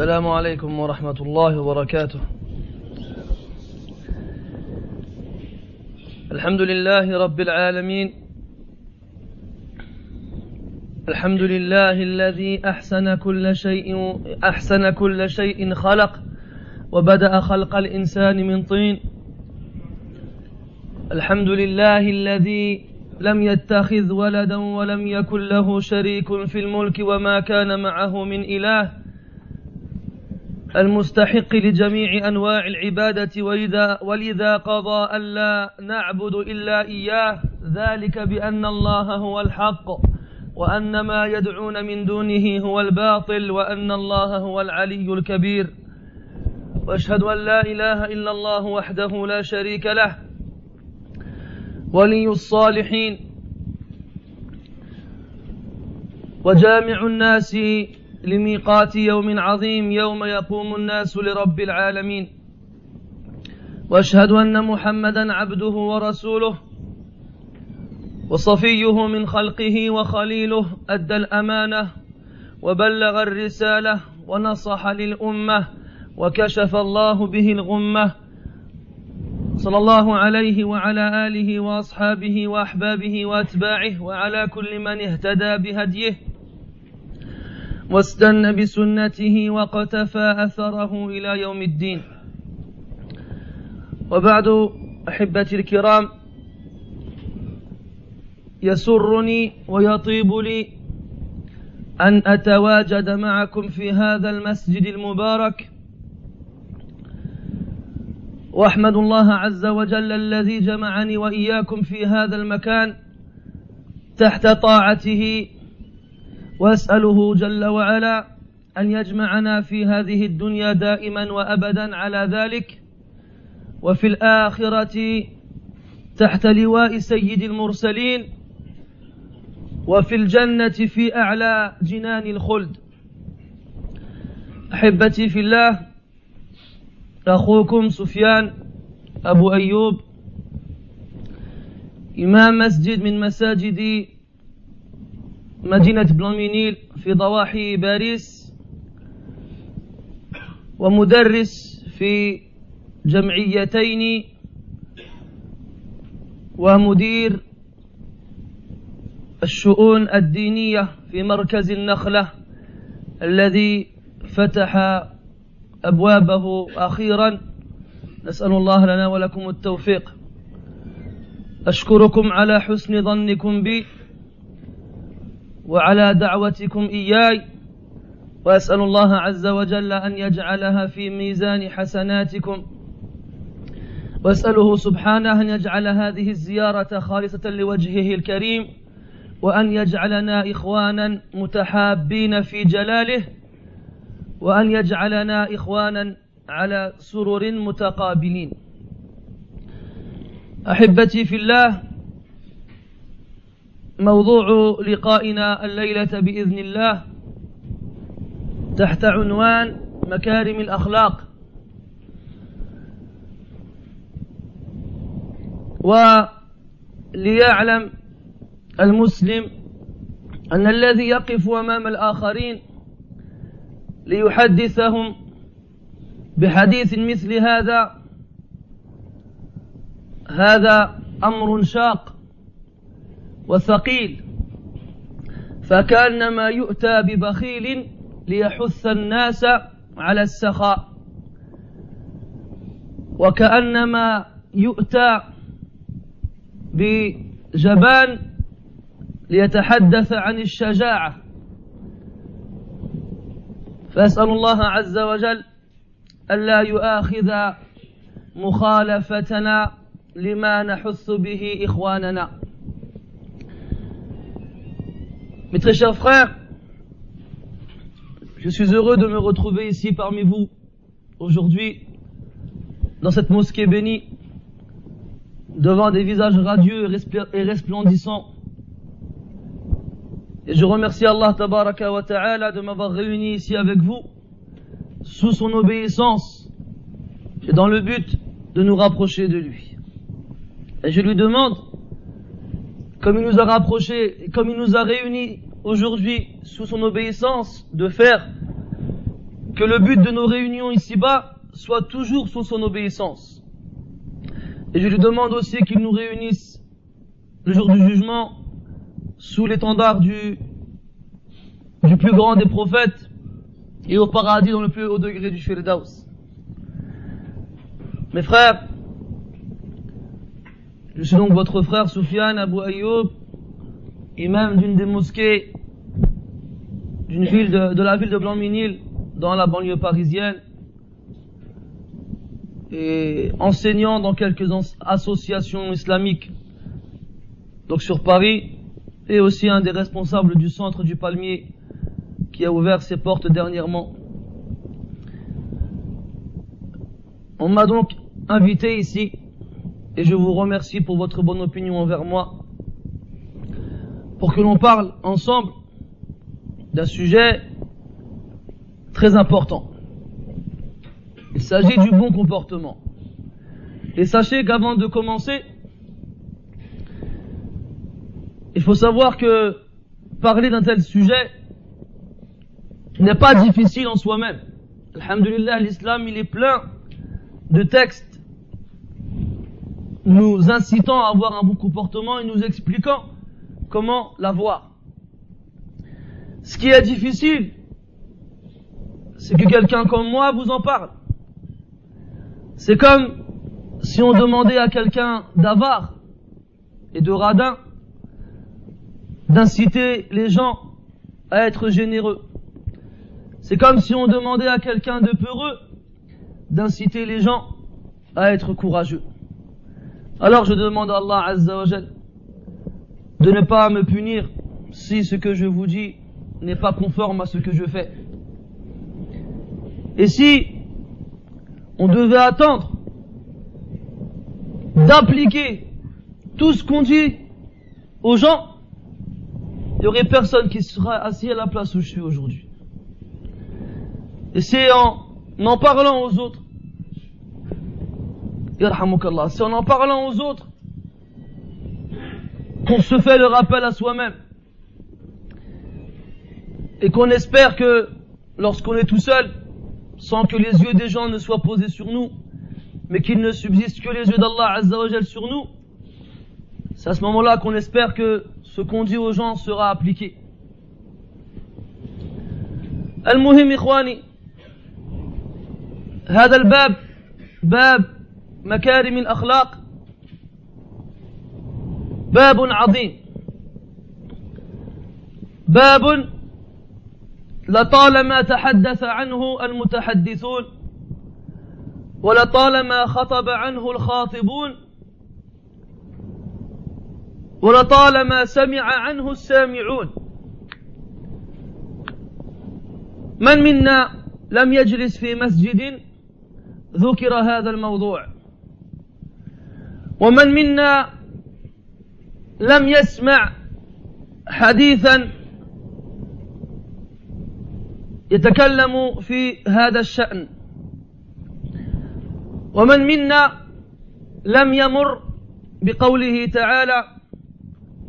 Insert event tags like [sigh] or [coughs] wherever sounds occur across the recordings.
السلام عليكم ورحمة الله وبركاته. الحمد لله رب العالمين. الحمد لله الذي أحسن كل شيء أحسن كل شيء خلق وبدأ خلق الإنسان من طين. الحمد لله الذي لم يتخذ ولدا ولم يكن له شريك في الملك وما كان معه من إله. المستحق لجميع أنواع العبادة ولذا, ولذا قضى ألا نعبد إلا إياه. ذلك بأن الله هو الحق وأن ما يدعون من دونه هو الباطل وأن الله هو العلي الكبير. وأشهد أن لا إله إلا الله وحده لا شريك له. ولي الصالحين. وجامع الناس لميقات يوم عظيم يوم يقوم الناس لرب العالمين. وأشهد أن محمدا عبده ورسوله. وصفيه من خلقه وخليله أدى الأمانة وبلغ الرسالة ونصح للأمة وكشف الله به الغمة. صلى الله عليه وعلى آله وأصحابه وأحبابه وأتباعه وعلى كل من اهتدى بهديه. واستنى بسنته وقتفى أثره إلى يوم الدين. وبعد أحبتي الكرام يسرني ويطيب لي أن أتواجد معكم في هذا المسجد المبارك. وأحمد الله عز وجل الذي جمعني وإياكم في هذا المكان تحت طاعته واسأله جل وعلا أن يجمعنا في هذه الدنيا دائما وأبدا على ذلك. وفي الآخرة تحت لواء سيد المرسلين. وفي الجنة في أعلى جنان الخلد. أحبتي في الله أخوكم سفيان أبو أيوب إمام مسجد من مساجد مدينة بلومينيل في ضواحي باريس ومدرس في جمعيتين ومدير الشؤون الدينية في مركز النخلة الذي فتح أبوابه أخيرا. نسأل الله لنا ولكم التوفيق. أشكركم على حسن ظنكم بي. وعلى دعوتكم إياي وأسأل الله عز وجل أن يجعلها في ميزان حسناتكم. وأسأله سبحانه أن يجعل هذه الزيارة خالصة لوجهه الكريم وأن يجعلنا إخوانا متحابين في جلاله وأن يجعلنا إخوانا على سرر متقابلين. أحبتي في الله موضوع لقائنا الليلة بإذن الله تحت عنوان مكارم الأخلاق. وليعلم المسلم أن الذي يقف أمام الآخرين ليحدثهم بحديث مثل هذا هذا أمر شاق. وثقيل. فكأنما يؤتى ببخيل ليحث الناس على السخاء. وكأنما يؤتى بجبان ليتحدث عن الشجاعة. فأسأل الله عز وجل ألا يؤاخذ مخالفتنا لما نحث به إخواننا. Mes très chers frères, je suis heureux de me retrouver ici parmi vous aujourd'hui, dans cette mosquée bénie, devant des visages radieux et resplendissants. Et je remercie Allah tabaraka wa ta'ala de m'avoir réuni ici avec vous, sous son obéissance, et dans le but de nous rapprocher de lui. Et je lui demande comme il nous a rapprochés, comme il nous a réunis aujourd'hui sous son obéissance, de faire que le but de nos réunions ici-bas soit toujours sous son obéissance. Et je lui demande aussi qu'il nous réunisse le jour du jugement sous l'étendard du, plus grand des prophètes et au paradis dans le plus haut degré du Firdaus. Mes frères, je suis donc votre frère Soufiane Abou Ayoub, imam d'une des mosquées d'une ville de, de, la ville de Blanc-Minil, dans la banlieue parisienne, et enseignant dans quelques associations islamiques, donc sur Paris, et aussi un des responsables du centre du Palmier, qui a ouvert ses portes dernièrement. On m'a donc invité ici et je vous remercie pour votre bonne opinion envers moi, pour que l'on parle ensemble d'un sujet très important. Il s'agit du bon comportement. Et sachez qu'avant de commencer, il faut savoir que parler d'un tel sujet n'est pas difficile en soi-même. Alhamdulillah, l'islam, il est plein de textes nous incitant à avoir un bon comportement et nous expliquant comment l'avoir. Ce qui est difficile, c'est que quelqu'un comme moi vous en parle. C'est comme si on demandait à quelqu'un d'avare et de radin d'inciter les gens à être généreux. C'est comme si on demandait à quelqu'un de peureux d'inciter les gens à être courageux. Alors je demande à Allah Azza wa de ne pas me punir si ce que je vous dis n'est pas conforme à ce que je fais. Et si on devait attendre d'appliquer tout ce qu'on dit aux gens, il n'y aurait personne qui sera assis à la place où je suis aujourd'hui. Et c'est en en parlant aux autres c'est en en parlant aux autres qu'on se fait le rappel à soi-même. Et qu'on espère que lorsqu'on est tout seul, sans que les yeux des gens ne soient posés sur nous, mais qu'il ne subsiste que les yeux d'Allah Azzawajal sur nous, c'est à ce moment-là qu'on espère que ce qu'on dit aux gens sera appliqué. المهم إخواني هذا الباب باب مكارم الأخلاق. باب عظيم. باب لطالما تحدث عنه المتحدثون ولطالما خطب عنه الخاطبون ولطالما سمع عنه السامعون. من منا لم يجلس في مسجد ذكر هذا الموضوع؟ ومن منا لم يسمع حديثا يتكلم في هذا الشأن. ومن منا لم يمر بقوله تعالى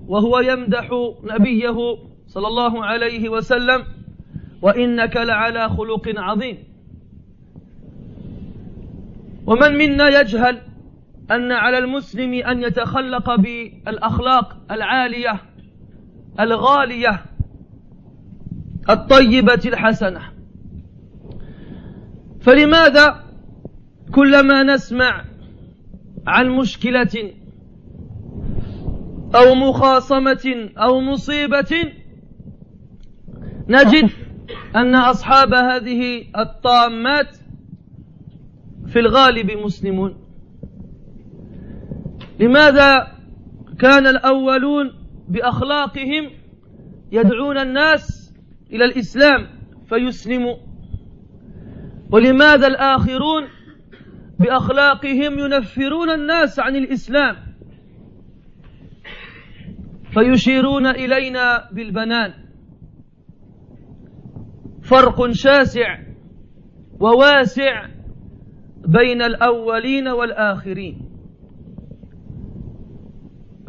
وهو يمدح نبيه صلى الله عليه وسلم وإنك لعلى خلق عظيم. ومن منا يجهل أن على المسلم أن يتخلق بالأخلاق العالية الغالية الطيبة الحسنة. فلماذا كلما نسمع عن مشكلة أو مخاصمة أو مصيبة نجد أن أصحاب هذه الطامات في الغالب مسلمون؟ لماذا كان الأولون بأخلاقهم يدعون الناس إلى الإسلام فيسلموا؟ ولماذا الآخرون بأخلاقهم ينفرون الناس عن الإسلام فيشيرون إلينا بالبنان؟ فرق شاسع وواسع بين الأولين والآخرين.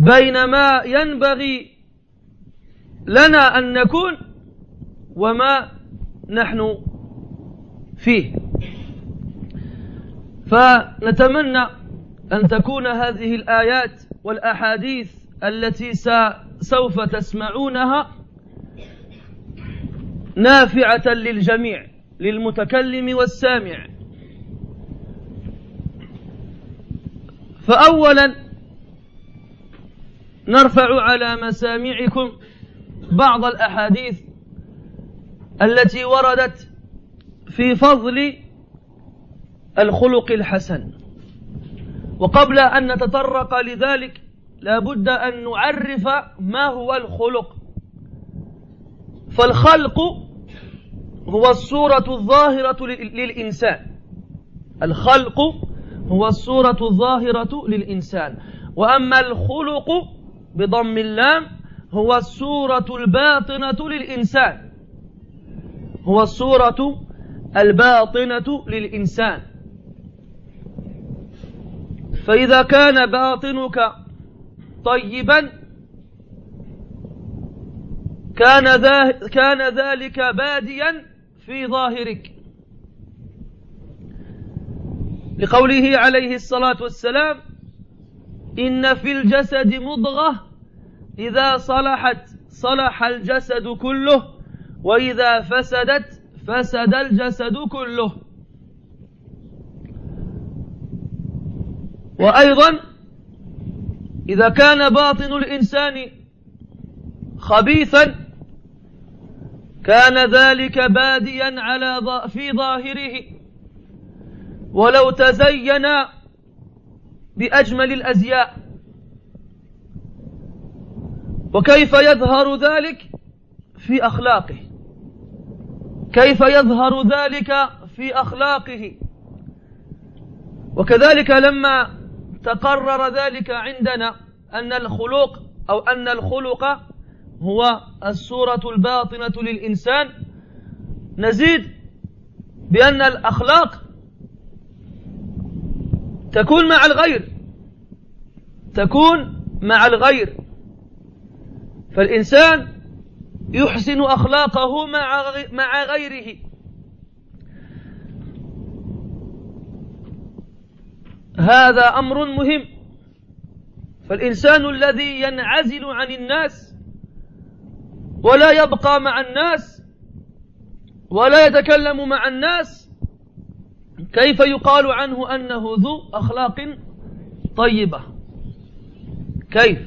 بين ما ينبغي لنا أن نكون وما نحن فيه. فنتمنى أن تكون هذه الآيات والأحاديث التي سوف تسمعونها نافعة للجميع للمتكلم والسامع. فأولا نرفع على مسامعكم بعض الأحاديث التي وردت في فضل الخلق الحسن. وقبل أن نتطرق لذلك لا بد أن نعرف ما هو الخلق. فالخلق هو الصورة الظاهرة للإنسان. الخلق هو الصورة الظاهرة للإنسان. وأما الخلق بضم اللام هو الصورة الباطنة للإنسان. هو الصورة الباطنة للإنسان. فإذا كان باطنك طيبا كان, كان ذلك باديا في ظاهرك. لقوله عليه الصلاة والسلام إن في الجسد مضغة. إذا صلحت صلح الجسد كله. وإذا فسدت فسد الجسد كله. وأيضا إذا كان باطن الإنسان خبيثا كان ذلك باديا على في ظاهره. ولو تزين بأجمل الأزياء. وكيف يظهر ذلك في أخلاقه؟ كيف يظهر ذلك في أخلاقه؟ وكذلك لما تقرر ذلك عندنا أن الخلق أو أن الخلق هو الصورة الباطنة للإنسان نزيد بأن الأخلاق تكون مع الغير. تكون مع الغير. فالإنسان يحسن أخلاقه مع غيره. هذا أمر مهم. فالإنسان الذي ينعزل عن الناس ولا يبقى مع الناس ولا يتكلم مع الناس كيف يقال عنه أنه ذو أخلاق طيبة؟ كيف؟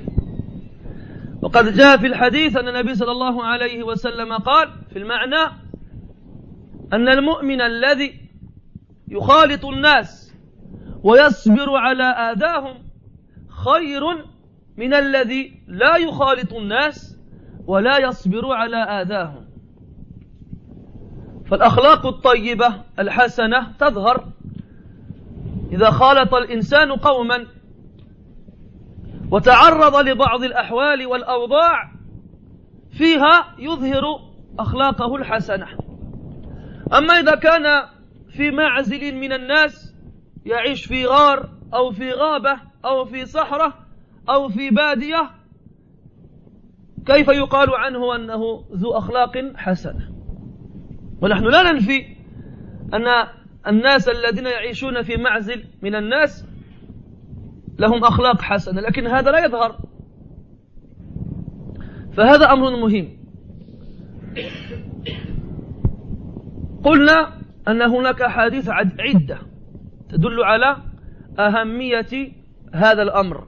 وقد جاء في الحديث أن النبي صلى الله عليه وسلم قال في المعنى أن المؤمن الذي يخالط الناس ويصبر على آذاهم خير من الذي لا يخالط الناس ولا يصبر على آذاهم. فالأخلاق الطيبة الحسنة تظهر. إذا خالط الإنسان قوما وتعرض لبعض الأحوال والأوضاع فيها يظهر أخلاقه الحسنة. أما إذا كان في معزل من الناس يعيش في غار أو في غابة أو في صحراء أو في بادية كيف يقال عنه أنه ذو أخلاق حسنة؟ ونحن لا ننفي أن الناس الذين يعيشون في معزل من الناس لهم أخلاق حسنة لكن هذا لا يظهر. فهذا أمر مهم. قلنا أن هناك حديث عدة تدل على أهمية هذا الأمر.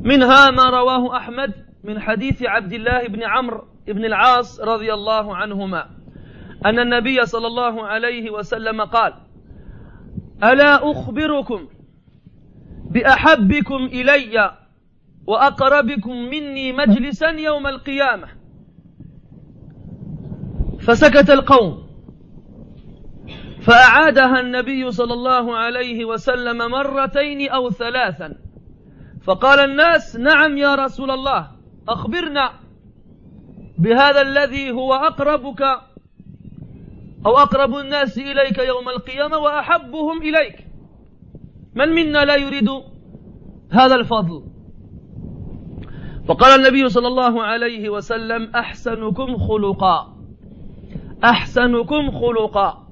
منها ما رواه أحمد من حديث عبد الله بن عمرو بن العاص رضي الله عنهما. أن النبي صلى الله عليه وسلم قال ألا أخبركم بأحبكم إلي وأقربكم مني مجلسا يوم القيامة؟ فسكت القوم فأعادها النبي صلى الله عليه وسلم مرتين أو ثلاثا. فقال الناس نعم يا رسول الله أخبرنا بهذا الذي هو أقربك أو أقرب الناس إليك يوم القيامة وأحبهم إليك. من منا لا يريد هذا الفضل؟ فقال النبي صلى الله عليه وسلم أحسنكم خلقا. أحسنكم خلقا.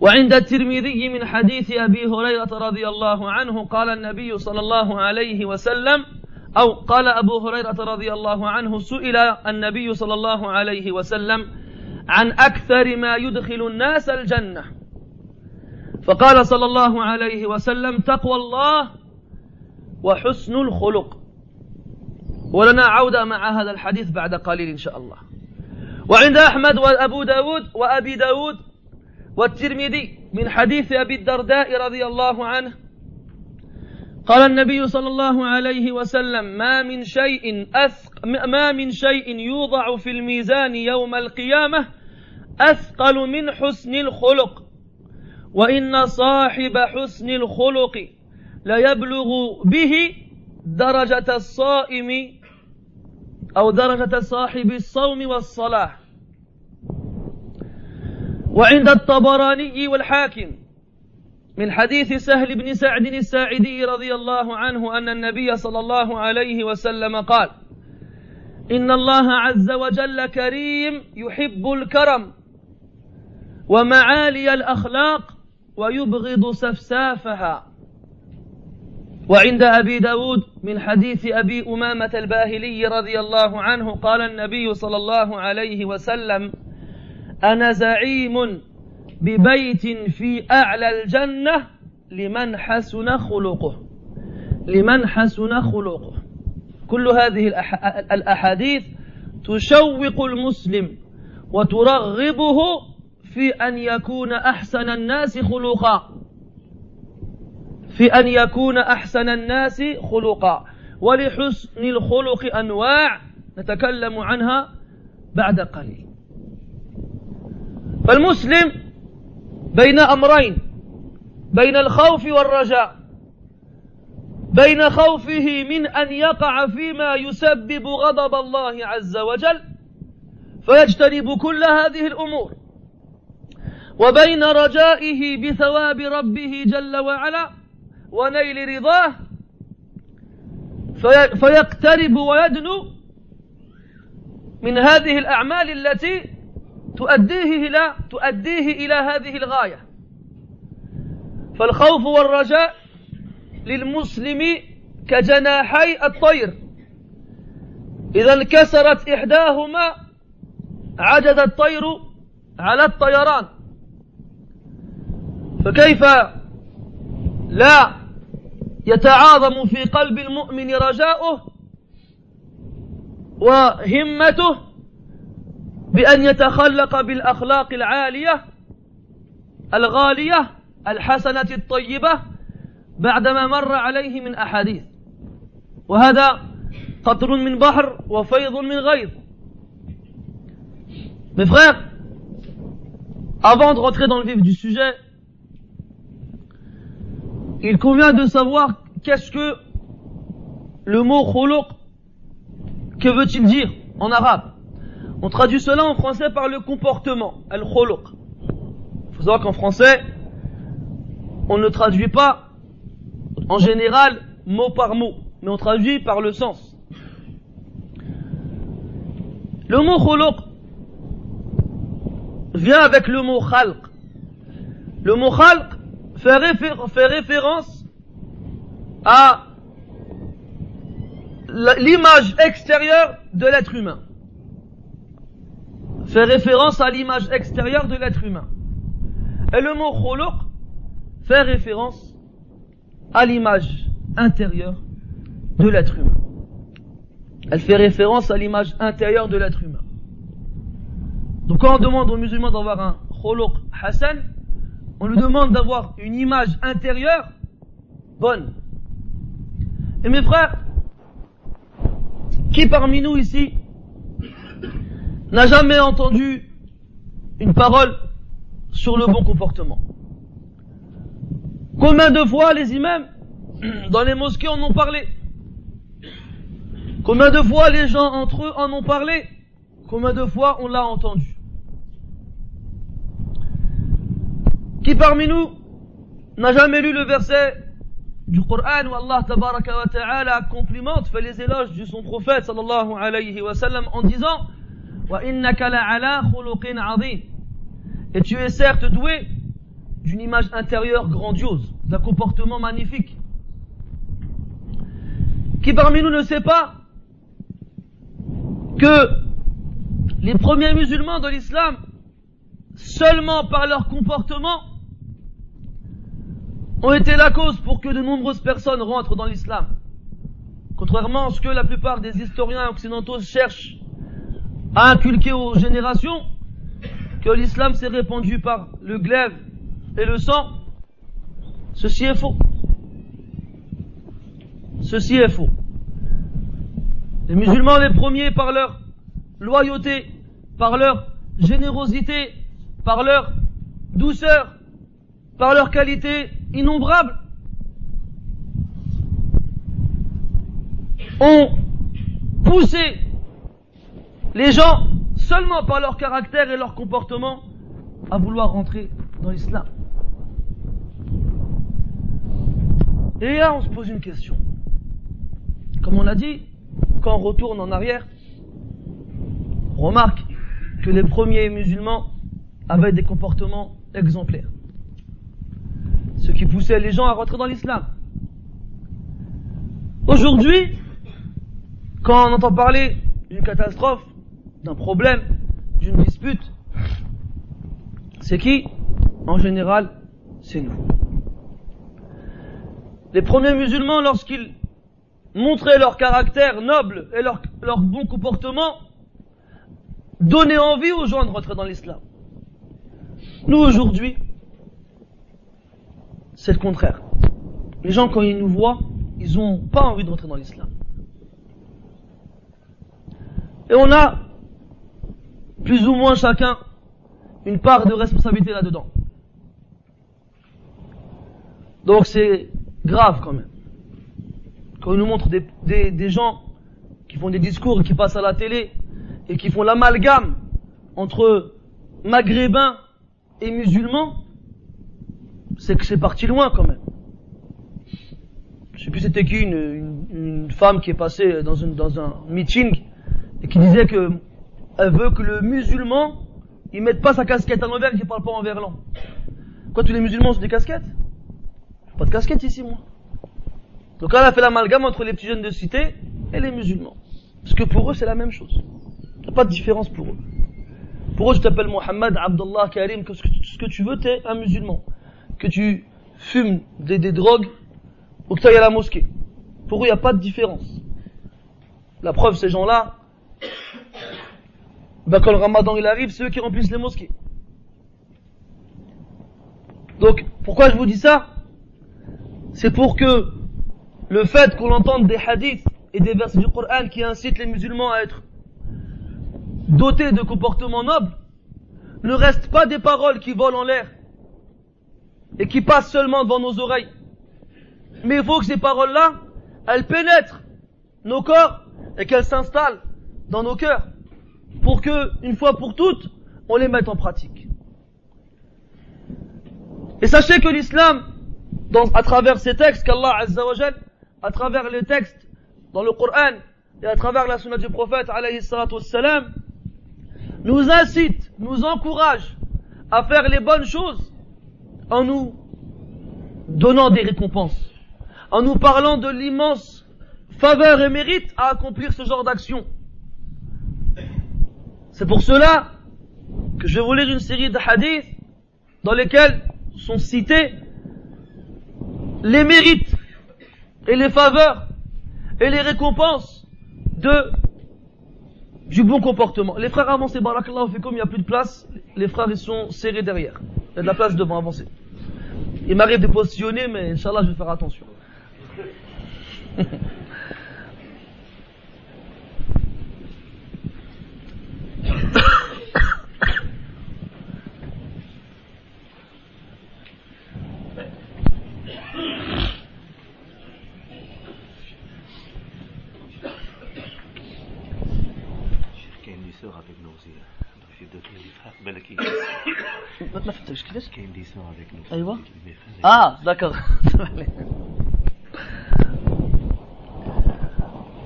وعند الترمذي من حديث أبي هريرة رضي الله عنه قال النبي صلى الله عليه وسلم أو قال أبو هريرة رضي الله عنه سئل النبي صلى الله عليه وسلم عن أكثر ما يدخل الناس الجنة. فقال صلى الله عليه وسلم تقوى الله وحسن الخلق. ولنا عودة مع هذا الحديث بعد قليل إن شاء الله. وعند أحمد وأبو داود وأبي داود والترمذي من حديث أبي الدرداء رضي الله عنه قال النبي صلى الله عليه وسلم ما من شيء أثق ما من شيء يوضع في الميزان يوم القيامة أثقل من حسن الخلق. وإن صاحب حسن الخلق ليبلغ به درجة الصائم أو درجة صاحب الصوم والصلاة. وعند الطبراني والحاكم من حديث سهل بن سعد الساعدي رضي الله عنه أن النبي صلى الله عليه وسلم قال إن الله عز وجل كريم يحب الكرم ومعالي الأخلاق ويبغض سفسافها. وعند أبي داود من حديث أبي أمامة الباهلي رضي الله عنه قال النبي صلى الله عليه وسلم أنا زعيم ببيت في أعلى الجنة لمن حسن خلقه. لمن حسن خلقه. كل هذه الأحاديث تشوق المسلم وترغبه في أن يكون أحسن الناس خلقا. في أن يكون أحسن الناس خلقا. ولحسن الخلق أنواع نتكلم عنها بعد قليل. فالمسلم بين أمرين بين الخوف والرجاء. بين خوفه من أن يقع فيما يسبب غضب الله عز وجل. فيجتنب كل هذه الأمور. وبين رجائه بثواب ربه جل وعلا ونيل رضاه فيقترب ويدنو من هذه الأعمال التي تؤديه إلى تؤديه إلى هذه الغاية. فالخوف والرجاء للمسلم كجناحي الطير. إذا انكسرت إحداهما عجز الطير على الطيران. فكيف لا يتعاظم في قلب المؤمن رجاؤه وهمته بأن يتخلق بالأخلاق العالية الغالية الحسنة الطيبة بعدما مر عليه من أحاديث. وهذا قطر من بحر وفيض من غيظ. Mes frères, avant de rentrer dans le vif du sujet, il convient de savoir qu'est-ce que le mot khuluq, que veut-il dire en arabe On traduit cela en français par le comportement, al-khuluq. Il faut savoir qu'en français, on ne traduit pas en général mot par mot, mais on traduit par le sens. Le mot khuluq vient avec le mot khalq. Le mot khalq fait, référence à l'image extérieure de l'être humain. Fait référence à l'image extérieure de l'être humain. Et le mot khuluq fait référence à l'image intérieure de l'être humain. Elle fait référence à l'image intérieure de l'être humain. Donc quand on demande aux musulmans d'avoir un khuluq hassan, on lui demande d'avoir une image intérieure bonne. Et mes frères, qui parmi nous ici n'a jamais entendu une parole sur le bon comportement? Combien de fois les imams [clears throat] dans les mosquées en ont parlé? Combien de fois les gens entre eux en ont parlé? Combien de fois on l'a entendu? Qui parmi nous n'a jamais lu le verset du Coran où Allah tabaraka wa ta'ala complimente, fait les éloges de son prophète sallallahu alayhi wa sallam en disant. Et tu es certes doué d'une image intérieure grandiose, d'un comportement magnifique. Qui parmi nous ne sait pas que les premiers musulmans de l'islam, seulement par leur comportement, ont été la cause pour que de nombreuses personnes rentrent dans l'islam. Contrairement à ce que la plupart des historiens occidentaux cherchent à inculquer aux générations, que l'islam s'est répandu par le glaive et le sang, ceci est faux. Ceci est faux. Les musulmans les premiers par leur loyauté, par leur générosité, par leur douceur, par leur qualité innombrable, ont poussé les gens, seulement par leur caractère et leur comportement, à vouloir rentrer dans l'islam. Et là, on se pose une question. Comme on l'a dit, quand on retourne en arrière, on remarque que les premiers musulmans avaient des comportements exemplaires. Ce qui poussait les gens à rentrer dans l'islam. Aujourd'hui, quand on entend parler d'une catastrophe, d'un problème, d'une dispute, c'est qui? En général, c'est nous. Les premiers musulmans, lorsqu'ils montraient leur caractère noble et leur, bon comportement, donnaient envie aux gens de rentrer dans l'islam. Nous, aujourd'hui, c'est le contraire. Les gens, quand ils nous voient, ils n'ont pas envie de rentrer dans l'islam. Et on a plus ou moins chacun une part de responsabilité là-dedans. Donc c'est grave quand même. Quand on nous montre des, des, des, gens qui font des discours, qui passent à la télé et qui font l'amalgame entre maghrébins et musulmans, c'est que c'est parti loin quand même. Je sais plus c'était qui, une, une, une, femme qui est passée dans, une, dans un meeting et qui disait que elle veut que le musulman, il mette pas sa casquette à l'envers et qu'il parle pas en verlan. Quoi, tous les musulmans ont des casquettes? Pas de casquette ici, moi. Donc elle a fait l'amalgame entre les petits jeunes de cité et les musulmans. Parce que pour eux, c'est la même chose. Il a pas de différence pour eux. Pour eux, je t'appelle Mohammed, Abdullah, Karim, que ce que tu veux, t'es un musulman. Que tu fumes des, drogues ou que tu ailles à la mosquée. Pour eux, il n'y a pas de différence. La preuve, ces gens-là, ben quand le ramadan il arrive, c'est eux qui remplissent les mosquées. Donc, pourquoi je vous dis ça? C'est pour que le fait qu'on entende des hadiths et des versets du Coran qui incitent les musulmans à être dotés de comportements nobles ne reste pas des paroles qui volent en l'air et qui passent seulement devant nos oreilles. Mais il faut que ces paroles-là, elles pénètrent nos corps et qu'elles s'installent dans nos cœurs pour que, une fois pour toutes, on les mette en pratique. Et sachez que l'islam, à travers ces textes qu'Allah Azzawajal, à travers les textes dans le Coran et à travers la sunna du prophète alayhi nous incite, nous encourage à faire les bonnes choses en nous donnant des récompenses, en nous parlant de l'immense faveur et mérite à accomplir ce genre d'action. C'est pour cela que je vais vous lire une série de hadiths dans lesquels sont cités les mérites et les faveurs et les récompenses du bon comportement. Les frères avancez, barakallahu comme il n'y a plus de place, les frères ils sont serrés derrière. La place devant, avancer. Il m'arrive de positionner, mais Inch'Allah je vais faire attention. [coughs] ما فهمتش كيفاش كاين اللي يسمع avec nous ايوا اه d'accord [laughs]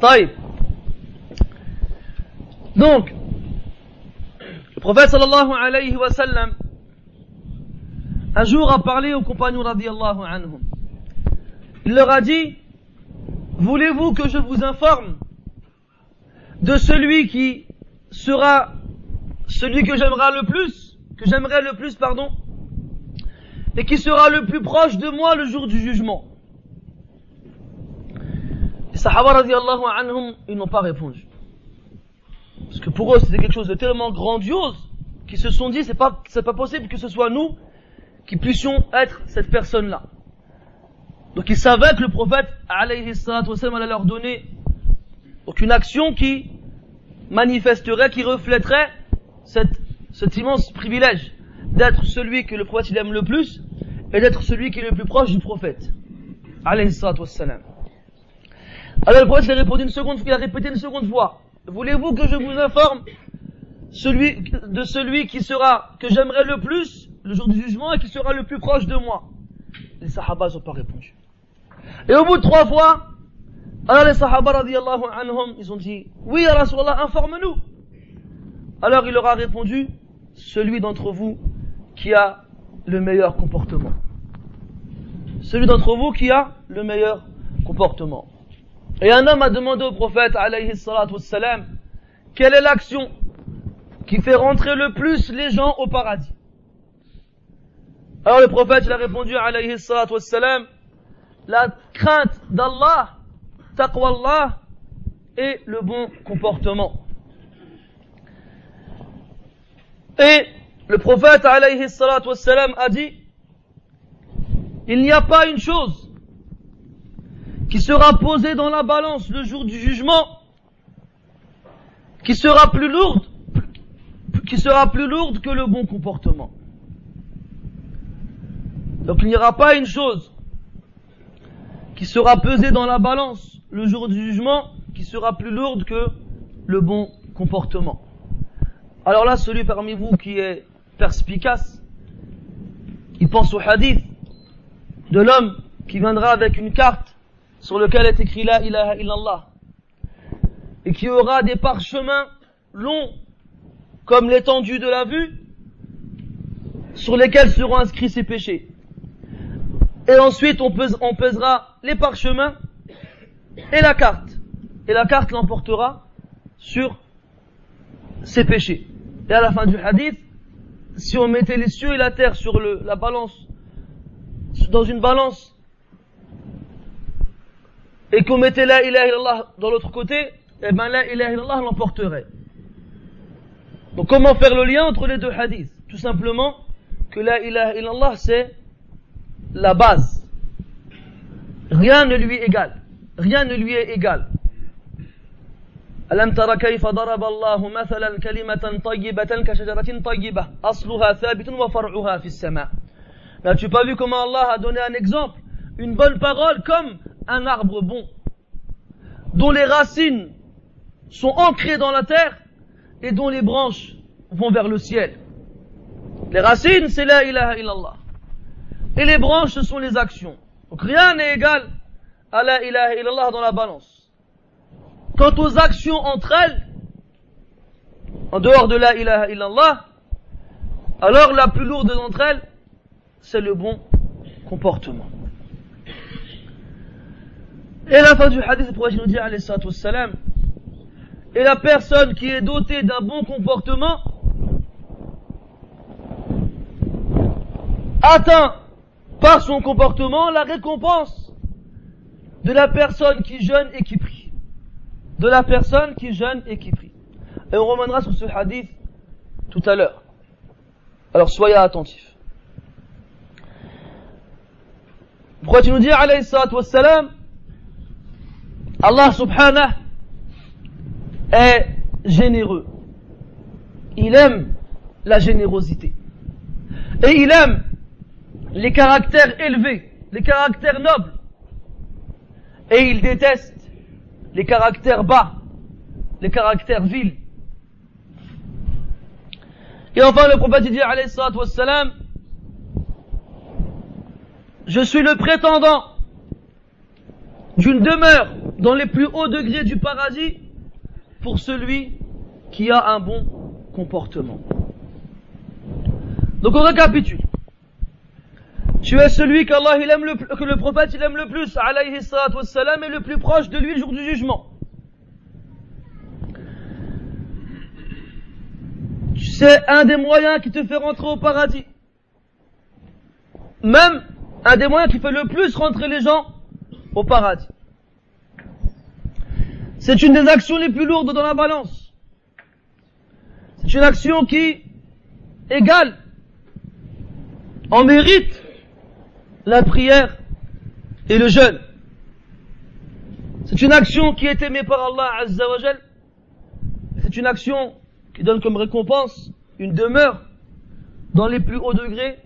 طيب donc le prophète sallallahu alayhi wa sallam un jour a parlé aux compagnons radiallahu anhum. Il leur a dit, voulez-vous que je vous informe de celui qui sera celui que j'aimerai le plus, que j'aimerais le plus, pardon, et qui sera le plus proche de moi le jour du jugement. Les Sahaba anhum, ils n'ont pas répondu. Parce que pour eux, c'était quelque chose de tellement grandiose qu'ils se sont dit, c'est pas, c'est pas possible que ce soit nous qui puissions être cette personne-là. Donc ils savaient que le prophète, alayhi allait leur donner aucune action qui manifesterait, qui reflèterait cette, cet immense privilège d'être celui que le prophète aime le plus et d'être celui qui est le plus proche du prophète. Alors le prophète a répondu une seconde fois, il a répété une seconde fois. Voulez-vous que je vous informe celui, de celui qui sera, que j'aimerais le plus le jour du jugement et qui sera le plus proche de moi? Les sahabas n'ont pas répondu. Et au bout de trois fois, alors les sahaba radiallahu anhum, ils ont dit, oui, Rasulallah, informe-nous. Alors il leur a répondu, celui d'entre vous qui a le meilleur comportement. Celui d'entre vous qui a le meilleur comportement. Et un homme a demandé au prophète, alayhi wassalam, quelle est l'action qui fait rentrer le plus les gens au paradis? Alors le prophète, il a répondu, alayhi wassalam, la crainte d'Allah, taqwa Allah, et le bon comportement. Et le prophète a dit, il n'y a pas une chose qui sera posée dans la balance le jour du jugement qui sera plus lourde qui sera plus lourde que le bon comportement. Donc il n'y aura pas une chose qui sera pesée dans la balance le jour du jugement qui sera plus lourde que le bon comportement. Alors là, celui parmi vous qui est perspicace, il pense au hadith de l'homme qui viendra avec une carte sur laquelle est écrit la ilaha illallah et qui aura des parchemins longs comme l'étendue de la vue sur lesquels seront inscrits ses péchés. Et ensuite on, on pèsera les parchemins et la carte. Et la carte l'emportera sur ses péchés. Et à la fin du hadith, si on mettait les cieux et la terre sur la balance, dans une balance, et qu'on mettait la ilaha illallah dans l'autre côté, eh ben la ilaha illallah l'emporterait. Donc comment faire le lien entre les deux hadiths? Tout simplement que la ilaha illallah c'est la base. Rien ne lui est égal. Rien ne lui est égal. ألم تر كيف ضرب الله مثلا كلمة طيبة كشجرة طيبة أصلها ثابت وفرعها في السماء N'as-tu pas vu comment Allah a donné un exemple Une bonne parole comme un arbre bon, dont les racines sont ancrées dans la terre et dont les branches vont vers le ciel. Les racines, c'est la ilaha illallah. Et les branches, ce sont les actions. Donc rien n'est égal à la ilaha illallah dans la balance. Quant aux actions entre elles, en dehors de la ilaha illallah, alors la plus lourde d'entre elles, c'est le bon comportement. Et la fin du hadith, le prophète nous et la personne qui est dotée d'un bon comportement, atteint par son comportement la récompense de la personne qui jeûne et qui prie de la personne qui jeûne et qui prie. Et on reviendra sur ce hadith tout à l'heure. Alors soyez attentifs. Pourquoi tu nous dis, alayhi Allah subhanahu est généreux. Il aime la générosité. Et il aime les caractères élevés, les caractères nobles. Et il déteste les caractères bas, les caractères vils. Et enfin le prophète dit alayhi wassalam, je suis le prétendant d'une demeure dans les plus hauts degrés du paradis pour celui qui a un bon comportement. Donc on récapitule. Tu es celui qu'Allah il aime le, que le prophète il aime le plus, alayhi salatu wassalam, et le plus proche de lui le jour du jugement. C'est un des moyens qui te fait rentrer au paradis. Même un des moyens qui fait le plus rentrer les gens au paradis. C'est une des actions les plus lourdes dans la balance. C'est une action qui égale en mérite la prière et le jeûne. C'est une action qui est aimée par Allah Azza C'est une action qui donne comme récompense une demeure dans les plus hauts degrés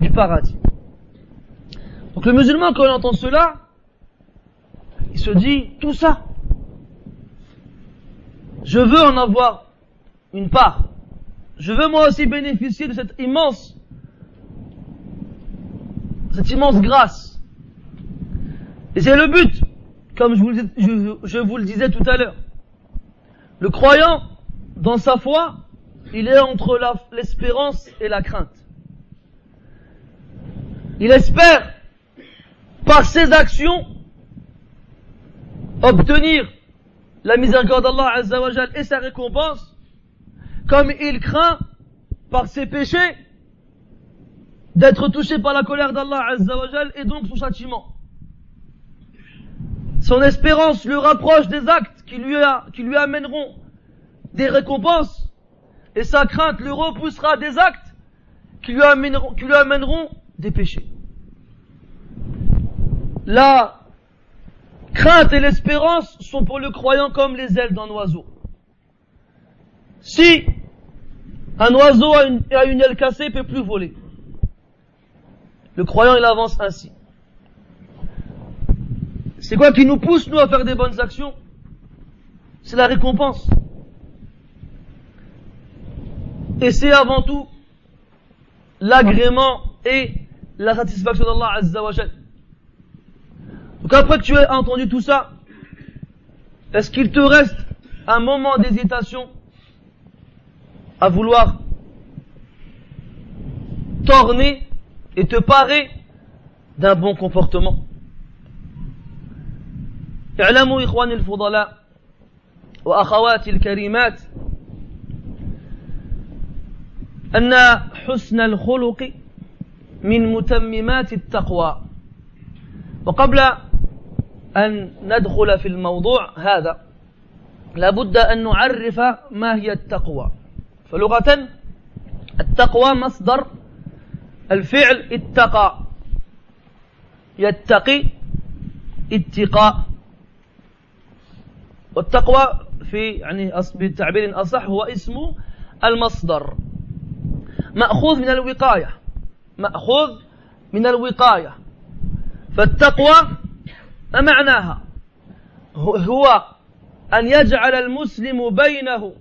du paradis. Donc le musulman, quand il entend cela, il se dit, tout ça, je veux en avoir une part. Je veux moi aussi bénéficier de cette immense, cette immense grâce. Et c'est le but, comme je vous, le disais tout à l'heure. Le croyant, dans sa foi, il est entre l'espérance et la crainte. Il espère, par ses actions, obtenir la miséricorde d'Allah et sa récompense, comme il craint, par ses péchés, d'être touché par la colère d'Allah Azzawajal et donc son châtiment. Son espérance le rapproche des actes qui lui, amèneront des récompenses et sa crainte le repoussera des actes qui lui amèneront, des péchés. La crainte et l'espérance sont pour le croyant comme les ailes d'un oiseau. Si un oiseau a une, a une aile cassée, il peut plus voler. Le croyant, il avance ainsi. C'est quoi qui nous pousse, nous, à faire des bonnes actions? C'est la récompense. Et c'est avant tout l'agrément et la satisfaction d'Allah Azza wa Donc après que tu aies entendu tout ça, est-ce qu'il te reste un moment d'hésitation à vouloir t'orner et te d'un bon comportement. اعلموا إخواني الفضلاء وأخواتي الكريمات أن حسن الخلق من متممات التقوى. وقبل أن ندخل في الموضوع هذا لابد أن نعرف ما هي التقوى. فلغة التقوى مصدر الفعل اتقى. يتقي اتقاء. والتقوى في يعني بتعبير أصح هو اسم المصدر. مأخوذ من الوقاية. مأخوذ من الوقاية. فالتقوى ما معناها؟ هو أن يجعل المسلم بينه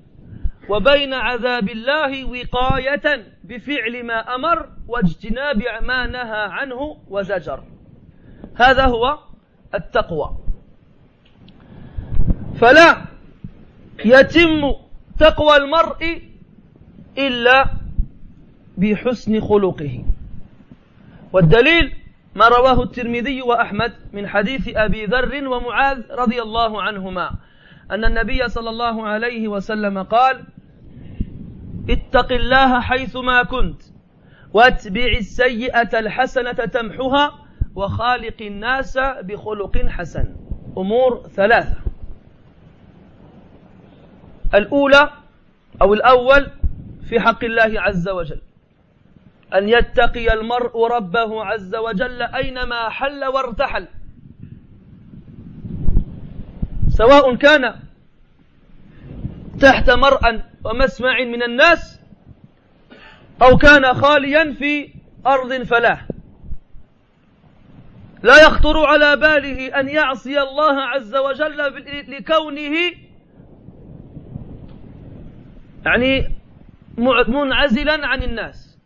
وبين عذاب الله وقاية بفعل ما أمر واجتناب ما نهى عنه وزجر. هذا هو التقوى. فلا يتم تقوى المرء إلا بحسن خلقه. والدليل ما رواه الترمذي وأحمد من حديث أبي ذر ومعاذ رضي الله عنهما أن النبي صلى الله عليه وسلم قال اتق الله حيثما كنت. واتبع السيئة الحسنة تمحها وخالق الناس بخلق حسن. أمور ثلاثة. الأولى أو الأول في حق الله عز وجل. أن يتقي المرء ربه عز وجل أينما حل وارتحل. سواء كان تحت مرأى ومسمع من الناس أو كان خاليا في أرض فلاح لا يخطر على باله أن يعصي الله عز وجل لكونه يعني منعزلا عن الناس.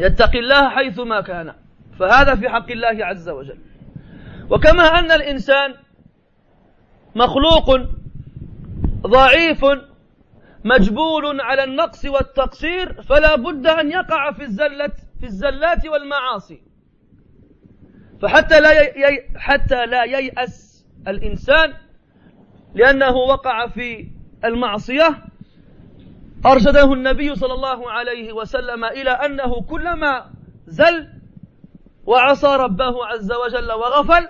يتقي الله حيثما كان. فهذا في حق الله عز وجل. وكما أن الإنسان مخلوق ضعيف مجبول على النقص والتقصير فلا بد أن يقع في الزلة في الزلات والمعاصي. فحتى لا ي... حتى لا ييأس الإنسان لأنه وقع في المعصية أرشده النبي صلى الله عليه وسلم إلى أنه كلما زل وعصى ربه عز وجل وغفل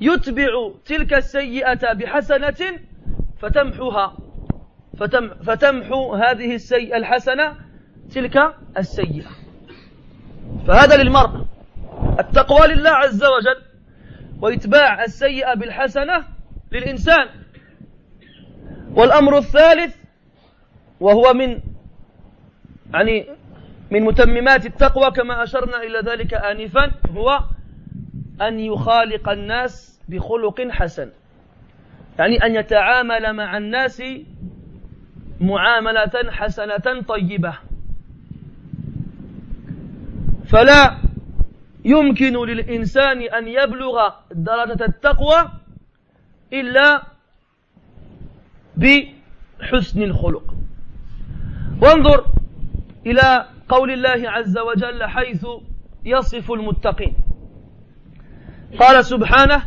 يتبع تلك السيئة بحسنة فتمحها فتم فتمحو هذه السيئة الحسنة تلك السيئة. فهذا للمرء. التقوى لله عز وجل وإتباع السيئة بالحسنة للإنسان. والأمر الثالث وهو من يعني من متممات التقوى كما أشرنا إلى ذلك آنفا هو أن يخالق الناس بخلق حسن. يعني أن يتعامل مع الناس معاملة حسنة طيبة. فلا يمكن للإنسان أن يبلغ درجة التقوى إلا بحسن الخلق. وانظر إلى قول الله عز وجل حيث يصف المتقين. قال سبحانه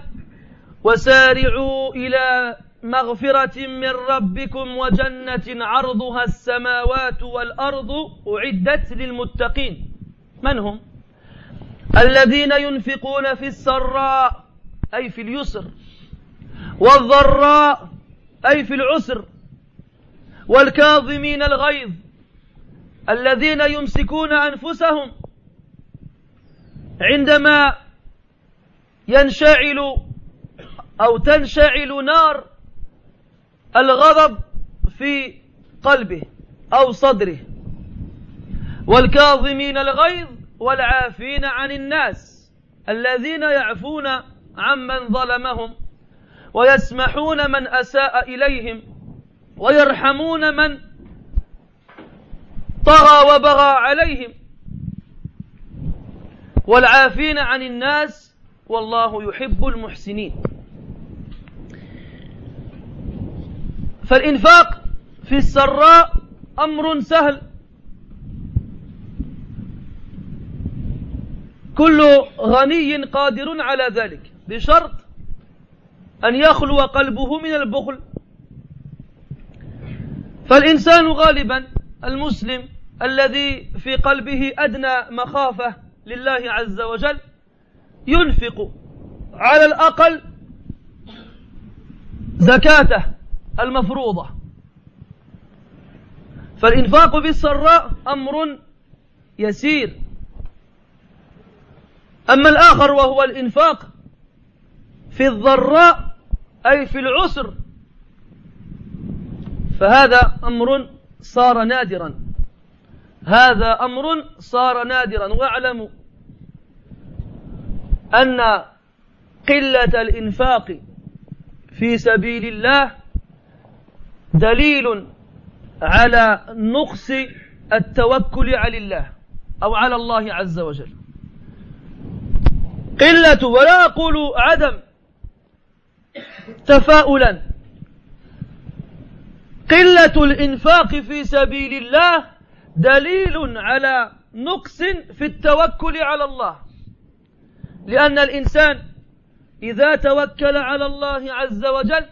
وسارعوا إلى مغفرة من ربكم وجنة عرضها السماوات والأرض أعدت للمتقين من هم؟ الذين ينفقون في السراء أي في اليسر والضراء أي في العسر والكاظمين الغيظ الذين يمسكون أنفسهم عندما ينشعل أو تنشعل نار الغضب في قلبه أو صدره والكاظمين الغيظ والعافين عن الناس الذين يعفون عمن ظلمهم ويسمحون من أساء إليهم ويرحمون من طغى وبغى عليهم والعافين عن الناس والله يحب المحسنين. فالإنفاق في السراء أمر سهل. كل غني قادر على ذلك بشرط أن يخلو قلبه من البخل. فالإنسان غالبا المسلم الذي في قلبه أدنى مخافة لله عز وجل ينفق على الأقل زكاته المفروضة. فالإنفاق في السراء أمر يسير. أما الآخر وهو الإنفاق في الضراء أي في العسر فهذا أمر صار نادرا. هذا أمر صار نادرا. واعلموا أن قلة الإنفاق في سبيل الله دليل على نقص التوكل على الله أو على الله عز وجل. قلة ولا أقول عدم تفاؤلا. قلة الإنفاق في سبيل الله دليل على نقص في التوكل على الله. لأن الإنسان إذا توكل على الله عز وجل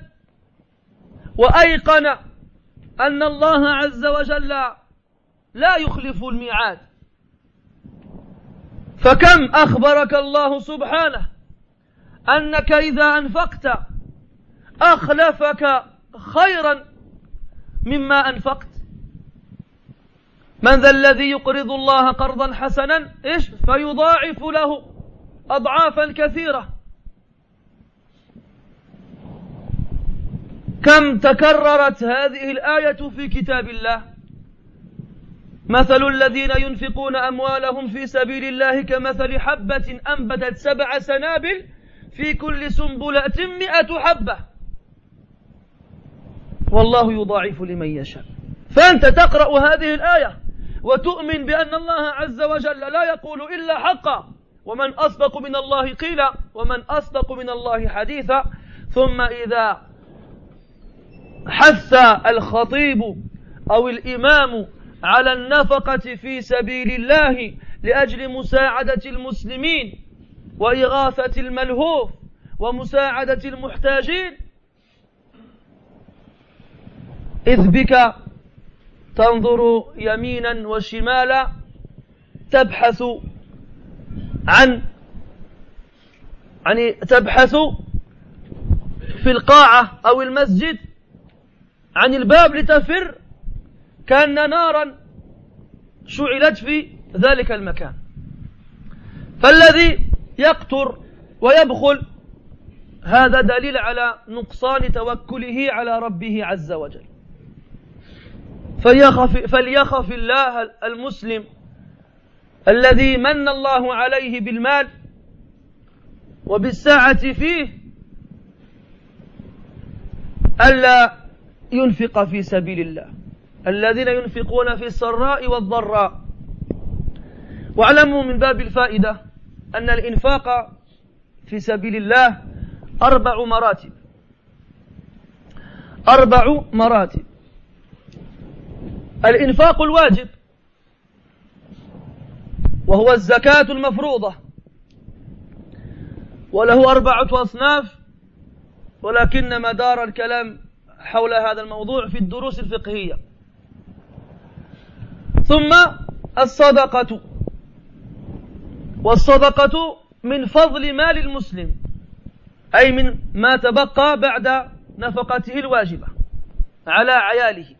وأيقن أن الله عز وجل لا يخلف الميعاد. فكم أخبرك الله سبحانه أنك إذا أنفقت أخلفك خيرا مما أنفقت؟ من ذا الذي يقرض الله قرضا حسنا؟ إيش؟ فيضاعف له أضعافا كثيرة. كم تكررت هذه الآية في كتاب الله؟ مثل الذين ينفقون أموالهم في سبيل الله كمثل حبة أنبتت سبع سنابل في كل سنبلة مئة حبة. والله يضاعف لمن يشاء. فأنت تقرأ هذه الآية وتؤمن بأن الله عز وجل لا يقول إلا حقا. ومن أصدق من الله قيلا ومن أصدق من الله حديثا. ثم إذا حث الخطيب أو الإمام على النفقة في سبيل الله لأجل مساعدة المسلمين وإغاثة الملهوف ومساعدة المحتاجين. إذ بك تنظر يمينا وشمالا تبحث عن يعني تبحث في القاعة أو المسجد عن الباب لتفر كأن نارا شعلت في ذلك المكان. فالذي يقتر ويبخل هذا دليل على نقصان توكله على ربه عز وجل. فليخف, فليخف الله المسلم الذي من الله عليه بالمال وبالساعة فيه ألا ينفق في سبيل الله. الذين ينفقون في السراء والضراء. واعلموا من باب الفائدة أن الإنفاق في سبيل الله أربع مراتب. أربع مراتب. الإنفاق الواجب وهو الزكاة المفروضة. وله أربعة أصناف ولكن مدار الكلام حول هذا الموضوع في الدروس الفقهية. ثم الصدقة. والصدقة من فضل مال المسلم أي من ما تبقى بعد نفقته الواجبة على عياله.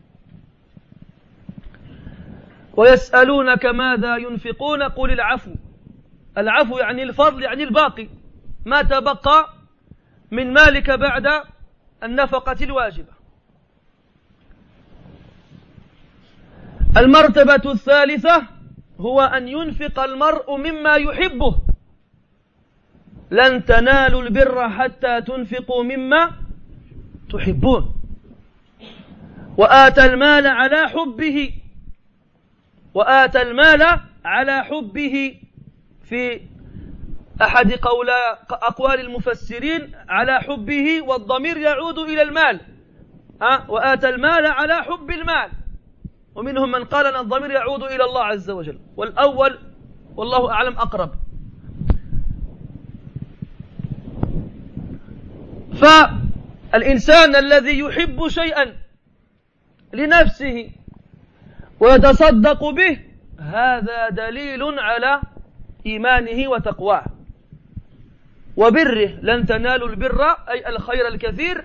ويسألونك ماذا ينفقون؟ قل العفو. العفو يعني الفضل يعني الباقي. ما تبقى من مالك بعد النفقة الواجبة. المرتبة الثالثة هو أن ينفق المرء مما يحبه. لن تنالوا البر حتى تنفقوا مما تحبون. وآتى المال على حبه. وآتى المال على حبه. في أحد قول أقوال المفسرين على حبه والضمير يعود إلى المال. أه؟ وآتى المال على حب المال. ومنهم من قال أن الضمير يعود إلى الله عز وجل. والأول والله أعلم أقرب. فالإنسان الذي يحب شيئا لنفسه ويتصدق به هذا دليل على إيمانه وتقواه. وبره لن تنالوا البر أي الخير الكثير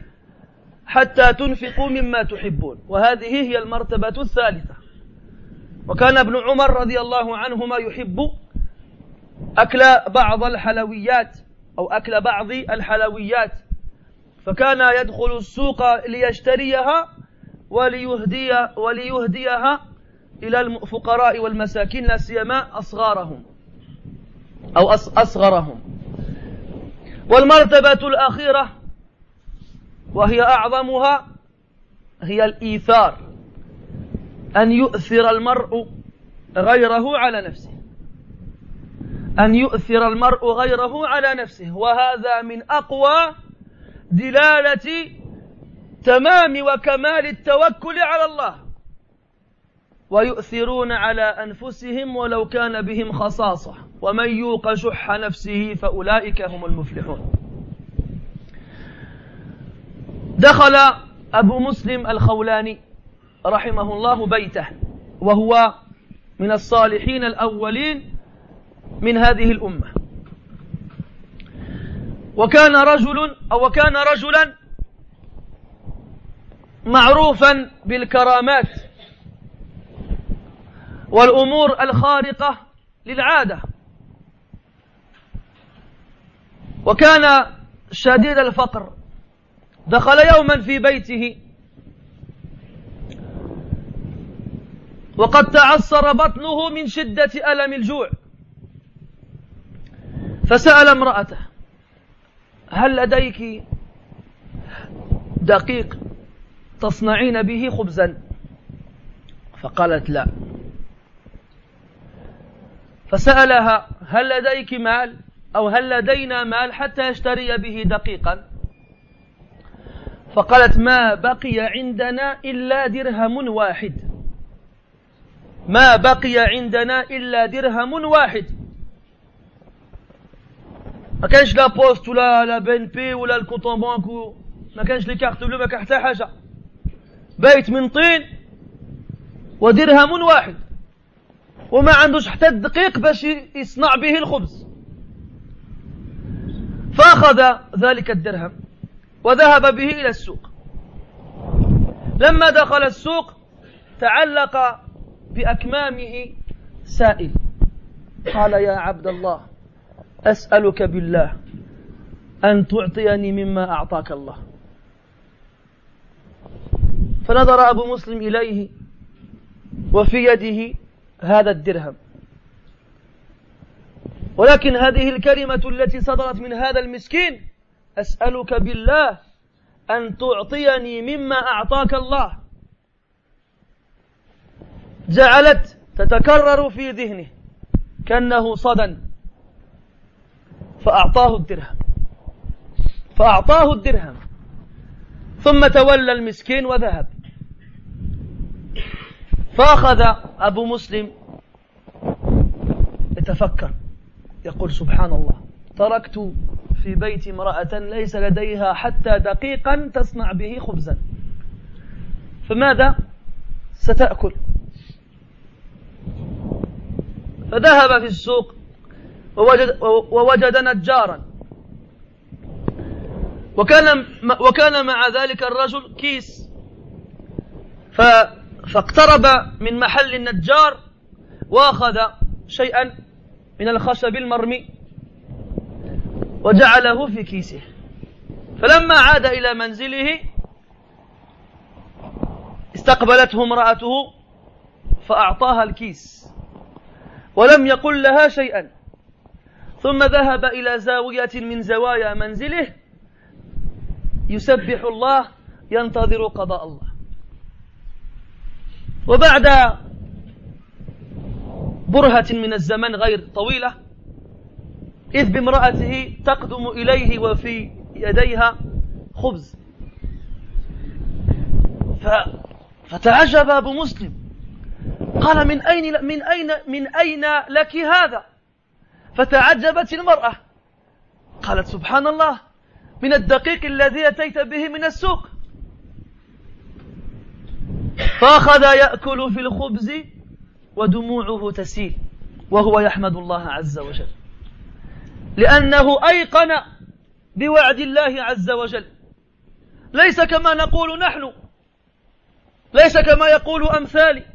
حتى تنفقوا مما تحبون. وهذه هي المرتبة الثالثة. وكان ابن عمر رضي الله عنهما يحب أكل بعض الحلويات أو أكل بعض الحلويات. فكان يدخل السوق ليشتريها وليهدي وليهديها إلى الفقراء والمساكين لا سيما أصغارهم أو أصغرهم. والمرتبة الأخيرة وهي أعظمها هي الإيثار أن يؤثر المرء غيره على نفسه. أن يؤثر المرء غيره على نفسه. وهذا من أقوى دلالة تمام وكمال التوكل على الله. ويؤثرون على أنفسهم ولو كان بهم خصاصة. ومن يوق شح نفسه فأولئك هم المفلحون. دخل أبو مسلم الخولاني رحمه الله بيته وهو من الصالحين الأولين من هذه الأمة. وكان رجل أو وكان رجلا معروفا بالكرامات والأمور الخارقة للعادة. وكان شديد الفقر دخل يوما في بيته. وقد تعصر بطنه من شدة ألم الجوع. فسأل امرأته هل لديك دقيق تصنعين به خبزا؟ فقالت لا. فسألها هل لديك مال؟ أو هل لدينا مال حتى يشتري به دقيقا؟ فقالت ما بقي عندنا إلا درهم واحد. ما بقي عندنا إلا درهم واحد. ما كانش لا بوست ولا لا بي بي ولا الكوتون بانك ما كانش لي كارت بلو ما كان حتى حاجة. بيت من طين ودرهم واحد. وما عندوش حتى الدقيق باش يصنع به الخبز. فأخذ ذلك الدرهم. وذهب به إلى السوق. لما دخل السوق تعلق بأكمامه سائل. قال يا عبد الله أسألك بالله أن تعطيني مما أعطاك الله. فنظر أبو مسلم إليه وفي يده هذا الدرهم. ولكن هذه الكلمة التي صدرت من هذا المسكين أسألك بالله أن تعطيني مما أعطاك الله. جعلت تتكرر في ذهنه كأنه صدى فأعطاه الدرهم فأعطاه الدرهم ثم تولى المسكين وذهب. فأخذ أبو مسلم يتفكر يقول سبحان الله تركت في بيت امرأة ليس لديها حتى دقيقا تصنع به خبزا. فماذا؟ ستأكل. فذهب في السوق ووجد, ووجد نجارا. وكان وكان مع ذلك الرجل كيس. فاقترب من محل النجار وأخذ شيئا من الخشب المرمي. وجعله في كيسه. فلما عاد إلى منزله استقبلته امرأته فأعطاها الكيس ولم يقل لها شيئا. ثم ذهب إلى زاوية من زوايا منزله يسبح الله ينتظر قضاء الله. وبعد برهة من الزمن غير طويلة إذ بامرأته تقدم إليه وفي يديها خبز. ف... فتعجب أبو مسلم. قال من أين من أين من أين لك هذا؟ فتعجبت المرأة. قالت سبحان الله من الدقيق الذي أتيت به من السوق. فأخذ يأكل في الخبز ودموعه تسيل وهو يحمد الله عز وجل. لأنه أيقن بوعد الله عز وجل. ليس كما نقول نحن ليس كما يقول أمثالي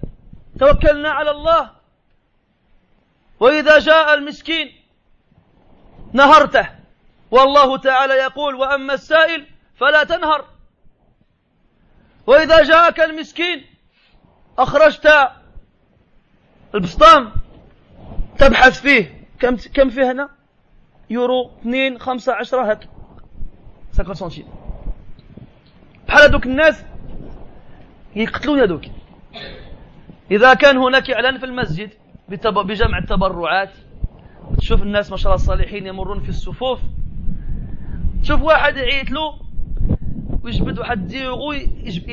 توكلنا على الله. وإذا جاء المسكين نهرته والله تعالى يقول وأما السائل فلا تنهر. وإذا جاءك المسكين أخرجت البسطام تبحث فيه. كم كم فيه هنا؟ يورو اثنين خمسة عشرة هك 50 سنتيم بحال هذوك الناس يقتلون هذوك إذا كان هناك إعلان في المسجد بجمع التبرعات تشوف الناس ما شاء الله الصالحين يمرون في الصفوف. تشوف واحد يعيط له ويجبد واحد ديغو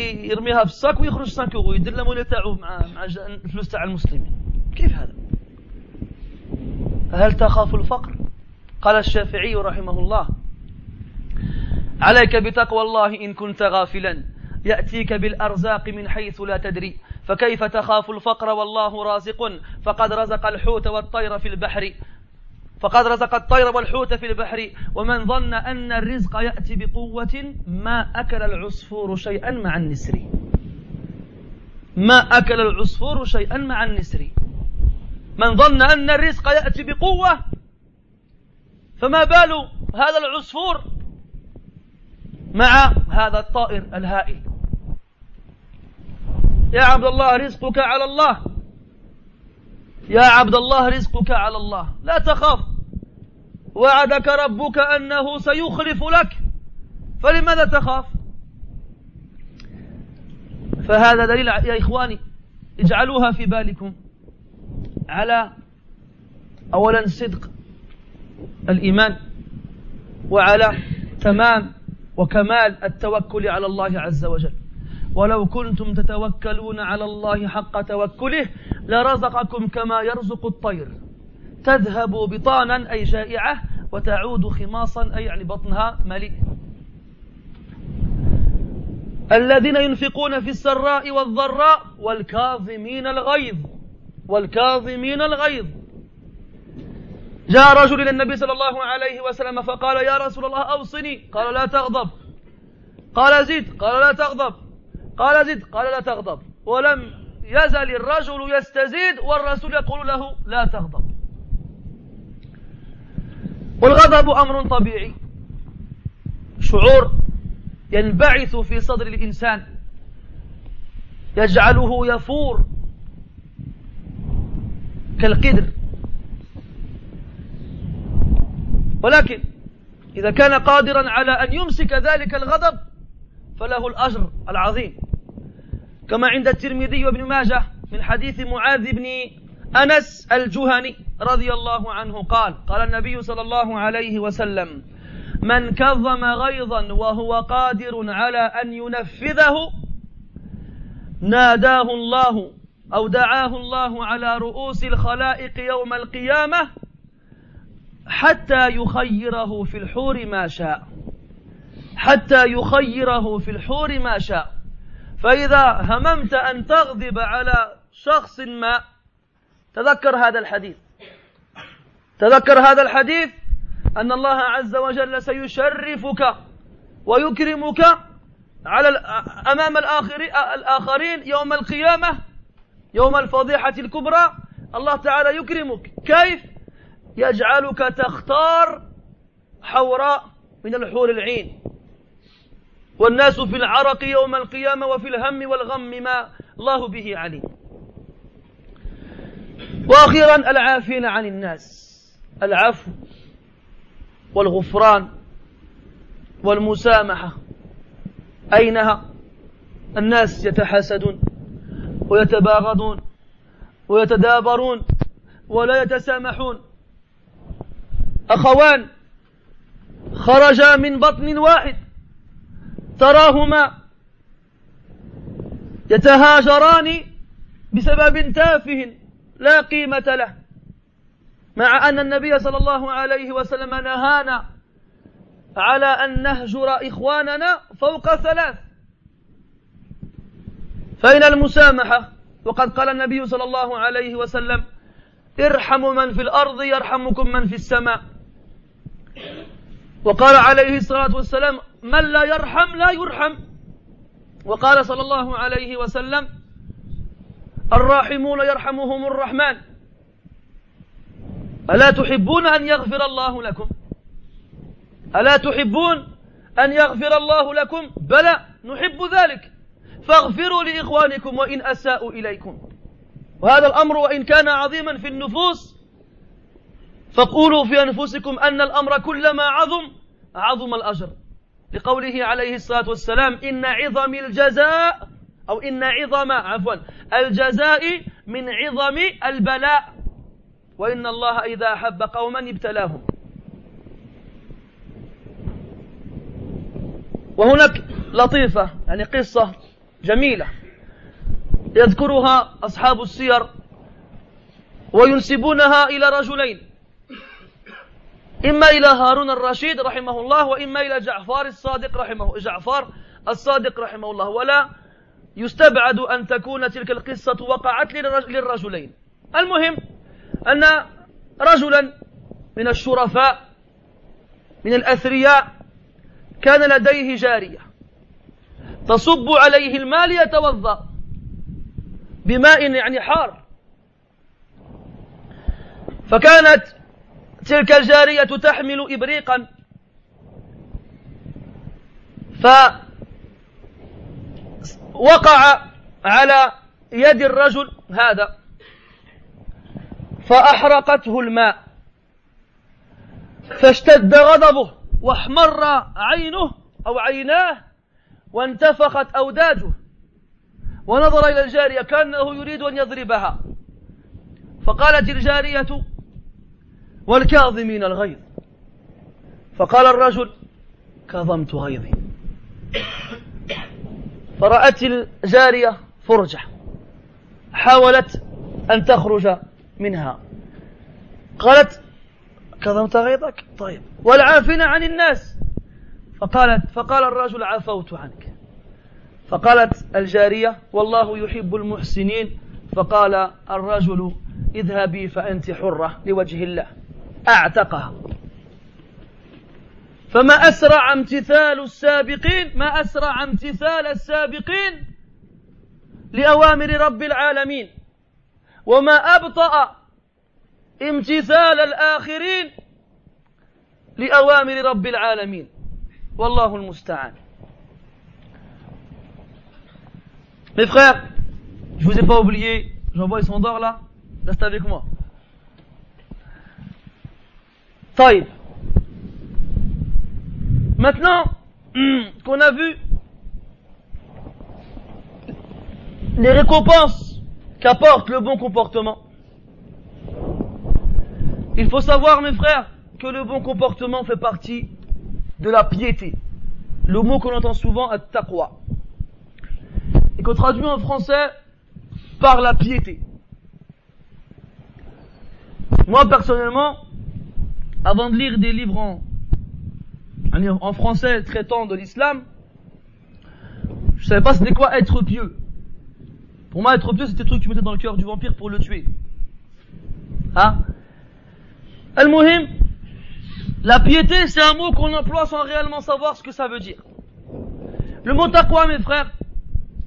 يرميها في الصاك ويخرج 5 يورو يدير لاموني تاعو مع مع الفلوس تاع المسلمين. كيف هذا؟ هل تخاف الفقر؟ قال الشافعي رحمه الله. عليك بتقوى الله إن كنت غافلا. يأتيك بالأرزاق من حيث لا تدري. فكيف تخاف الفقر والله رازق؟ فقد رزق الحوت والطير في البحر. فقد رزق الطير والحوت في البحر. ومن ظن أن الرزق يأتي بقوة ما أكل العصفور شيئا مع النسر. ما أكل العصفور شيئا مع النسر. من ظن أن الرزق يأتي بقوة فما بال هذا العصفور مع هذا الطائر الهائل. يا عبد الله رزقك على الله. يا عبد الله رزقك على الله. لا تخاف. وعدك ربك أنه سيخلف لك. فلماذا تخاف؟ فهذا دليل يا إخواني اجعلوها في بالكم. على أولا صدق. الإيمان وعلى تمام وكمال التوكل على الله عز وجل. ولو كنتم تتوكلون على الله حق توكله لرزقكم كما يرزق الطير. تذهب بطانا أي جائعة وتعود خماصا أي يعني بطنها مليء. الذين ينفقون في السراء والضراء والكاظمين الغيظ والكاظمين الغيظ. جاء رجل إلى النبي صلى الله عليه وسلم فقال يا رسول الله أوصني. قال لا تغضب. قال زد. قال لا تغضب. قال زد. قال لا تغضب. ولم يزل الرجل يستزيد والرسول يقول له لا تغضب. والغضب أمر طبيعي. شعور ينبعث في صدر الإنسان. يجعله يفور كالقدر. ولكن إذا كان قادرا على أن يمسك ذلك الغضب فله الأجر العظيم. كما عند الترمذي وابن ماجه من حديث معاذ بن أنس الجهني رضي الله عنه قال قال النبي صلى الله عليه وسلم من كظم غيظا وهو قادر على أن ينفذه ناداه الله أو دعاه الله على رؤوس الخلائق يوم القيامة حتى يخيره في الحور ما شاء. حتى يخيره في الحور ما شاء. فإذا هممت أن تغضب على شخص ما تذكر هذا الحديث. تذكر هذا الحديث أن الله عز وجل سيشرفك ويكرمك على أمام الآخرين يوم القيامة يوم الفضيحة الكبرى. الله تعالى يكرمك. كيف؟ يجعلك تختار حوراء من الحور العين. والناس في العرق يوم القيامة وفي الهم والغم ما الله به عليم. وأخيرا العافين عن الناس. العفو والغفران والمسامحة. أينها؟ الناس يتحاسدون ويتباغضون ويتدابرون ولا يتسامحون. أخوان خرجا من بطن واحد تراهما يتهاجران بسبب تافه لا قيمة له مع أن النبي صلى الله عليه وسلم نهانا على أن نهجر إخواننا فوق ثلاث. فإن المسامحة وقد قال النبي صلى الله عليه وسلم ارحموا من في الأرض يرحمكم من في السماء. وقال عليه الصلاة والسلام من لا يرحم لا يرحم. وقال صلى الله عليه وسلم الراحمون يرحمهم الرحمن. ألا تحبون أن يغفر الله لكم؟ ألا تحبون أن يغفر الله لكم؟ بلى نحب ذلك. فاغفروا لإخوانكم وإن أساءوا إليكم. وهذا الأمر وإن كان عظيما في النفوس فقولوا في أنفسكم أن الأمر كلما عظم عظم الأجر. لقوله عليه الصلاة والسلام إن عظم الجزاء أو إن عظم عفوا الجزاء من عظم البلاء. وإن الله إذا أحب قوما ابتلاهم. وهناك لطيفة يعني قصة جميلة يذكرها أصحاب السير وينسبونها إلى رجلين. إما إلى هارون الرشيد رحمه الله وإما إلى جعفر الصادق رحمه جعفر الصادق رحمه الله. ولا يستبعد أن تكون تلك القصة وقعت للرجلين. المهم أن رجلا من الشرفاء من الأثرياء كان لديه جارية. تصب عليه المال يتوضأ بماء يعني حار. فكانت تلك الجارية تحمل إبريقا. فوقع على يد الرجل هذا فأحرقته الماء فاشتد غضبه واحمر عينه أو عيناه وانتفخت أوداجه. ونظر إلى الجارية كأنه يريد أن يضربها. فقالت الجارية والكاظمين الغيظ. فقال الرجل كظمت غيظي. فرأت الجارية فرجة حاولت أن تخرج منها. قالت كظمت غيظك؟ طيب. والعافين عن الناس. فقالت فقال الرجل عفوت عنك. فقالت الجارية والله يحب المحسنين. فقال الرجل اذهبي فأنت حرة لوجه الله. أعتقها. فما أسرع امتثال السابقين ما أسرع امتثال السابقين لأوامر رب العالمين وما أبطأ امتثال الآخرين لأوامر رب العالمين. والله المستعان. Mes frères, je vous ai pas oublié, j'envoie son d'or là, reste avec moi. Maintenant qu'on a vu les récompenses qu'apporte le bon comportement, il faut savoir, mes frères, que le bon comportement fait partie de la piété. Le mot qu'on entend souvent est taqwa. Et qu'on traduit en français par la piété. Moi, personnellement, avant de lire des livres en, en français traitant de l'islam, je savais pas c'était quoi être pieux. Pour moi, être pieux, c'était le truc que tu mettais dans le cœur du vampire pour le tuer. Hein Al-Muhim, la piété, c'est un mot qu'on emploie sans réellement savoir ce que ça veut dire. Le mot taqwa, mes frères,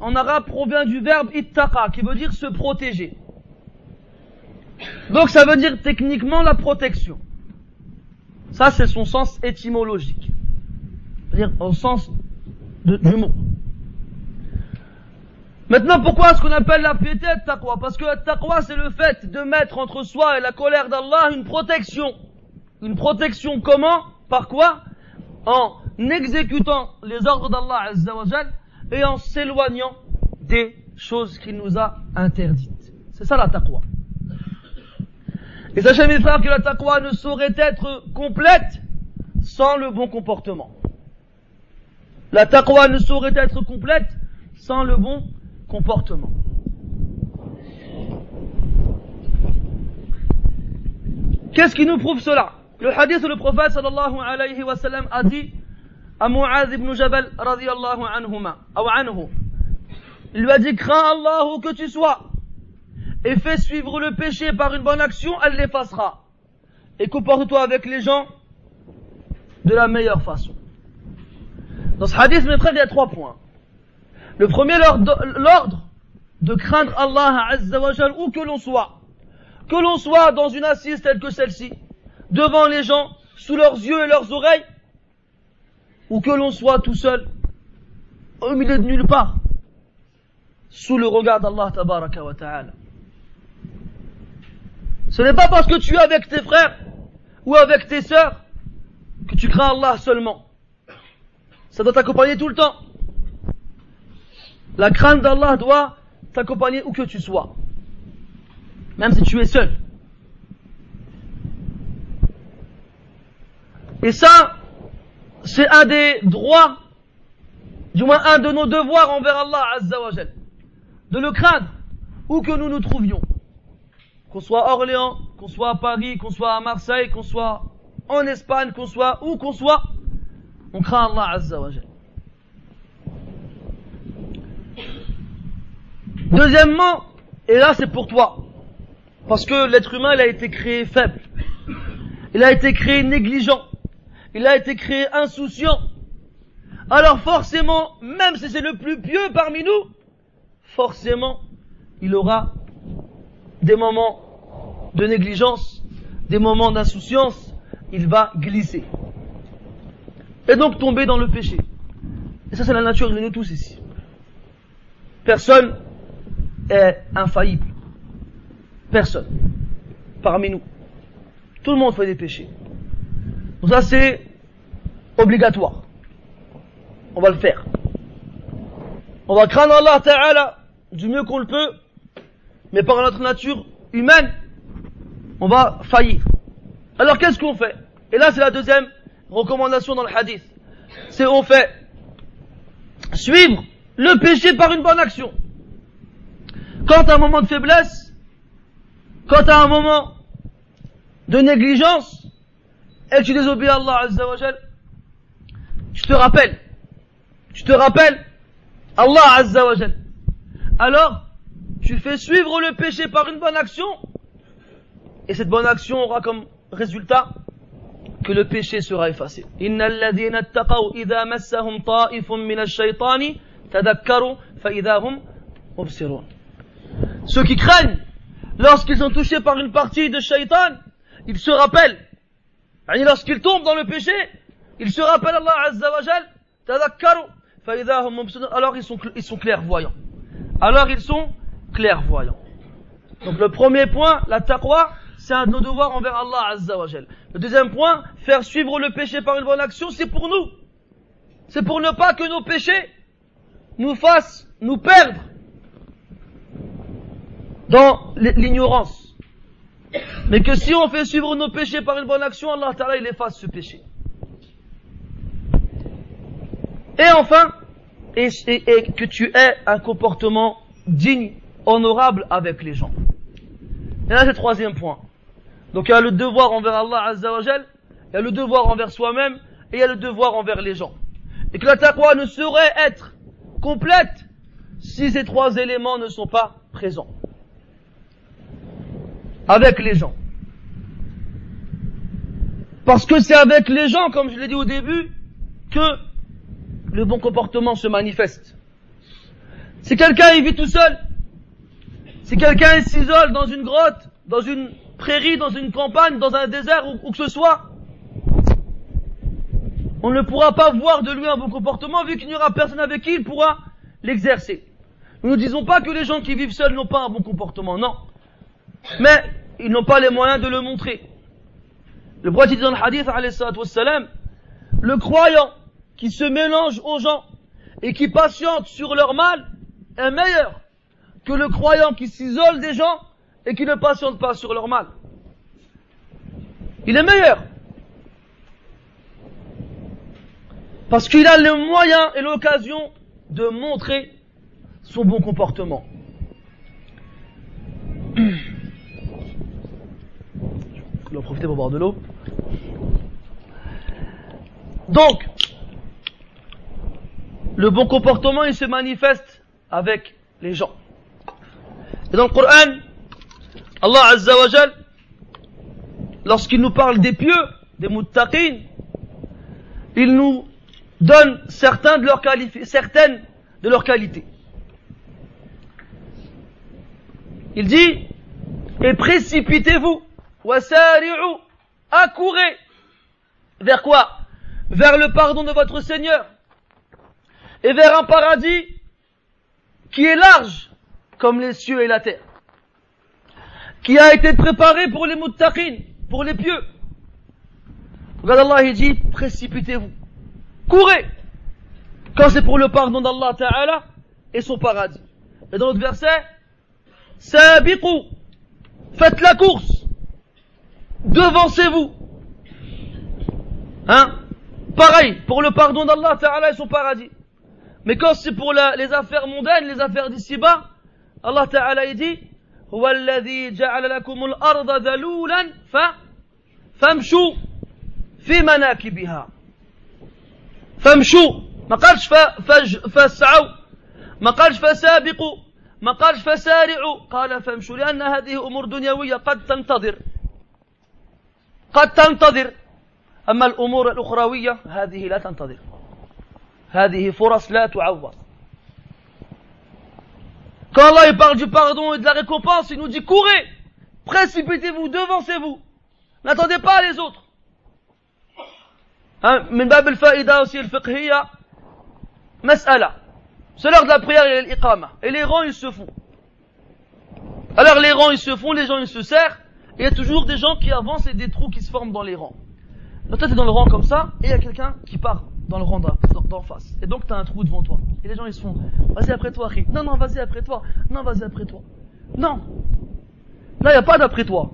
en arabe provient du verbe ittaqa, qui veut dire se protéger. Donc ça veut dire techniquement la protection. Ça, c'est son sens étymologique. C'est-à-dire au sens du mot. Maintenant, pourquoi est-ce qu'on appelle la piété taqwa? Parce que taqwa, c'est le fait de mettre entre soi et la colère d'Allah une protection. Une protection comment? Par quoi? En exécutant les ordres d'Allah et en s'éloignant des choses qu'il nous a interdites. C'est ça la taqwa. Et sachez mes frères que la taqwa ne saurait être complète sans le bon comportement. La taqwa ne saurait être complète sans le bon comportement. Qu'est-ce qui nous prouve cela? Le hadith le prophète sallallahu alayhi wa sallam a dit à Mu'adh ibn Jabal radiyallahu anhuma, ou anhu, il lui a dit crains Allah où que tu sois et fais suivre le péché par une bonne action, elle l'effacera. Et comporte-toi avec les gens de la meilleure façon. Dans ce hadith, mes frères, il y a trois points. Le premier, l'ordre de craindre Allah Azzawajal où que l'on soit. Que l'on soit dans une assise telle que celle-ci, devant les gens, sous leurs yeux et leurs oreilles, ou que l'on soit tout seul, au milieu de nulle part, sous le regard d'Allah Ta'ala. Ce n'est pas parce que tu es avec tes frères ou avec tes sœurs que tu crains Allah seulement. Ça doit t'accompagner tout le temps. La crainte d'Allah doit t'accompagner où que tu sois. Même si tu es seul. Et ça, c'est un des droits, du moins un de nos devoirs envers Allah Azza De le craindre, où que nous nous trouvions. Qu'on soit à Orléans, qu'on soit à Paris, qu'on soit à Marseille, qu'on soit en Espagne, qu'on soit où qu'on soit, on craint Allah Azza wa Deuxièmement, et là c'est pour toi, parce que l'être humain il a été créé faible, il a été créé négligent, il a été créé insouciant. Alors forcément, même si c'est le plus pieux parmi nous, forcément, il aura des moments de négligence, des moments d'insouciance, il va glisser. Et donc tomber dans le péché. Et ça c'est la nature de nous tous ici. Personne est infaillible. Personne. Parmi nous. Tout le monde fait des péchés. Donc ça c'est obligatoire. On va le faire. On va craindre Allah Ta'ala du mieux qu'on le peut, mais par notre nature humaine, on va faillir. Alors qu'est-ce qu'on fait? Et là c'est la deuxième recommandation dans le hadith. C'est on fait suivre le péché par une bonne action. Quand à un moment de faiblesse, quand as un moment de négligence et tu désobéis à Allah Azza wa Jal, tu te rappelles, tu te rappelles Allah Azza wa Jal. Alors, tu fais suivre le péché par une bonne action et cette bonne action aura comme résultat que le péché sera effacé. Ceux qui craignent, lorsqu'ils sont touchés par une partie de shaitan, ils se rappellent. Et lorsqu'ils tombent dans le péché, ils se rappellent Allah Azza wa Jal, alors ils sont, ils sont clairvoyants. Alors ils sont clairvoyants. Donc le premier point, la taqwa, c'est un de nos devoirs envers Allah Azza wa. Le deuxième point, faire suivre le péché par une bonne action, c'est pour nous. C'est pour ne pas que nos péchés nous fassent nous perdre dans l'ignorance. Mais que si on fait suivre nos péchés par une bonne action, Allah Ta'ala il efface ce péché. Et enfin, et que tu aies un comportement digne, honorable avec les gens. Et là, c'est le troisième point. Donc il y a le devoir envers Allah Azza wa Jal, il y a le devoir envers soi-même, et il y a le devoir envers les gens. Et que la taqwa ne saurait être complète si ces trois éléments ne sont pas présents. Avec les gens. Parce que c'est avec les gens, comme je l'ai dit au début, que le bon comportement se manifeste. Si quelqu'un vit tout seul, si quelqu'un s'isole dans une grotte, dans une prairie, dans une campagne, dans un désert, ou, que ce soit, on ne pourra pas voir de lui un bon comportement vu qu'il n'y aura personne avec qui il pourra l'exercer. Nous ne disons pas que les gens qui vivent seuls n'ont pas un bon comportement, non. Mais ils n'ont pas les moyens de le montrer. Le prophète dit dans le hadith, le croyant qui se mélange aux gens et qui patiente sur leur mal est meilleur que le croyant qui s'isole des gens et qui ne patientent pas sur leur mal. Il est meilleur. Parce qu'il a le moyen et l'occasion de montrer son bon comportement. Je vais en profiter pour boire de l'eau. Donc, le bon comportement, il se manifeste avec les gens. Et dans le Coran, Allah Azza wa lorsqu'il nous parle des pieux, des muttaqin, il nous donne certaines de leurs qualités. Il dit, et précipitez-vous, wasari'u, accourez, vers quoi? Vers le pardon de votre Seigneur, et vers un paradis qui est large comme les cieux et la terre qui a été préparé pour les muttaqin, pour les pieux. Regarde Allah, il dit, précipitez-vous. Courez. Quand c'est pour le pardon d'Allah Ta'ala et son paradis. Et dans l'autre verset, sabiqu. Faites la course. Devancez-vous. Hein? Pareil, pour le pardon d'Allah Ta'ala et son paradis. Mais quand c'est pour les affaires mondaines, les affaires d'ici-bas, Allah Ta'ala il dit, هو الذي جعل لكم الأرض ذلولا ف فامشوا في مناكبها. فامشوا. ما قالش فج فاسعوا. ما قالش فسابقوا. ما قالش فسارعوا. قال فامشوا لأن هذه أمور دنيوية قد تنتظر. قد تنتظر. أما الأمور الأخروية هذه لا تنتظر. هذه فرص لا تعوض. Quand Allah il parle du pardon et de la récompense, il nous dit courez, précipitez-vous, devancez-vous. N'attendez pas les autres. Hein, من باب الفائدة aussi الفقهية مسألة. C'est l'heure de la prière et l'iqama. Et les rangs ils se font. Alors les rangs ils se font, les gens ils se serrent. Et il y a toujours des gens qui avancent et des trous qui se forment dans les rangs. Donc toi t'es dans le rang comme ça et il y a quelqu'un qui part dans le rang d'en face. Et donc tu as un trou devant toi. Et les gens ils se font, vas-y après toi, Non, non, vas-y après toi. Non, vas-y après toi. Non. Là, il n'y a pas d'après toi.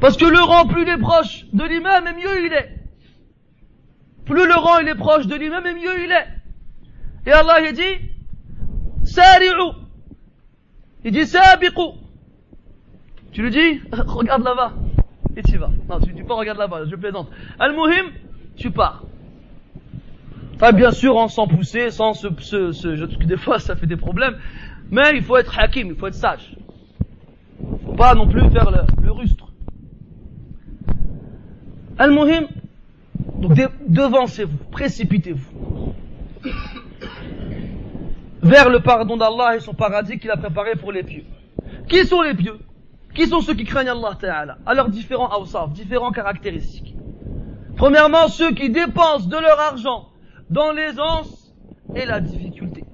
Parce que le rang, plus il est proche de lui-même, et mieux il est. Plus le rang il est proche de lui-même, et mieux il est. Et Allah il dit, sari'u. Il dit sabiqu. Tu lui dis, [laughs] regarde là-bas. Et tu vas. Non, tu dis pas regarde là-bas, je plaisante. Al-Muhim, tu pars. Enfin, bien sûr, en sans pousser, sans ce, ce, ce je, des fois [laughs] ça fait des problèmes. Mais il faut être hakim, il faut être sage. Faut pas non plus faire le, rustre. Al-Muhim, donc devancez-vous, précipitez-vous vers le pardon d'Allah et son paradis qu'il a préparé pour les pieux. Qui sont les pieux? Qui sont ceux qui craignent Allah Ta'ala? À différents awsaf, différentes caractéristiques. Premièrement, ceux qui dépensent de leur argent dans l'aisance et la difficulté.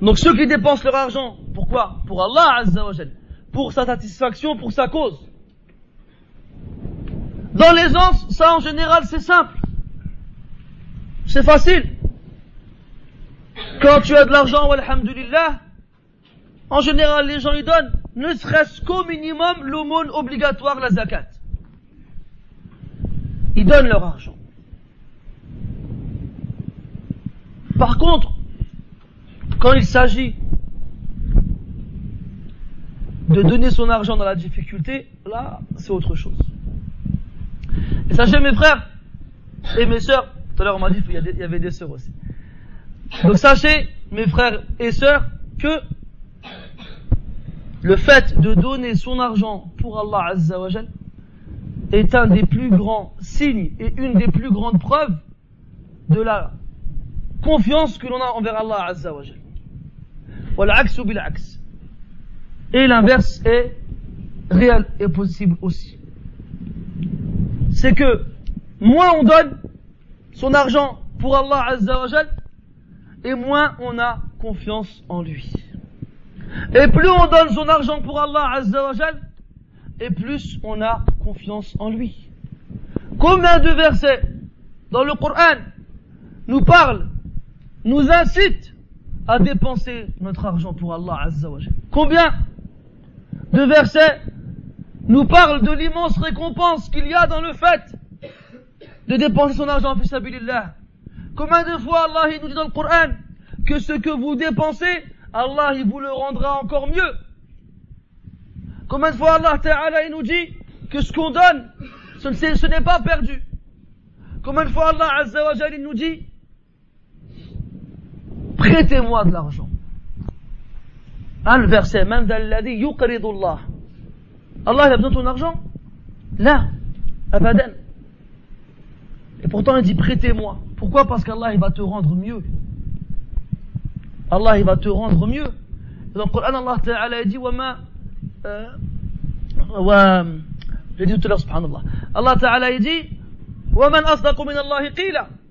Donc ceux qui dépensent leur argent, pourquoi? Pour Allah Azza wa pour sa satisfaction, pour sa cause. Dans l'aisance, ça en général c'est simple. C'est facile. Quand tu as de l'argent, alhamdulillah, en général les gens y donnent, ne serait-ce qu'au minimum l'aumône obligatoire, la zakat. Ils donnent leur argent. Par contre, quand il s'agit de donner son argent dans la difficulté, là, c'est autre chose. Et sachez mes frères et mes sœurs, tout à l'heure on m'a dit qu'il y avait des sœurs aussi. Donc sachez, mes frères et sœurs, que le fait de donner son argent pour Allah Azza wa est un des plus grands signes et une des plus grandes preuves de la confiance que l'on a envers Allah Azza wa Et l'inverse est réel et possible aussi c'est que moins on donne son argent pour Allah Azza wa et moins on a confiance en lui. Et plus on donne son argent pour Allah Azza wa et plus on a confiance en lui. Combien de versets dans le Coran nous parlent, nous incitent à dépenser notre argent pour Allah Azza wa Combien de versets nous parle de l'immense récompense qu'il y a dans le fait de dépenser son argent en fisabilillah. Combien de fois Allah nous dit dans le Coran que ce que vous dépensez, Allah il vous le rendra encore mieux. Combien de fois Allah Ta'ala il nous dit que ce qu'on donne, ce n'est pas perdu. Combien de fois Allah Azza wa il nous dit prêtez-moi de l'argent. Hein, Un verset, man Allah. Allah, il a besoin de ton argent? Là, abadan. Et pourtant, il dit prêtez-moi. Pourquoi? Parce qu'Allah, il va te rendre mieux. Allah, va te rendre mieux. Dans le Coran, Allah Ta'ala dit Wama. Euh, dit tout à l'heure, subhanallah. Allah Ta'ala dit Waman asdaqu min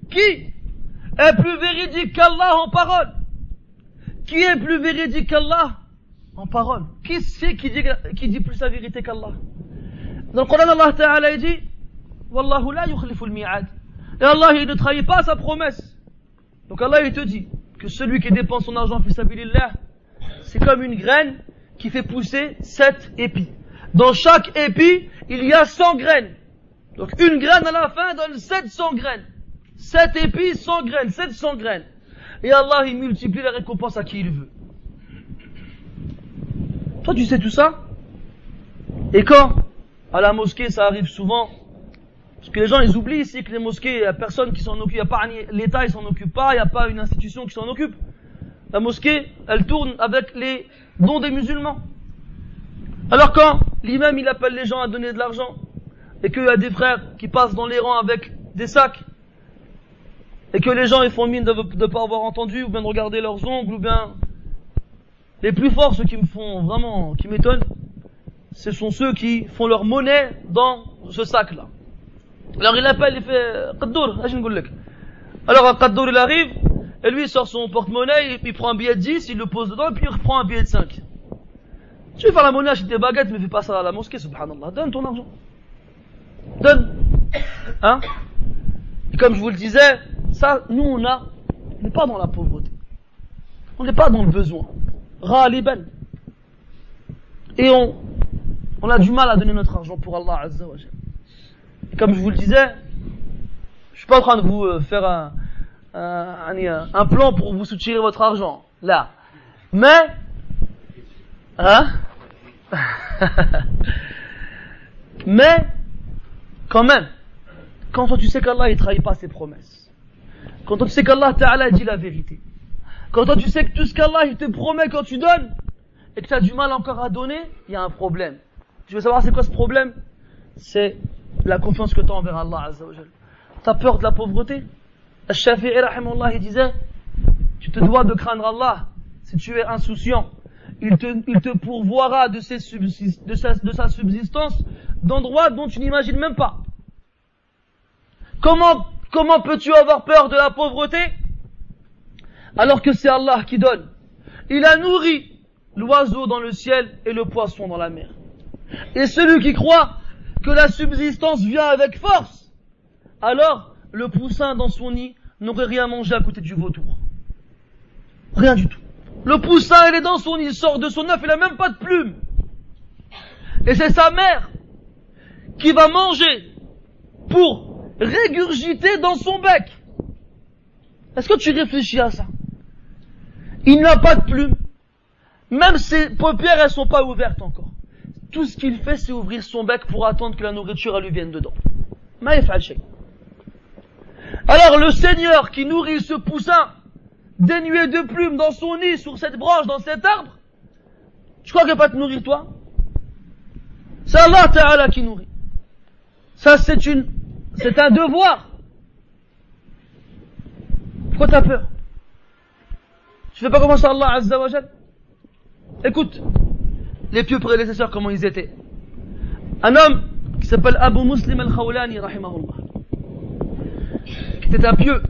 Qui? Est plus véridique qu'Allah en parole Qui est plus véridique qu'Allah en parole? Qui c'est qui dit, qui dit plus la vérité qu'Allah? Dans le Coran, Allah Ta'ala dit Wallahu la al-mi'ad. Et Allah, il ne trahit pas sa promesse. Donc Allah, il te dit que celui qui dépense son argent c'est comme une graine qui fait pousser sept épis. Dans chaque épi, il y a 100 graines. Donc une graine à la fin donne 700 graines. 7 épis, 100 graines, 700 graines. Et Allah, il multiplie la récompense à qui il veut. Toi, tu sais tout ça? Et quand? À la mosquée, ça arrive souvent. Parce que les gens, ils oublient ici que les mosquées, il n'y a personne qui s'en occupe, il l'État, il s'en occupe pas, il n'y a pas une institution qui s'en occupe. La mosquée, elle tourne avec les dons des musulmans. Alors quand l'imam, il appelle les gens à donner de l'argent, et qu'il y a des frères qui passent dans les rangs avec des sacs, et que les gens, ils font mine de ne pas avoir entendu, ou bien de regarder leurs ongles, ou bien les plus forts, ceux qui me font vraiment, qui m'étonnent, ce sont ceux qui font leur monnaie dans ce sac-là. Alors il appelle, il fait Qaddour, Alors Qaddour il arrive, et lui il sort son porte-monnaie, il, prend un billet de 10, il le pose dedans, et puis il reprend un billet de 5. Tu veux faire la monnaie, achète des baguettes, mais fais pas ça à la mosquée, subhanallah. Donne ton argent. Donne. Hein? Comme je vous le disais, ça, nous on a, n'est pas dans la pauvreté. On n'est pas dans le besoin. Et on, on a du mal à donner notre argent pour Allah Azza wa Et comme je vous le disais, je suis pas en train de vous euh, faire un, un, plan pour vous soutirer votre argent. Là. Mais, hein? [laughs] Mais, quand même, quand tu sais qu'Allah ne trahit pas ses promesses, quand toi tu sais qu'Allah Ta'ala dit la vérité, quand toi tu sais que tout ce qu'Allah te promet quand tu donnes, et que tu as du mal encore à donner, il y a un problème. Tu veux savoir c'est quoi ce problème? C'est la confiance que tu as envers Allah Tu as peur de la pauvreté? Al-Shafi'i il disait, tu te dois de craindre Allah si tu es insouciant. Il te, il te pourvoira de, ses de, sa, de sa subsistance d'endroits dont tu n'imagines même pas. Comment, comment peux-tu avoir peur de la pauvreté alors que c'est Allah qui donne Il a nourri l'oiseau dans le ciel et le poisson dans la mer. Et celui qui croit que la subsistance vient avec force, alors le poussin dans son nid n'aurait rien mangé à côté du vautour. Rien du tout. Le poussin, il est dans son nid, il sort de son œuf, il n'a même pas de plume. Et c'est sa mère qui va manger pour régurgiter dans son bec. Est-ce que tu réfléchis à ça? Il n'a pas de plume. Même ses paupières, elles sont pas ouvertes encore. Tout ce qu'il fait, c'est ouvrir son bec pour attendre que la nourriture elle lui vienne dedans. Alors le Seigneur qui nourrit ce poussin, dénué de plumes dans son nid, sur cette branche, dans cet arbre, tu crois qu'il va pas te nourrir toi? C'est Allah qui nourrit. Ça c'est une, c'est un devoir. Pourquoi t'as peur? Tu fais pas commencer Allah Azza wa Écoute, les pieux prédécesseurs, comment ils étaient? Un homme qui s'appelle Abu Muslim al-Khawlani, rahimahullah, qui était un pieux,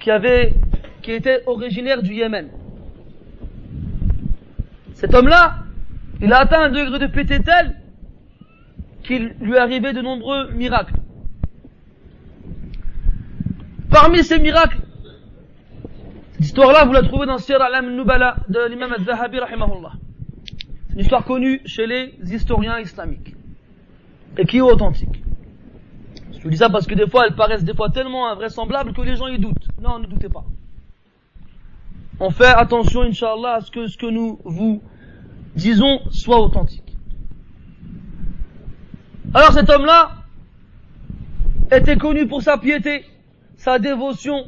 qui avait, qui était originaire du Yémen. Cet homme-là, il a atteint un degré de pété tel qu'il lui arrivait de nombreux miracles. Parmi ces miracles, cette histoire-là, vous la trouvez dans Sir al-Nubala de l'imam al-Zahabi, rahimahullah. C'est une histoire connue chez les historiens islamiques. Et qui est authentique. Je vous dis ça parce que des fois, elles paraissent des fois tellement invraisemblables que les gens y doutent. Non, ne doutez pas. On fait attention, inshallah, à ce que ce que nous vous disons soit authentique. Alors cet homme-là était connu pour sa piété, sa dévotion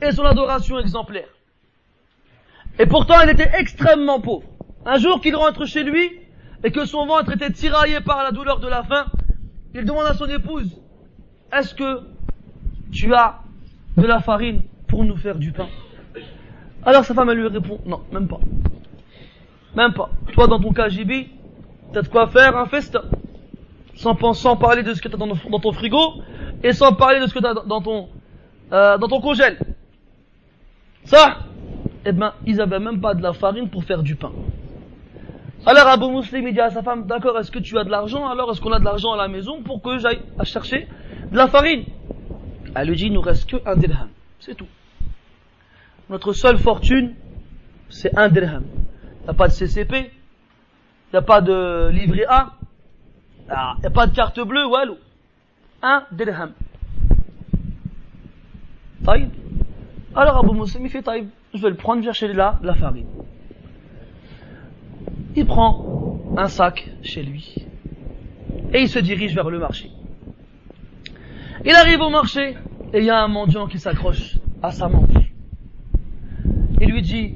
et son adoration exemplaire. Et pourtant, il était extrêmement pauvre. Un jour qu'il rentre chez lui et que son ventre était tiraillé par la douleur de la faim, il demande à son épouse, est-ce que tu as de la farine pour nous faire du pain? Alors sa femme lui répond, non, même pas. Même pas. Toi dans ton KGB, t'as de quoi faire un festin. Sans, sans parler de ce que t'as dans, dans ton frigo et sans parler de ce que t'as dans ton, euh, dans ton congèle. Ça, eh ben, ils avaient même pas de la farine pour faire du pain. Alors Abu Muslim il dit à sa femme, d'accord, est-ce que tu as de l'argent? Alors est-ce qu'on a de l'argent à la maison pour que j'aille chercher de la farine? Elle lui dit, il nous reste que un dirham. C'est tout. Notre seule fortune, c'est un dirham. Il n'y a pas de CCP, il n'y a pas de livret A, ah, n'y a pas de carte bleue, walou. Un dirham. Taïb. Alors Abu Muslim il fait taïb, je vais le prendre, chercher là la farine. Il prend un sac chez lui et il se dirige vers le marché. Il arrive au marché et il y a un mendiant qui s'accroche à sa manche. Il lui dit,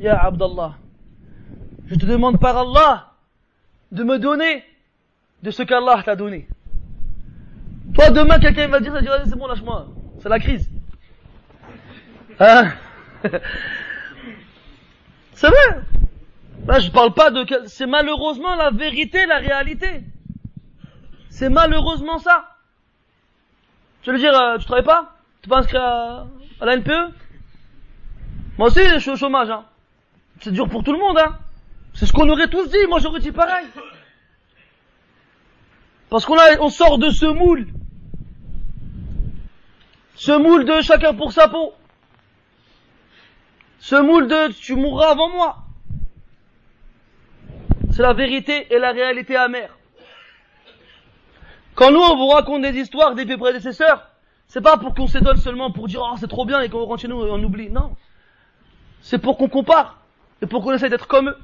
Ya Abdallah, je te demande par Allah de me donner de ce qu'Allah t'a donné. Toi, demain, quelqu'un va dire, ça dire, c'est bon, lâche-moi. C'est la crise. Hein [laughs] C'est vrai. Là, je parle pas de, c'est malheureusement la vérité, la réalité. C'est malheureusement ça. Je veux dire, euh, tu travailles pas? Tu pas inscrit à, la NPE? Moi aussi, je suis au chômage, hein. C'est dur pour tout le monde, hein. C'est ce qu'on aurait tous dit, moi j'aurais dit pareil. Parce qu'on on sort de ce moule. Ce moule de chacun pour sa peau. Ce moule de tu mourras avant moi. C'est la vérité et la réalité amère. Quand nous on vous raconte des histoires des prédécesseurs, c'est pas pour qu'on s'étonne seulement pour dire oh c'est trop bien et qu'on rentre chez nous et on oublie. Non. C'est pour qu'on compare et pour qu'on essaie d'être comme eux.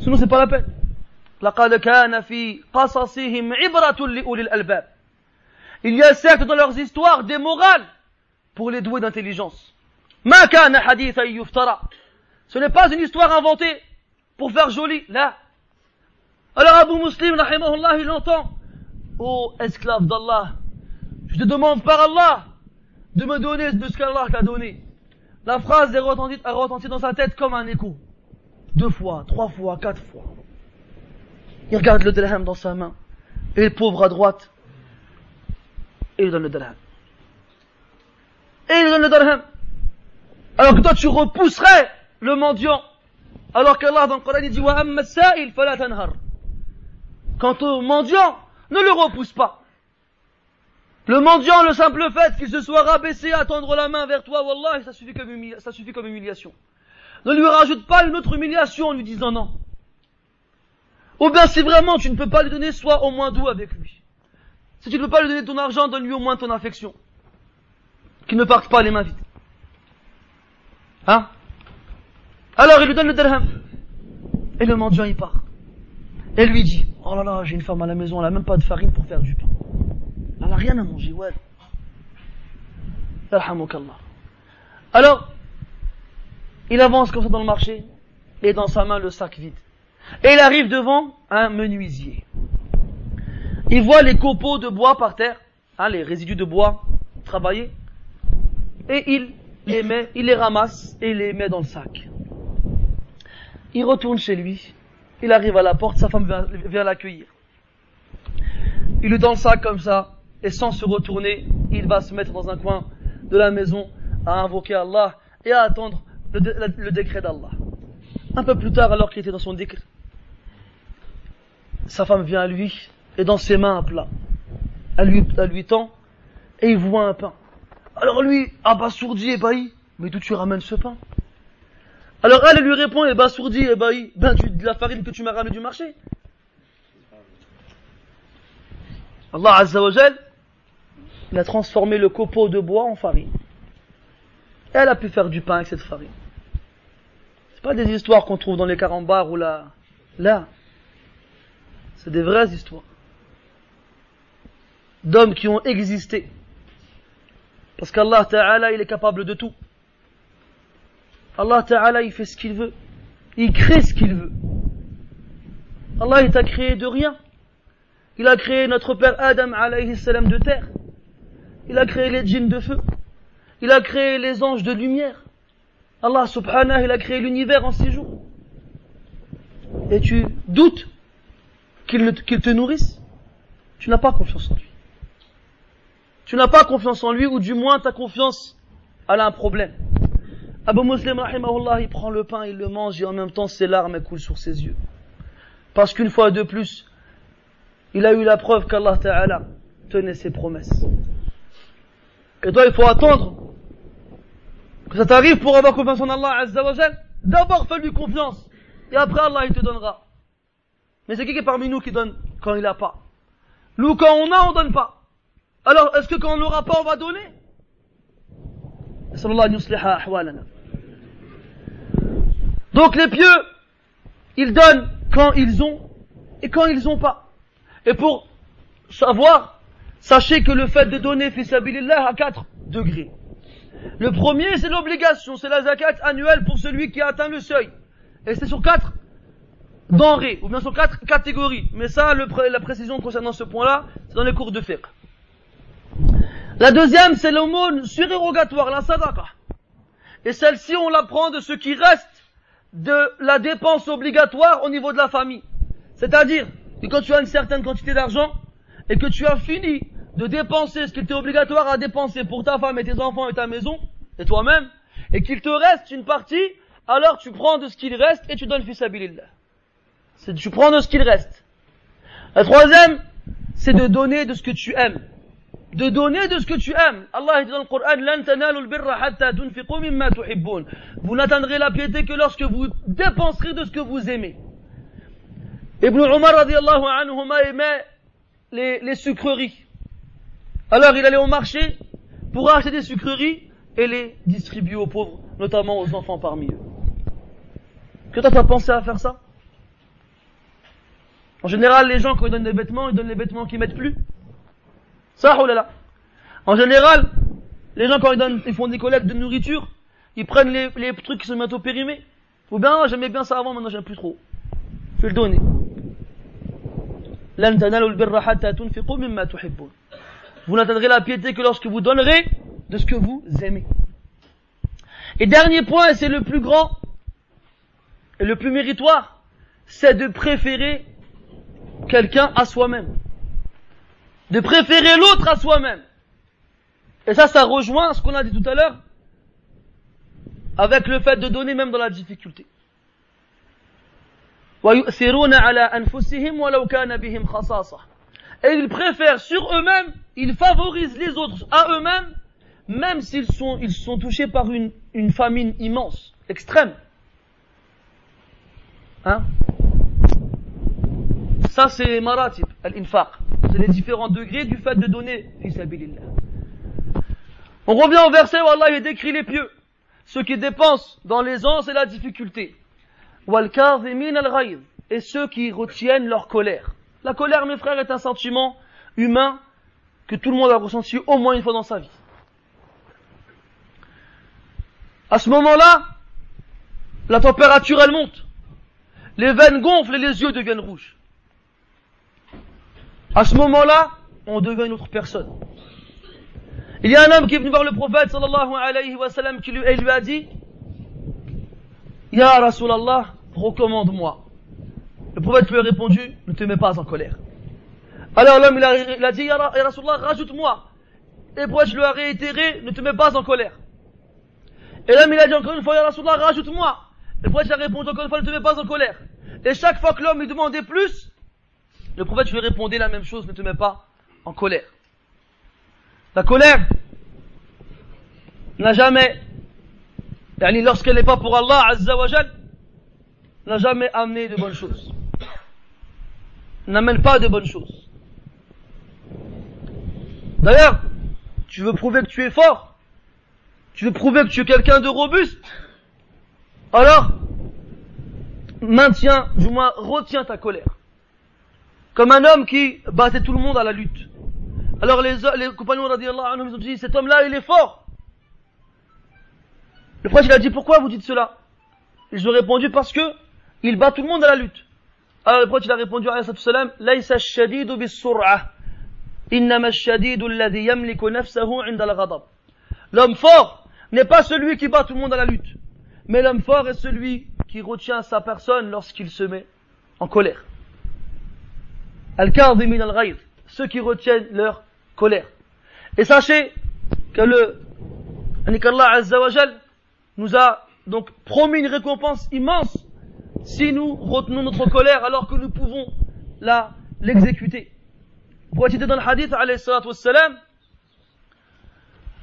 Sinon, c'est pas la peine. لقد كان في قصصهم عبرة لأولي الألباب. Il y a certes dans leurs histoires des morales pour les doués d'intelligence. ما كان حديثا يفترى. Ce n'est pas une histoire inventée pour faire joli, là. Alors Abu Muslim, rahimahullah, il entend, ô oh, esclave d'Allah, je te demande par Allah de me donner de ce qu'Allah t'a donné. La phrase est retentie, a retenti dans sa tête comme un écho. Deux fois, trois fois, quatre fois. Il regarde le dirham dans sa main. Et le pauvre à droite. Et il donne le dirham. Et il donne le dirham. Alors que toi tu repousserais le mendiant. Alors qu'Allah dans le Coran il dit Wa sa'il fala tanhar. Quant au mendiant, ne le repousse pas. Le mendiant, le simple fait qu'il se soit rabaissé à tendre la main vers toi, Wallah, ça suffit comme, ça suffit comme humiliation. Ne lui rajoute pas une autre humiliation en lui disant non. Ou bien si vraiment tu ne peux pas lui donner, sois au moins doux avec lui. Si tu ne peux pas lui donner ton argent, donne-lui au moins ton affection. Qu'il ne parte pas les mains vides. Hein? Alors il lui donne le dirham. Et le mendiant il part. Et lui dit, oh là là, j'ai une femme à la maison, elle n'a même pas de farine pour faire du pain. Elle n'a rien à manger, ouais. Alors, il avance comme ça dans le marché, et dans sa main le sac vide. Et il arrive devant un menuisier. Il voit les copeaux de bois par terre, hein, les résidus de bois travaillés, et il les ramasse et les met dans le sac. Il retourne chez lui, il arrive à la porte, sa femme vient, vient l'accueillir. Il est dans le sac comme ça, et sans se retourner, il va se mettre dans un coin de la maison à invoquer Allah et à attendre le, décret d'Allah. Un peu plus tard, alors qu'il était dans son décret, sa femme vient à lui et dans ses mains un plat. Elle lui, tend et il voit un pain. Alors lui, abasourdi, ébahi, mais d'où tu ramènes ce pain? Alors elle, lui répond, abasourdi, ébahi, ben tu, de la farine que tu m'as ramené du marché. Allah Azza wa il a transformé le copeau de bois en farine. Elle a pu faire du pain avec cette farine. Pas des histoires qu'on trouve dans les carambars ou là. Là. C'est des vraies histoires. D'hommes qui ont existé. Parce qu'Allah Ta'ala, il est capable de tout. Allah Ta'ala, il fait ce qu'il veut. Il crée ce qu'il veut. Allah, il t'a créé de rien. Il a créé notre père Adam alayhi salam de terre. Il a créé les djinns de feu. Il a créé les anges de lumière. Allah subhanahu, il a créé l'univers en six jours. Et tu doutes qu'il te nourrisse? Tu n'as pas confiance en lui. Tu n'as pas confiance en lui, ou du moins ta confiance, elle a un problème. Abu Muslim, rahimahullah, il prend le pain, il le mange, et en même temps ses larmes coulent sur ses yeux. Parce qu'une fois de plus, il a eu la preuve qu'Allah Ta'ala tenait ses promesses. Et toi, il faut attendre que ça t'arrive pour avoir confiance en Allah Azza wa D'abord, fais-lui confiance. Et après, Allah, il te donnera. Mais c'est qui qui est parmi nous qui donne quand il n'a pas? Nous, quand on a, on donne pas. Alors, est-ce que quand on n'aura pas, on va donner? Donc les pieux, ils donnent quand ils ont et quand ils n'ont pas. Et pour savoir Sachez que le fait de donner fisabilillah a quatre degrés. Le premier, c'est l'obligation, c'est la zakat annuelle pour celui qui a atteint le seuil. Et c'est sur quatre denrées, ou bien sur quatre catégories. Mais ça, la précision concernant ce point-là, c'est dans les cours de fiqh. La deuxième, c'est l'aumône surérogatoire, la sadaqa. Et celle-ci, on la prend de ce qui reste de la dépense obligatoire au niveau de la famille. C'est-à-dire que quand tu as une certaine quantité d'argent et que tu as fini de dépenser ce qui était obligatoire à dépenser pour ta femme et tes enfants et ta maison, et toi-même, et qu'il te reste une partie, alors tu prends de ce qu'il reste et tu donnes fils C'est tu prends de ce qu'il reste. La troisième, c'est de donner de ce que tu aimes. De donner de ce que tu aimes. Allah dit dans le Coran, Vous n'atteindrez la piété que lorsque vous dépenserez de ce que vous aimez. Ibn Umar radiallahu anhu aimait les, les sucreries. Alors il allait au marché pour acheter des sucreries et les distribuer aux pauvres, notamment aux enfants parmi eux. Que toi tu as pensé à faire ça? En général, les gens, quand ils donnent des vêtements, ils donnent les vêtements qu'ils mettent plus. Ça, oh là là. En général, les gens, quand ils donnent, ils font des collectes de nourriture, ils prennent les, trucs qui sont bientôt périmés. Ou bien, j'aimais bien ça avant, maintenant j'aime plus trop. Je vais le donner. Vous n'atteindrez la piété que lorsque vous donnerez de ce que vous aimez. Et dernier point, et c'est le plus grand, et le plus méritoire, c'est de préférer quelqu'un à soi-même. De préférer l'autre à soi-même. Et ça, ça rejoint ce qu'on a dit tout à l'heure, avec le fait de donner même dans la difficulté. Et ils préfèrent sur eux-mêmes, ils favorisent les autres à eux-mêmes, même s'ils sont, ils sont touchés par une, famine immense, extrême. Hein? Ça c'est maratib, al-infaq. C'est les différents degrés du fait de donner, On revient au verset où Allah décrit les pieux. Ceux qui dépensent dans l'aisance et la difficulté et ceux qui retiennent leur colère. La colère, mes frères, est un sentiment humain que tout le monde a ressenti au moins une fois dans sa vie. À ce moment-là, la température, elle monte. Les veines gonflent et les yeux deviennent rouges. À ce moment-là, on devient une autre personne. Il y a un homme qui est venu voir le prophète sallallahu alayhi wa sallam qui et lui a dit Ya Rasulallah, recommande-moi. Le prophète lui a répondu, ne te mets pas en colère. Alors l'homme, il a, il a dit, Ya Rasulallah, rajoute-moi. Et prophète lui a réitéré, ne te mets pas en colère. Et l'homme, il a dit encore une fois, Ya Rasulallah, rajoute-moi. Le prophète a répondu encore une fois, ne te mets pas en colère. Et chaque fois que l'homme lui demandait plus, le prophète lui répondait la même chose, ne te mets pas en colère. La colère n'a jamais lorsqu'elle n'est pas pour Allah Azza n'a jamais amené de bonnes choses. N'amène pas de bonnes choses. D'ailleurs, tu veux prouver que tu es fort, tu veux prouver que tu es quelqu'un de robuste, alors, maintiens, du moins, retiens ta colère. Comme un homme qui battait tout le monde à la lutte. Alors les, compagnons, radiallahu ils ont dit, cet homme-là, il est fort. Le prophète il a dit pourquoi vous dites cela? Ils ont répondu parce que il bat tout le monde à la lutte. Alors le prophète il a répondu à salam "Laysa ash-shadidu bis-sur'ah, innama ash-shadidu alladhi yamliku nafsahu 'inda al-ghadab." L'homme fort n'est pas celui qui bat tout le monde à la lutte, mais l'homme fort est celui qui retient sa personne lorsqu'il se met en colère. Al-kadhimin al-ghayz, ceux qui retiennent leur colère. Et sachez que le qu'Allah Azza nous a donc promis une récompense immense si nous retenons notre colère alors que nous pouvons l'exécuter. Pour être dans le hadith, wassalam,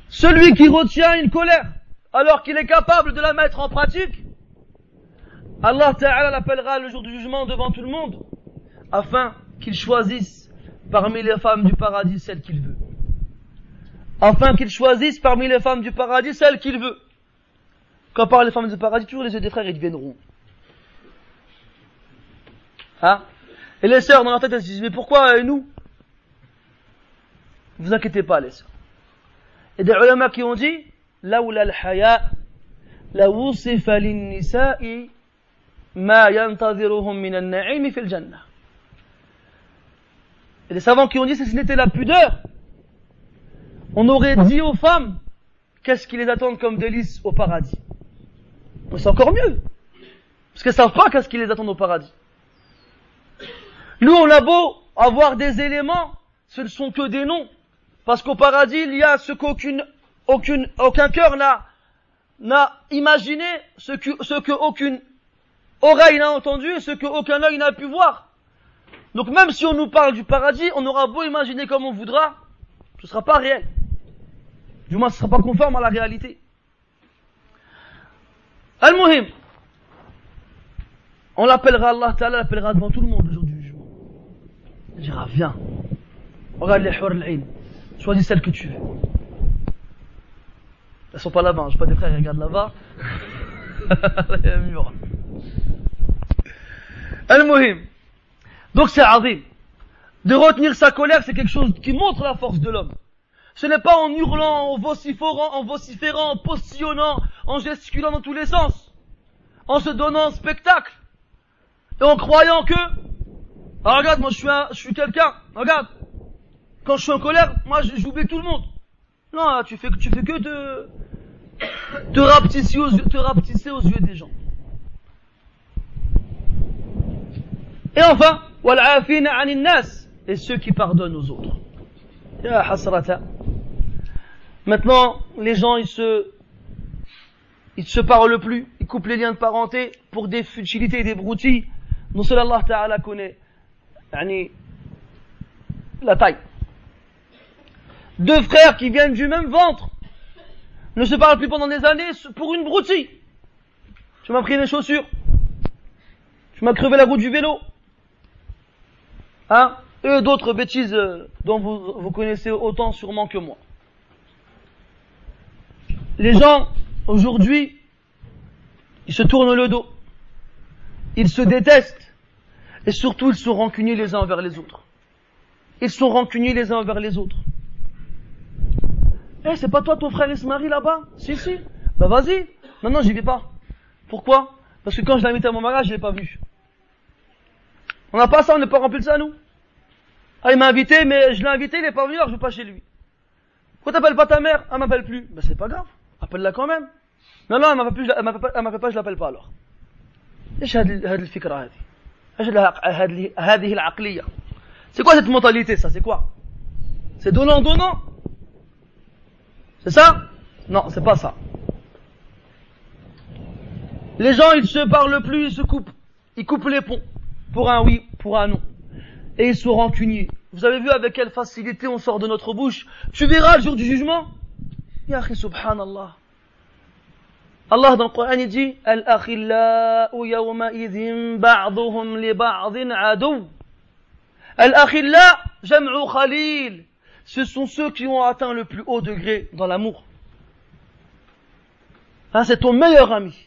celui qui retient une colère alors qu'il est capable de la mettre en pratique, Allah Ta'ala l'appellera le jour du jugement devant tout le monde afin qu'il choisisse parmi les femmes du paradis celle qu'il veut. Afin qu'il choisisse parmi les femmes du paradis celle qu'il veut. Quand on parle des femmes du paradis, toujours les yeux des frères, ils deviennent Hein? Et les sœurs, dans leur tête, elles se disent, mais pourquoi euh, nous? Ne vous inquiétez pas, les sœurs. Et des ulama qui ont dit, لولا الحياء لوصف للنساء ما ينتظرهم من النعيم في الجنة. Et des savants qui ont dit, si ce n'était la pudeur, on aurait dit aux femmes, qu'est-ce qui les attend comme délices au paradis c'est encore mieux. Parce qu'elles savent pas qu'est-ce qui les attend au paradis. Nous, on a beau avoir des éléments, ce ne sont que des noms. Parce qu'au paradis, il y a ce qu'aucune, aucune, aucun cœur n'a, imaginé, ce que, ce oreille n'a entendu ce que aucun œil n'a pu voir. Donc même si on nous parle du paradis, on aura beau imaginer comme on voudra, ce ne sera pas réel. Du moins, ce ne sera pas conforme à la réalité. Al-Muhim. On l'appellera, Allah Ta'ala l'appellera devant tout le monde le jour du jugement. Il dira, viens. Regarde les hur Choisis celle que tu veux. Elles sont pas là-bas, je pas des frères, ils regardent là-bas. Il y a un mur. Al-Muhim. Donc c'est azim. De retenir sa colère, c'est quelque chose qui montre la force de l'homme. Ce n'est pas en hurlant, en vociférant, en vociférant, en postillonnant, en gesticulant dans tous les sens, en se donnant un spectacle, et en croyant que, ah, regarde, moi je suis je suis quelqu'un, regarde, quand je suis en colère, moi j'oublie tout le monde. Non, tu fais, tu fais que de, te rapetisser aux, te aux yeux des gens. Et enfin, et ceux qui pardonnent aux autres. Maintenant, les gens, ils se, ils se parlent plus, ils coupent les liens de parenté pour des futilités et des broutilles dont seul Allah Ta'ala connaît la taille. Deux frères qui viennent du même ventre ne se parlent plus pendant des années pour une broutille. Tu m'as pris les chaussures. Tu m'as crevé la roue du vélo. Hein? Et d'autres bêtises euh, dont vous, vous connaissez autant sûrement que moi. Les gens, aujourd'hui, ils se tournent le dos. Ils se détestent. Et surtout, ils sont rancuniers les uns envers les autres. Ils sont rancuniers les uns envers les autres. Eh, c'est pas toi ton frère il se marie là-bas Si, si. Bah vas-y. Non, non, j'y vais pas. Pourquoi Parce que quand je l'ai invité à mon mariage, je l'ai pas vu. On n'a pas ça, on n'est pas rempli de ça, nous. Ah, il m'a invité, mais je l'ai invité, il est pas venu, alors je vais pas chez lui. Pourquoi t'appelles pas ta mère Elle m'appelle plus. Bah c'est pas grave. Appelle-la quand même. Non, non, elle m'appelle plus, elle m'appelle pas, je l'appelle pas alors. ايش هذه الفكره هذه ايش هذه العقليه c'est quoi cette mentalité ça c'est quoi c'est donnant donnant c'est ça? Non c'est pas ça. Les gens ils se parlent plus ils se coupent. Ils coupent les ponts. Pour un oui pour un non. Et ils sont rancuniers. Vous avez vu avec quelle facilité on sort de notre bouche? Tu verras le jour du jugement? Ya subhanallah. Allah dans le Coran il dit Al-akhillau yawma'idhin ba'duhum li ba'dhin adu. Al-akhilla jam'u khalil. Ce sont ceux qui ont atteint le plus haut degré dans l'amour. Hein, c'est ton meilleur ami.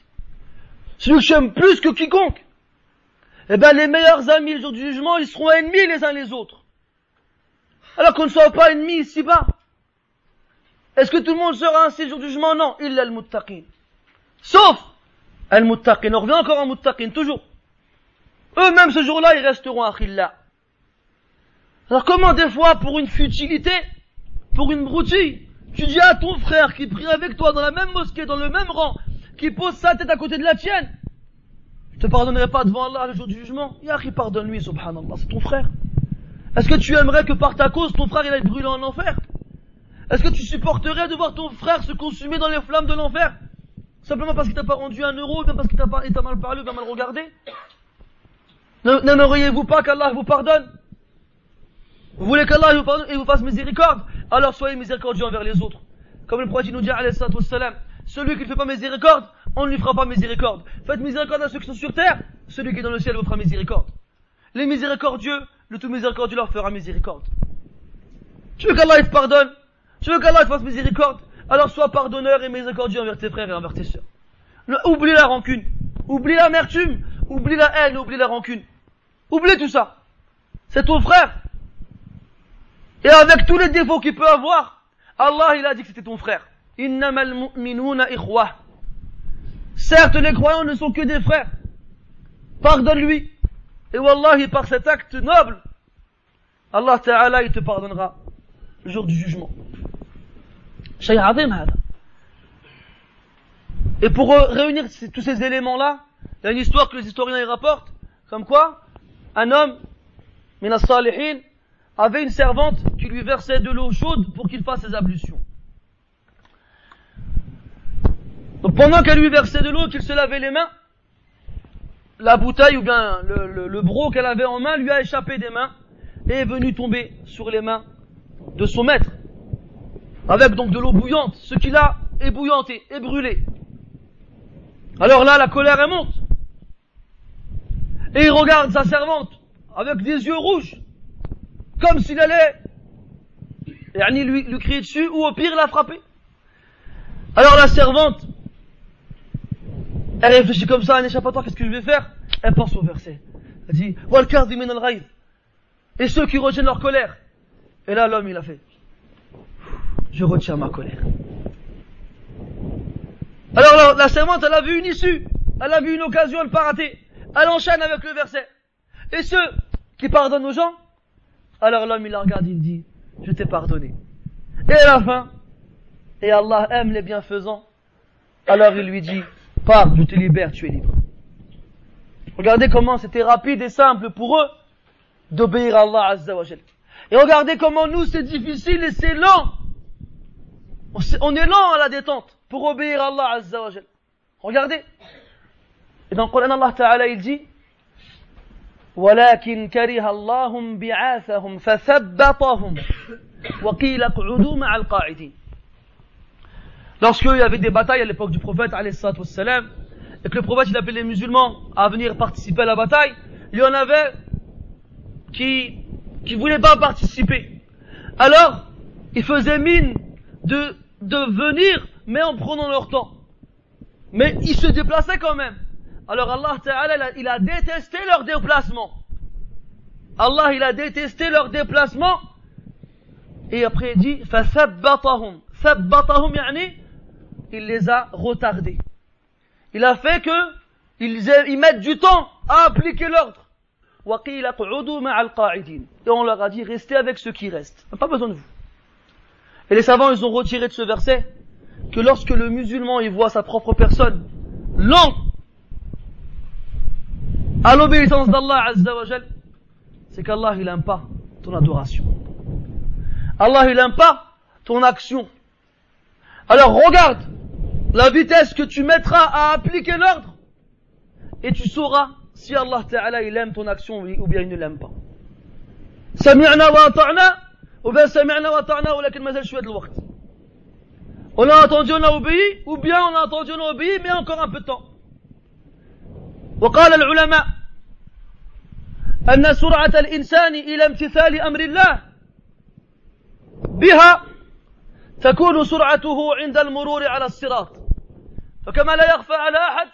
Celui que tu aimes plus que quiconque. Eh bien, les meilleurs amis le jour du jugement, ils seront ennemis les uns les autres. Alors qu'on ne soit pas ennemis ici-bas. Est-ce que tout le monde sera ainsi le jour du jugement? Non. Il al muttaqin. Sauf Al-Muttaqin. On revient encore en Muttaqin, toujours. Eux-mêmes, ce jour-là, ils resteront Akhilla. Alors comment des fois, pour une futilité, pour une broutille, tu dis à ton frère qui prie avec toi dans la même mosquée, dans le même rang, qui pose sa tête à côté de la tienne, je te pardonnerai pas devant Allah le jour du jugement. Yahri, pardonne-lui, subhanallah, c'est ton frère. Est-ce que tu aimerais que par ta cause, ton frère il aille brûler en enfer? Est-ce que tu supporterais de voir ton frère se consumer dans les flammes de l'enfer? Simplement parce qu'il t'a pas rendu un euro, bien parce qu'il t'a mal parlé, bien mal regardé? N'aimeriez-vous pas qu'Allah vous pardonne? Vous voulez qu'Allah vous vous fasse miséricorde Alors soyez miséricordieux envers les autres. Comme le prophète nous dit, celui qui ne fait pas miséricorde, on ne lui fera pas miséricorde. Faites miséricorde à ceux qui sont sur terre, celui qui est dans le ciel vous fera miséricorde. Les miséricordieux, le tout miséricordieux leur fera miséricorde. Tu veux qu'Allah te pardonne? Tu veux qu'Allah te fasse miséricorde? Alors sois pardonneur et miséricordieux envers tes frères et envers tes sœurs. Oublie la rancune. Oublie l'amertume. Oublie la haine. Oublie la rancune. Oublie tout ça. C'est ton frère. Et avec tous les défauts qu'il peut avoir, Allah il a dit que c'était ton frère. Certes, les croyants ne sont que des frères. Pardonne-lui. Et Wallahi, par cet acte noble, Allah Ta'ala, il te pardonnera le jour du jugement. Et pour réunir tous ces éléments-là, il y a une histoire que les historiens y rapportent, comme quoi un homme, Minas Salihin, avait une servante qui lui versait de l'eau chaude pour qu'il fasse ses ablutions. Donc pendant qu'elle lui versait de l'eau, qu'il se lavait les mains, la bouteille ou bien le, le, le bro qu'elle avait en main lui a échappé des mains et est venu tomber sur les mains de son maître avec donc de l'eau bouillante, ce qu'il a ébouillanté, brûlé. Alors là, la colère elle monte. Et il regarde sa servante avec des yeux rouges, comme s'il allait lui, lui crier dessus ou au pire la frapper. Alors la servante, elle réfléchit comme ça, un échappatoire, qu'est-ce que je vais faire? Elle pense au verset. Elle dit, et ceux qui retiennent leur colère. Et là, l'homme, il a fait, je retiens ma colère. Alors la, servante, elle a vu une issue, elle a vu une occasion, elle pas rater. Elle enchaîne avec le verset. Et ceux qui pardonnent aux gens, alors l'homme, il la regarde, il dit, je t'ai pardonné. Et à la fin, et Allah aime les bienfaisants, alors il lui dit, pars, je te libère, tu es libre. Regardez comment c'était rapide et simple pour eux d'obéir à Allah Azza Et regardez comment nous c'est difficile et c'est lent. On est lent à la détente pour obéir à Allah Azza Regardez. Et dans le Coran Allah Ta'ala il dit ولكن كره الله بعاثهم فثبطهم وقيل اقعدوا مع القاعدين Lorsqu'il y avait des batailles à l'époque du prophète wassalam, et que le prophète il appelait les musulmans à venir participer à la bataille, il y en avait qui qui voulaient pas participer. Alors, ils faisaient mine de de venir, mais en prenant leur temps. Mais ils se déplaçaient quand même. Alors Allah Ta'ala, il a détesté leur déplacement. Allah, il a détesté leur déplacement. Et après il dit, فَثَبَّطَهُمْ ثَبَّطَهُمْ يعني, il les a retardés. Il a fait que ils, ils mettent du temps à appliquer l'ordre. Et on leur a dit, restez avec ceux qui restent. Pas besoin de vous. Et les savants, ils ont retiré de ce verset que lorsque le musulman, il voit sa propre personne lent à l'obéissance d'Allah c'est qu'Allah, il n'aime pas ton adoration. Allah, il n'aime pas ton action. Alors regarde la vitesse que tu mettras à appliquer l'ordre et tu sauras si Allah Ta'ala il aime ton action ou bien il ne l'aime pas. سمعنا وأطعنا ou bien سمعنا وأطعنا ولكن ما زال شوية الوقت. On a entendu, on a obéi, ou bien on a entendu, on a obéi, mais encore un peu de temps. وقال العلماء أن سرعة الإنسان إلى امتثال أمر الله بها تكون سرعته عند المرور على الصراط. فكما لا يخفى على أحد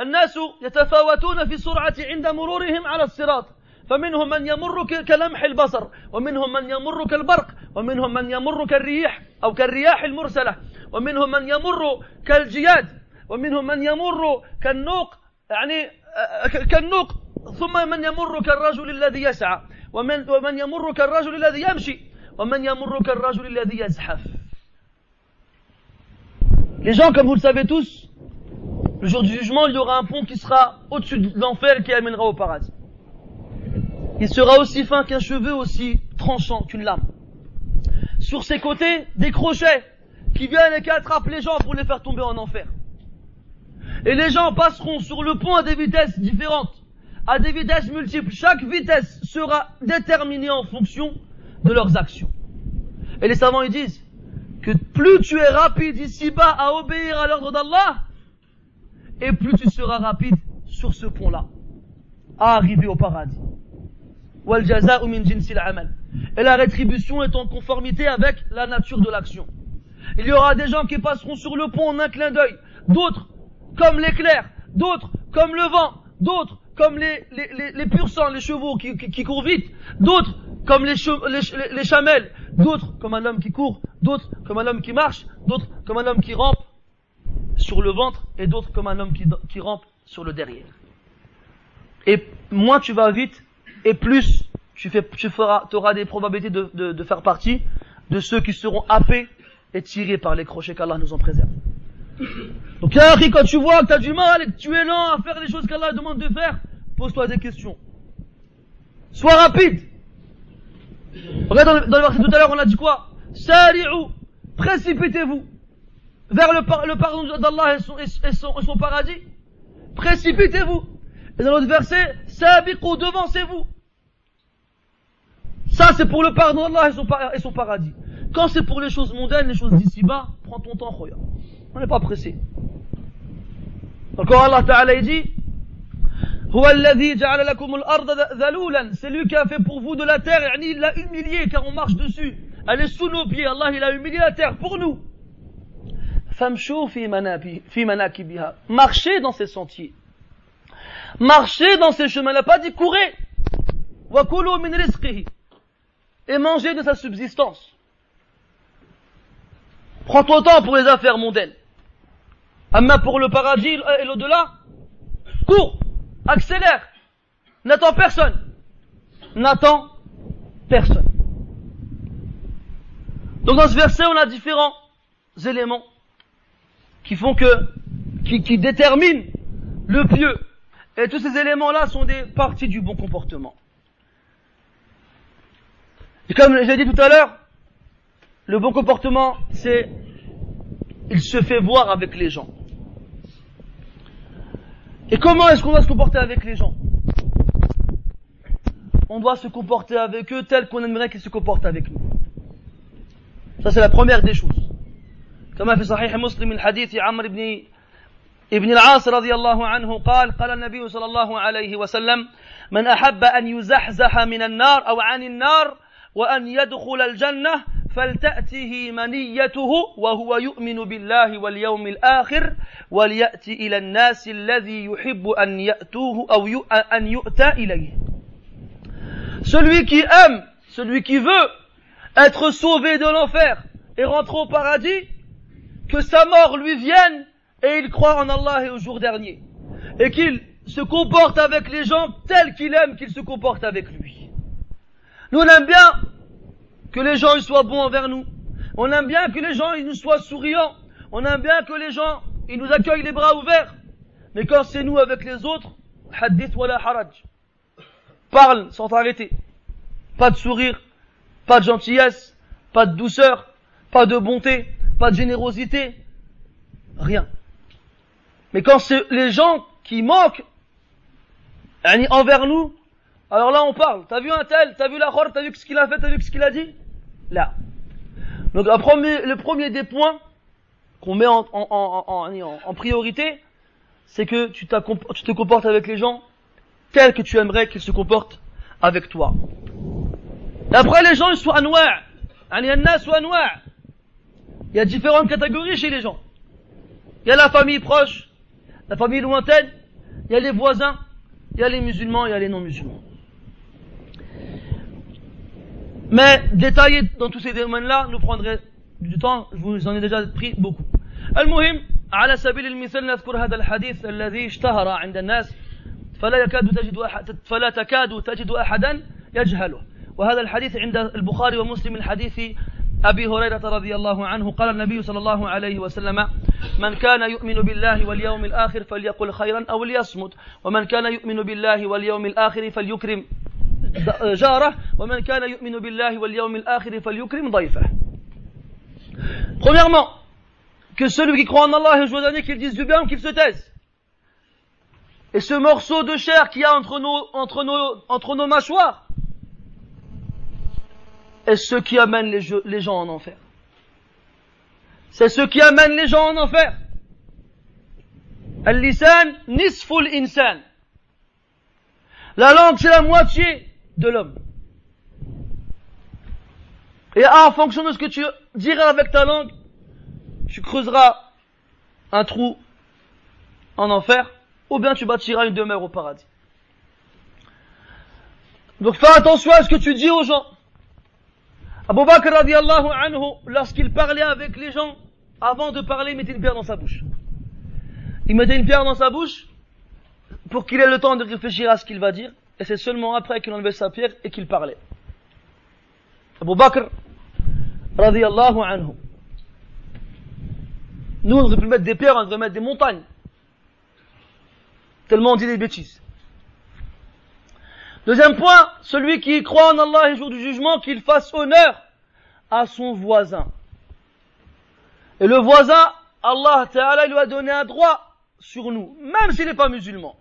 الناس يتفاوتون في السرعة عند مرورهم على الصراط. فمنهم من يمر كلمح البصر ومنهم من يمر كالبرق ومنهم من يمر كالريح أو كالرياح المرسلة ومنهم من يمر كالجياد ومنهم من يمر كالنوق يعني كالنوق ثم من يمر كالرجل الذي يسعى ومن, ومن يمر كالرجل الذي يمشي ومن يمر كالرجل الذي يزحف Les gens, comme vous le savez tous, le jour du jugement, il y aura un pont qui sera au-dessus de l'enfer qui amènera au paradis. Il sera aussi fin qu'un cheveu, aussi tranchant qu'une lame. Sur ses côtés, des crochets qui viennent et qui attrapent les gens pour les faire tomber en enfer. Et les gens passeront sur le pont à des vitesses différentes, à des vitesses multiples. Chaque vitesse sera déterminée en fonction de leurs actions. Et les savants ils disent que plus tu es rapide ici-bas à obéir à l'ordre d'Allah, et plus tu seras rapide sur ce pont-là, à arriver au paradis. Et la rétribution est en conformité avec la nature de l'action. Il y aura des gens qui passeront sur le pont en un clin d'œil, d'autres comme l'éclair, d'autres comme le vent, d'autres comme les, les, les, les chevaux qui, courent vite, d'autres comme les, les, les chamelles, d'autres comme un homme qui court, d'autres comme un homme qui marche, d'autres comme un homme qui rampe sur le ventre et d'autres comme un homme qui, rampe sur le derrière. Et moins tu vas vite, et plus tu, fais, tu feras, auras des probabilités de, de, de, faire partie de ceux qui seront happés et tirés par les crochets qu'Allah nous en préserve. [laughs] Donc, quand tu vois que tu as du mal et que tu es lent à faire les choses qu'Allah demande de faire, pose-toi des questions. Sois rapide. Regarde dans, le verset tout à l'heure, on a dit quoi? Sari'u, précipitez-vous vers le, pardon d'Allah et son paradis. Précipitez-vous. Et dans l'autre verset, Sabiqu, devancez-vous. Ça, c'est pour le pardon d'Allah et son, paradis. Quand c'est pour les choses mondaines, les choses d'ici-bas, prends ton temps, regarde. On n'est pas pressé. Encore Allah Ta'ala dit, c'est lui qui a fait pour vous de la terre, il l'a humilié car on marche dessus. Elle est sous nos pieds, Allah il a humilié la terre pour nous. Marchez dans ces sentiers. Marchez dans ces chemins. Il n'a pas dit courez. et manger de sa subsistance. Prends ton temps pour les affaires mondaines. Amma pour le paradis et l'au-delà, cours, accélère, n'attends personne. N'attends personne. Donc dans ce verset, on a différents éléments qui font que, qui, qui déterminent le pieux. Et tous ces éléments-là sont des parties du bon comportement. Et comme j'ai dit tout à l'heure, le bon comportement, c'est, il se fait voir avec les gens. Et comment est-ce qu'on doit se comporter avec les gens On doit se comporter avec eux tel qu'on aimerait qu'ils se comportent avec nous. Ça c'est la première des choses. كما في صحيح مسلم من حديث عمرو بن ابن العاص رضي الله عنه قال قال النبي صلى الله عليه وسلم من أحب أن يزحزح من النار أو عن النار وأن يدخل الجنة فلتأته منيته وهو يؤمن بالله واليوم الآخر وليأتي إلى الناس الذي يحب أن يأتوه أو أن يؤتى إليه Celui qui aime, celui qui veut être sauvé de l'enfer et rentrer au paradis, que sa mort lui vienne et il croit en Allah et au jour dernier. Et qu'il se comporte avec les gens tels qu'il aime qu'il se comporte avec lui. Nous on aime bien que les gens ils soient bons envers nous. On aime bien que les gens ils nous soient souriants. On aime bien que les gens ils nous accueillent les bras ouverts. Mais quand c'est nous avec les autres, hadith wala haraj. Parle sans t'arrêter. Pas de sourire, pas de gentillesse, pas de douceur, pas de bonté, pas de générosité, rien. Mais quand c'est les gens qui manquent envers nous, alors là on parle. T'as vu un tel, t'as vu la khor, t'as vu ce qu'il a fait, t'as vu ce qu'il a dit? Là. Donc le premier des points qu'on met en, priorité, c'est que tu, te comportes avec les gens tels que tu aimerais qu'ils se comportent avec toi. Et après les gens ils sont anwa'. Il y a différentes catégories chez les gens. Il y a la famille proche, la famille lointaine, il y a les voisins, il y a les musulmans, il y a les non-musulmans. Mais détailler dans tous ces domaines-là nous prendrait du temps, je vous en ai déjà pris beaucoup. المهم على سبيل المثال نذكر هذا الحديث الذي اشتهر عند الناس فلا يكاد تجد أحد فلا تكاد تجد أحدا يجهله وهذا الحديث عند البخاري ومسلم من حديث أبي هريرة رضي الله عنه قال النبي صلى الله عليه وسلم من كان يؤمن بالله واليوم الآخر فليقل خيرا أو ليصمت ومن كان يؤمن بالله واليوم الآخر فليكرم جاره ومن كان يؤمن بالله واليوم الآخر فليكرم ضيفه Premièrement, que celui qui croit en Allah et au jour dernier, qu'il dise du bien ou qu'il se taise. Et ce morceau de chair qu'il y a entre nos, entre nos, entre nos mâchoires, est ce qui amène les, les gens en enfer. C'est ce qui amène les gens en enfer. Al-lisan nisful insan. La langue, c'est la moitié de l'homme. Et en fonction de ce que tu diras avec ta langue, tu creuseras un trou en enfer, ou bien tu bâtiras une demeure au paradis. Donc fais attention à ce que tu dis aux gens. Abu Bakr radiallahu anhu, lorsqu'il parlait avec les gens, avant de parler, il mettait une pierre dans sa bouche. Il mettait une pierre dans sa bouche pour qu'il ait le temps de réfléchir à ce qu'il va dire, et c'est seulement après qu'il enlevait sa pierre et qu'il parlait. Abu Bakr radiallahu anhu. Nous, on devrait mettre des pierres, on devrait mettre des montagnes. Tellement on dit des bêtises. Deuxième point, celui qui croit en Allah et jour du jugement, qu'il fasse honneur à son voisin. Et le voisin, Allah Ta'ala lui a donné un droit sur nous, même s'il n'est pas musulman.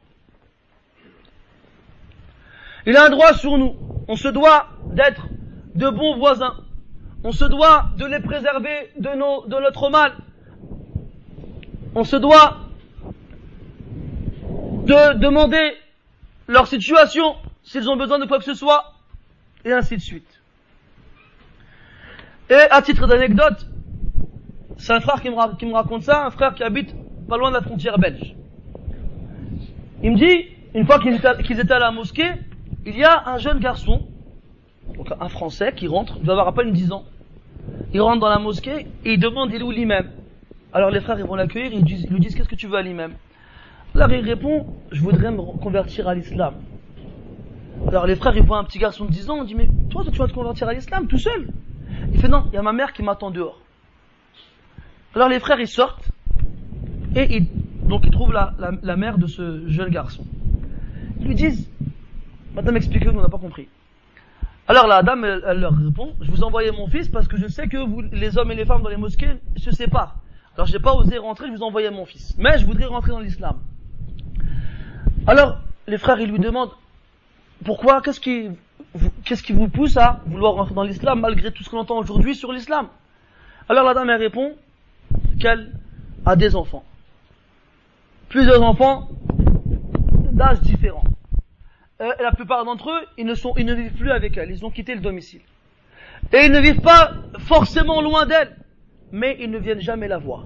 Il a un droit sur nous. On se doit d'être de bons voisins. On se doit de les préserver de, notre mal. On se doit de demander leur situation s'ils ont besoin de quoi que ce soit, et ainsi de suite. Et à titre d'anecdote, c'est un frère qui me, raconte ça, un frère qui habite pas loin de la frontière belge. Il me dit, une fois qu'ils étaient, à la mosquée, il y a un jeune garçon donc un Français qui rentre, il doit avoir à peine 10 ans. Il rentre dans la mosquée et il demande il est où l'imam? Alors les frères ils vont l'accueillir, ils, ils lui disent qu'est-ce que tu veux à l'imam? Alors il répond je voudrais me convertir à l'islam. Alors les frères ils voient un petit garçon de 10 ans, on dit mais toi tu vas te convertir à l'islam tout seul? Il fait non, il y a ma mère qui m'attend dehors. Alors les frères ils sortent et ils, donc ils trouvent la, la, mère de ce jeune garçon. Ils lui disent Madame expliquez-nous, on n'a pas compris. Alors la dame, elle, leur répond, je vous envoyais mon fils parce que je sais que vous, les hommes et les femmes dans les mosquées se séparent. Alors j'ai pas osé rentrer, je vous envoyais mon fils. Mais je voudrais rentrer dans l'islam. Alors, les frères, ils lui demandent, pourquoi, qu'est-ce qui, qu'est-ce qui vous pousse à vouloir rentrer dans l'islam malgré tout ce qu'on entend aujourd'hui sur l'islam? Alors la dame, elle répond qu'elle a des enfants. Plusieurs enfants d'âge différents. Euh, la plupart d'entre eux, ils ne, sont, ils ne vivent plus avec elle, ils ont quitté le domicile. Et ils ne vivent pas forcément loin d'elle, mais ils ne viennent jamais la voir.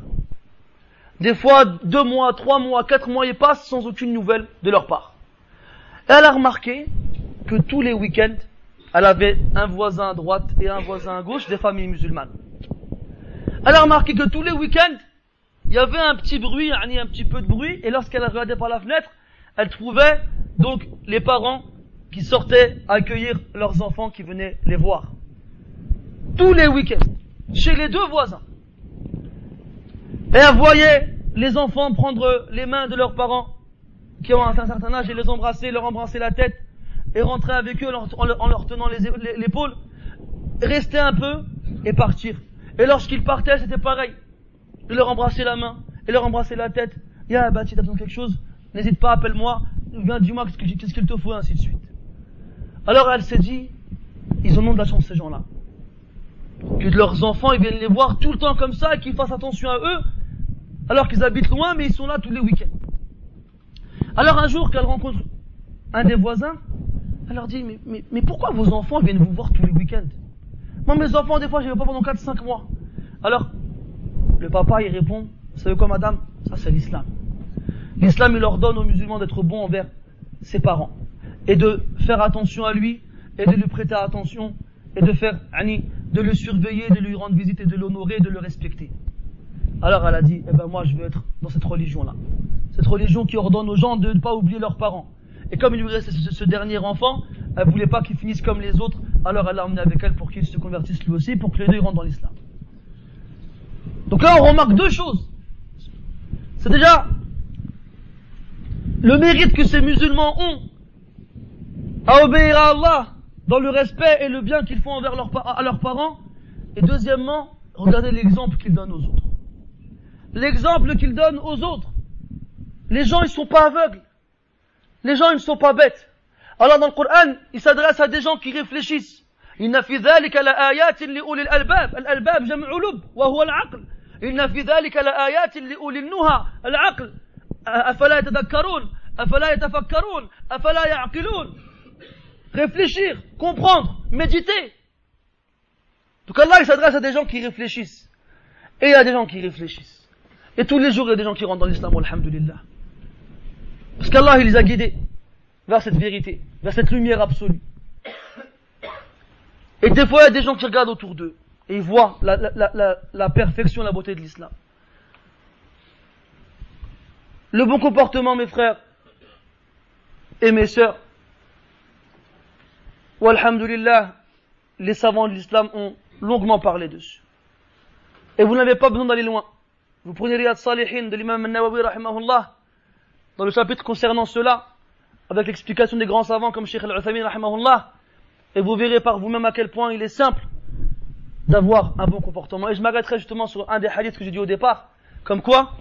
Des fois, deux mois, trois mois, quatre mois, ils passent sans aucune nouvelle de leur part. elle a remarqué que tous les week-ends, elle avait un voisin à droite et un voisin à gauche des familles musulmanes. Elle a remarqué que tous les week-ends, il y avait un petit bruit, un petit peu de bruit, et lorsqu'elle regardait par la fenêtre, elle trouvait donc les parents qui sortaient accueillir leurs enfants qui venaient les voir. Tous les week-ends, chez les deux voisins. Et elle voyait les enfants prendre les mains de leurs parents qui ont un certain âge et les embrasser, leur embrasser la tête et rentrer avec eux en leur, tenant l'épaule, rester un peu et partir. Et lorsqu'ils partaient, c'était pareil. De leur embrasser la main et leur embrasser la tête. Ya, bah, si t'as besoin de quelque chose, n'hésite pas, appelle-moi, viens, dis-moi qu'est-ce qu'il te faut, ainsi de suite. Alors elle s'est dit, ils en ont de la chance ces gens-là. Que leurs enfants, ils viennent les voir tout le temps comme ça et qu'ils fassent attention à eux, alors qu'ils habitent loin, mais ils sont là tous les week-ends. Alors un jour qu'elle rencontre un des voisins, elle leur dit, mais, mais, pourquoi vos enfants viennent vous voir tous les week-ends? Moi, mes enfants, des fois, je ne vais pas pendant 4-5 mois. Alors, le papa, il répond, vous savez quoi, madame? Ça, c'est l'islam. L'islam, il ordonne aux musulmans d'être bons envers ses parents et de faire attention à lui et de lui prêter attention et de faire, de le surveiller, de lui rendre visite et de l'honorer et de le respecter. Alors elle a dit, eh ben moi je veux être dans cette religion-là. Cette religion qui ordonne aux gens de ne pas oublier leurs parents. Et comme il lui restait ce, dernier enfant, elle voulait pas qu'il finisse comme les autres, alors elle l'a emmené avec elle pour qu'il se convertisse lui aussi, pour que les deux rentrent dans l'islam. Donc là on remarque deux choses. C'est déjà le mérite que ces musulmans ont à obéir à Allah dans le respect et le bien qu'ils font envers leurs, à leurs parents. Et deuxièmement, regardez l'exemple qu'ils donnent aux autres. L'exemple qu'ils donnent aux autres. Les gens, ils sont pas aveugles. Les gens, ils ne sont pas bêtes. Alors dans le Coran, il s'adresse à des gens qui réfléchissent. إن في ذلك لآيات لأولي الألباب الألباب جمع لب وهو العقل إن في ذلك لآيات لأولي النهى العقل Réfléchir, comprendre, méditer. Donc Allah, il s'adresse à des gens qui réfléchissent. Et il y a des gens qui réfléchissent. Et tous les jours, il y a des gens qui rentrent dans l'islam, alhamdulillah. Parce qu'Allah, il les a guidés vers cette vérité, vers cette lumière absolue. Et des fois, il y a des gens qui regardent autour d'eux et ils voient la perfection, la beauté de l'islam le bon comportement, mes frères et mes sœurs. Walhamdulillah, les savants de l'islam ont longuement parlé dessus. Et vous n'avez pas besoin d'aller loin. Vous prenez Riyad Salihin de l'imam al-Nawawi rahimahullah, dans le chapitre concernant cela, avec l'explication des grands savants comme Sheikh al-Uthaymin rahimahullah, et vous verrez par vous-même à quel point il est simple d'avoir un bon comportement. Et je m'arrêterai justement sur un des hadiths que j'ai dit au départ, comme quoi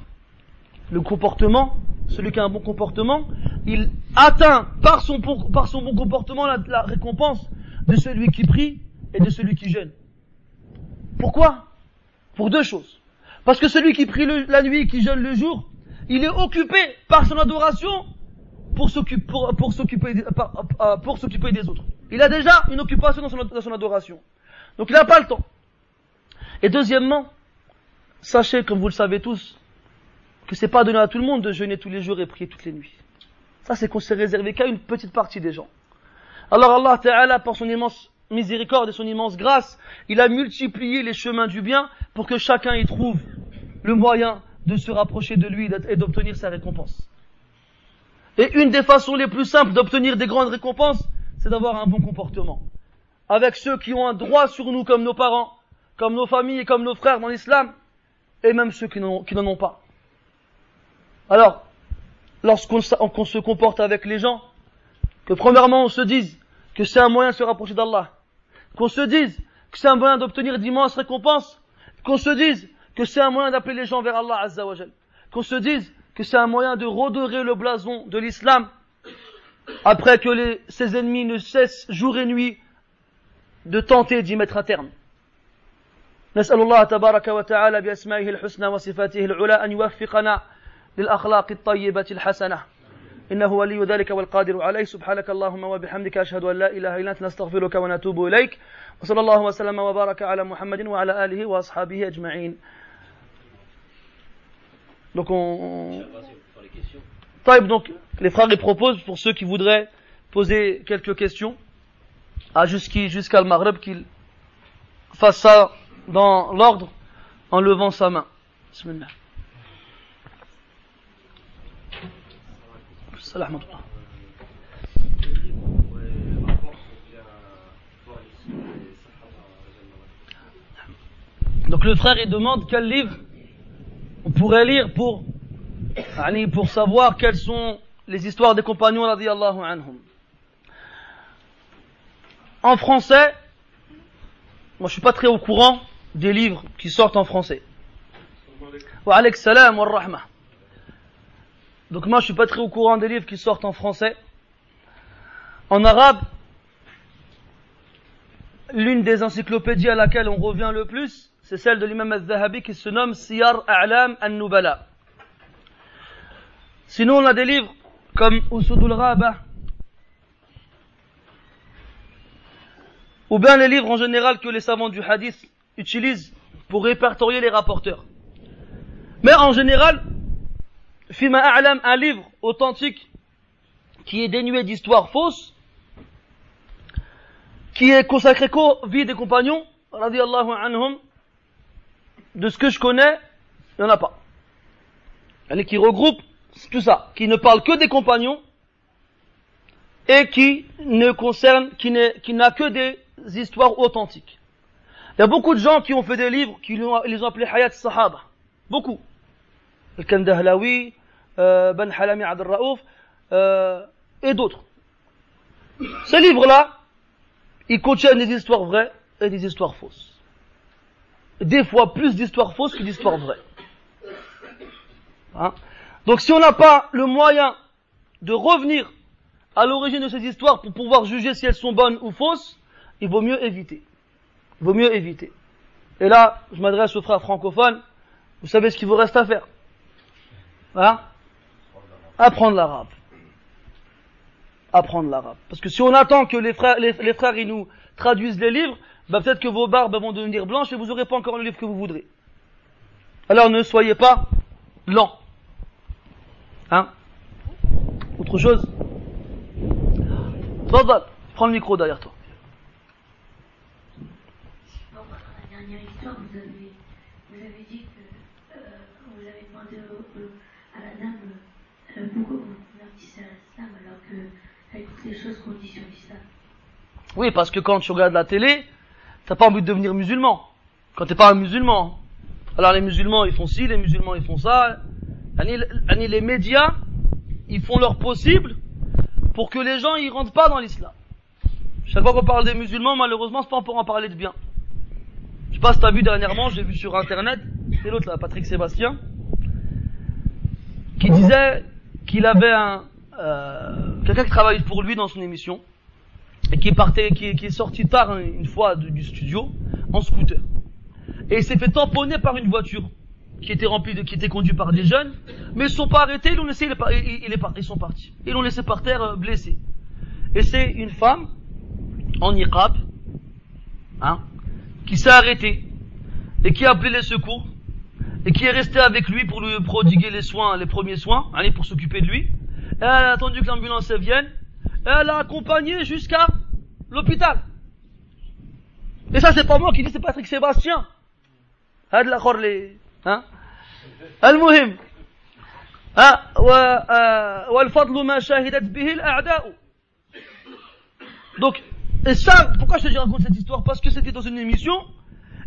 le comportement, celui qui a un bon comportement, il atteint par son, bon comportement la, récompense de celui qui prie et de celui qui jeûne. Pourquoi? Pour deux choses. Parce que celui qui prie la nuit et qui jeûne le jour, il est occupé par son adoration pour s'occuper des autres. Il a déjà une occupation dans son adoration. Donc il n'a pas le temps. Et deuxièmement, sachez, comme vous le savez tous, que c'est pas donné à tout le monde de jeûner tous les jours et prier toutes les nuits. Ça, c'est qu'on s'est réservé qu'à une petite partie des gens. Alors Allah Ta'ala, par son immense miséricorde et son immense grâce, il a multiplié les chemins du bien pour que chacun y trouve le moyen de se rapprocher de lui et d'obtenir sa récompense. Et une des façons les plus simples d'obtenir des grandes récompenses, c'est d'avoir un bon comportement. Avec ceux qui ont un droit sur nous comme nos parents, comme nos familles et comme nos frères dans l'islam, et même ceux qui n'en ont pas. Alors, lorsqu'on se comporte avec les gens, que premièrement on se dise que c'est un moyen de se rapprocher d'Allah, qu'on se dise que c'est un moyen d'obtenir d'immenses récompenses, qu'on se dise que c'est un moyen d'appeler les gens vers Allah Azza wa qu'on se dise que c'est un moyen de redorer le blason de l'islam après que les, ses ennemis ne cessent jour et nuit de tenter d'y mettre un terme. نسأل الله تبارك وتعالى بأسمائه الحسنى وصفاته العلى أن يوفقنا للأخلاق الطيبة الحسنة إنه ولي ذلك والقادر عليه سبحانك اللهم وبحمدك أشهد أن لا إله إلا أنت نستغفرك ونتوب إليك وصلى الله وسلم وبارك على محمد وعلى آله وأصحابه أجمعين Donc on... Taïb, donc les frères les proposent pour ceux qui voudraient poser quelques questions à jusqu'à le Maghreb qu'ils fassent ça dans l'ordre en levant sa main. Bismillah. Donc le frère il demande quel livre on pourrait lire pour, pour savoir quelles sont les histoires des compagnons anhum. En français, moi je suis pas très au courant des livres qui sortent en français. Wa salam wa rahma. Donc moi je suis pas très au courant des livres qui sortent en français. En arabe, l'une des encyclopédies à laquelle on revient le plus, c'est celle de l'imam al-Zahabi qui se nomme Siyar A'lam al-Nubala. Sinon on a des livres comme Usudul Raba, ou bien les livres en général que les savants du hadith utilisent pour répertorier les rapporteurs. Mais en général, Fima A'lam, un livre authentique qui est dénué d'histoires fausses, qui est consacré qu'aux vies des compagnons, radiallahu anhum, de ce que je connais, il n'y en a pas. Elle qui regroupe tout ça, qui ne parle que des compagnons, et qui ne concerne, qui n'a que des histoires authentiques. Il y a beaucoup de gens qui ont fait des livres, qui les ont appelés Hayat Sahaba. Beaucoup. Le Kandahlawi, euh, Ben Halami Abdel Raouf, euh, et d'autres. Ces livres-là, ils contiennent des histoires vraies et des histoires fausses. Des fois plus d'histoires fausses que d'histoires vraies. Hein? Donc si on n'a pas le moyen de revenir à l'origine de ces histoires pour pouvoir juger si elles sont bonnes ou fausses, il vaut mieux éviter. Il vaut mieux éviter. Et là, je m'adresse aux frères francophones, vous savez ce qu'il vous reste à faire. Hein? Apprendre l'arabe. Apprendre l'arabe. Parce que si on attend que les frères, les, frères nous traduisent les livres, bah peut-être que vos barbes vont devenir blanches et vous n'aurez pas encore le livre que vous voudrez. Alors ne soyez pas lent. Hein? Autre chose? Prends le micro derrière toi. vous avez, vous avez dit que euh, vous avez demandé à la dame euh, pourquoi vous convertissez à l'islam alors qu'elle écoute Oui, parce que quand tu regardes la télé, t'as pas envie de devenir musulman. Quand t'es pas un musulman. Alors les musulmans ils font ci, les musulmans ils font ça. Les médias, ils font leur possible pour que les gens ils rentrent pas dans l'islam. Chaque fois qu'on parle des musulmans, malheureusement, c'est pas pour en parler de bien. Je sais pas si t'as vu dernièrement, j'ai vu sur internet, c'est l'autre là, Patrick Sébastien, qui disait qu'il avait un euh, quelqu'un qui travaille pour lui dans son émission et qui est parti, qui, est sorti tard une fois du, studio en scooter et il s'est fait tamponner par une voiture qui était remplie qui était conduite par des jeunes, mais ils sont pas arrêtés, ils l'ont laissé, ils sont partis, ils l'ont laissé par terre euh, blessé. Et c'est une femme en niqab, hein, qui s'est arrêté et qui a appelé les secours et qui est resté avec lui pour lui prodiguer les soins, les premiers soins, pour s'occuper de lui elle a attendu que l'ambulance vienne. elle l'a accompagné jusqu'à l'hôpital. Et ça, c'est pas moi qui dis, c'est Patrick Sébastien. هاد الاخر اللي ها المهم ها والفضل ما شهدت به الاعداء donc et ça pourquoi je te raconte cette histoire parce que c'était dans une émission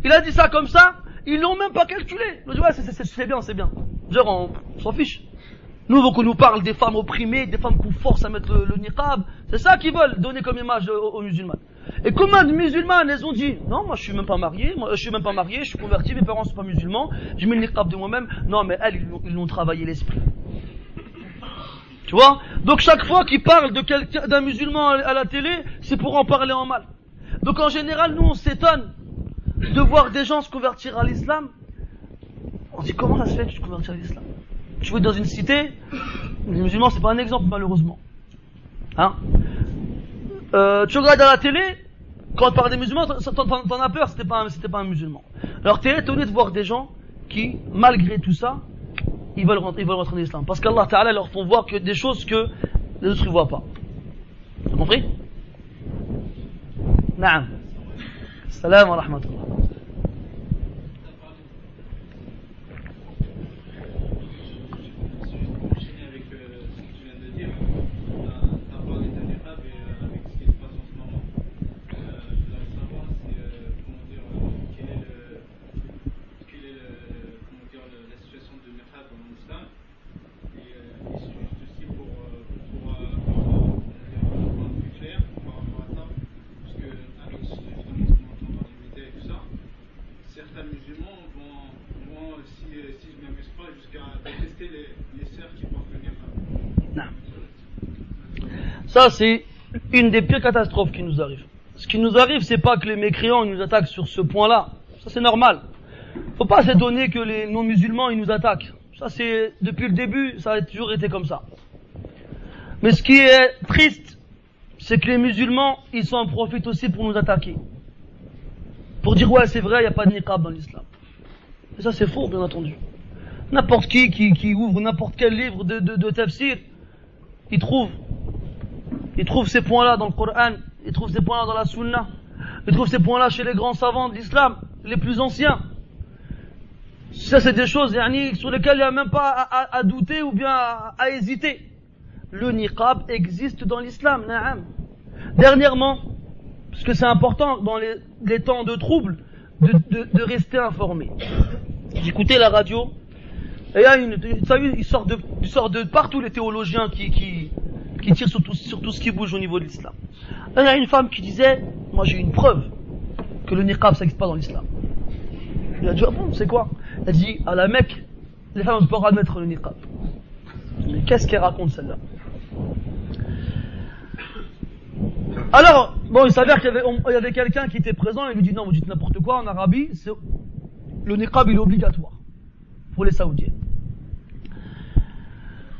il a dit ça comme ça ils l'ont même pas calculé je dis ouais c'est bien c'est bien genre on s'en fiche nous, beaucoup nous parlent des femmes opprimées, des femmes qu'on force à mettre le, niqab. C'est ça qu'ils veulent donner comme image aux, musulmans. Et combien de musulmanes, elles ont dit, non, moi je suis même pas marié, moi je suis même pas marié, je suis converti, mes parents sont pas musulmans, je mets le niqab de moi-même. Non, mais elles, ils l'ont travaillé l'esprit. Tu vois? Donc chaque fois qu'ils parlent d'un musulman à la télé, c'est pour en parler en mal. Donc en général, nous on s'étonne de voir des gens se convertir à l'islam. On dit comment ça se fait que tu te à l'islam? Tu veux dans une cité, les musulmans c'est pas un exemple malheureusement. Hein? Euh, tu regardes à la télé, quand on parle des musulmans, t'en as peur, c'était pas, pas un musulman. Alors t'es étonné de voir des gens qui, malgré tout ça, ils veulent rentrer, ils veulent rentrer en islam. Parce qu'Allah Ta'ala leur font voir que des choses que les autres ne voient pas. Compris? Naam. Salam wa rahmatullah. Ça, c'est une des pires catastrophes qui nous arrivent. Ce qui nous arrive, c'est pas que les mécréants nous attaquent sur ce point-là. Ça, c'est normal. Faut pas s'étonner que les non-musulmans, ils nous attaquent. Ça, c'est, depuis le début, ça a toujours été comme ça. Mais ce qui est triste, c'est que les musulmans, ils s'en profitent aussi pour nous attaquer. Pour dire, ouais, c'est vrai, il n'y a pas de niqab dans l'islam. Et ça, c'est faux, bien entendu. N'importe qui, qui, ouvre n'importe quel livre de tafsir, il trouve il trouve ces points-là dans le Coran, il trouve ces points-là dans la Sunna, il trouve ces points-là chez les grands savants de l'islam, les plus anciens. Ça, c'est des choses yani, sur lesquelles il n'y a même pas à, douter ou bien à, hésiter. Le niqab existe dans l'islam, na'am. Dernièrement, parce que c'est important dans les, temps de trouble, de, rester informé. J'écoutais la radio, et il y a une, de, de partout les théologiens qui, qui tire sur tout, sur tout ce qui bouge au niveau de l'islam. Il y a une femme qui disait, moi j'ai une preuve que le niqab ça n'existe pas dans l'islam. Il a dit, ah bon, c'est quoi? Elle a dit, à la Mecque, les femmes ne peuvent pas mettre le niqab. Mais qu'est-ce qu'elle raconte celle-là? Alors, bon, il s'avère qu'il y avait, avait quelqu'un qui était présent et lui dit, non, vous dites n'importe quoi, en Arabie, le niqab il est obligatoire pour les Saoudiens.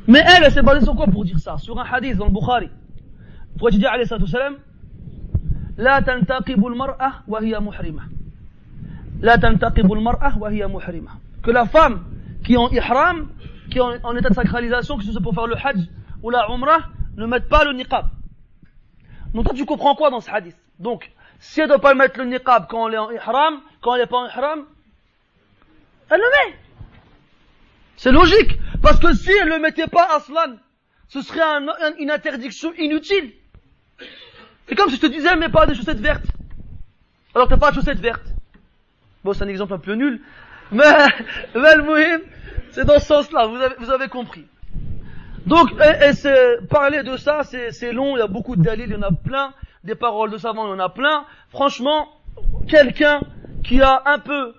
Mais elle, elle s'est basée sur quoi pour dire ça Sur un hadith dans le Bukhari. Pourquoi tu dis, alayhi salatu salam, لا تنتقب المرأة وهي محرمة. لا تنتقب المرأة وهي محرمة. Que la femme qui est en ihram, qui est en, état de sacralisation, que ce soit pour faire le hajj ou la umrah, ne mette pas le niqab. Donc toi tu comprends quoi dans ce hadith Donc, si elle ne doit pas mettre le niqab quand elle est en ihram, quand elle n'est pas en ihram, elle le met. C'est logique. Parce que si elle ne le mettait pas, Aslan, ce serait une interdiction inutile. C'est comme si je te disais, mets pas des chaussettes vertes. Alors t'as pas de chaussettes vertes. Bon, c'est un exemple un peu nul. Mais, [laughs] mais le c'est dans ce sens-là, vous avez, vous avez compris. Donc, et, parler de ça, c'est long, il y a beaucoup de dalils, il y en a plein, des paroles de savants, il y en a plein. Franchement, quelqu'un qui a un peu,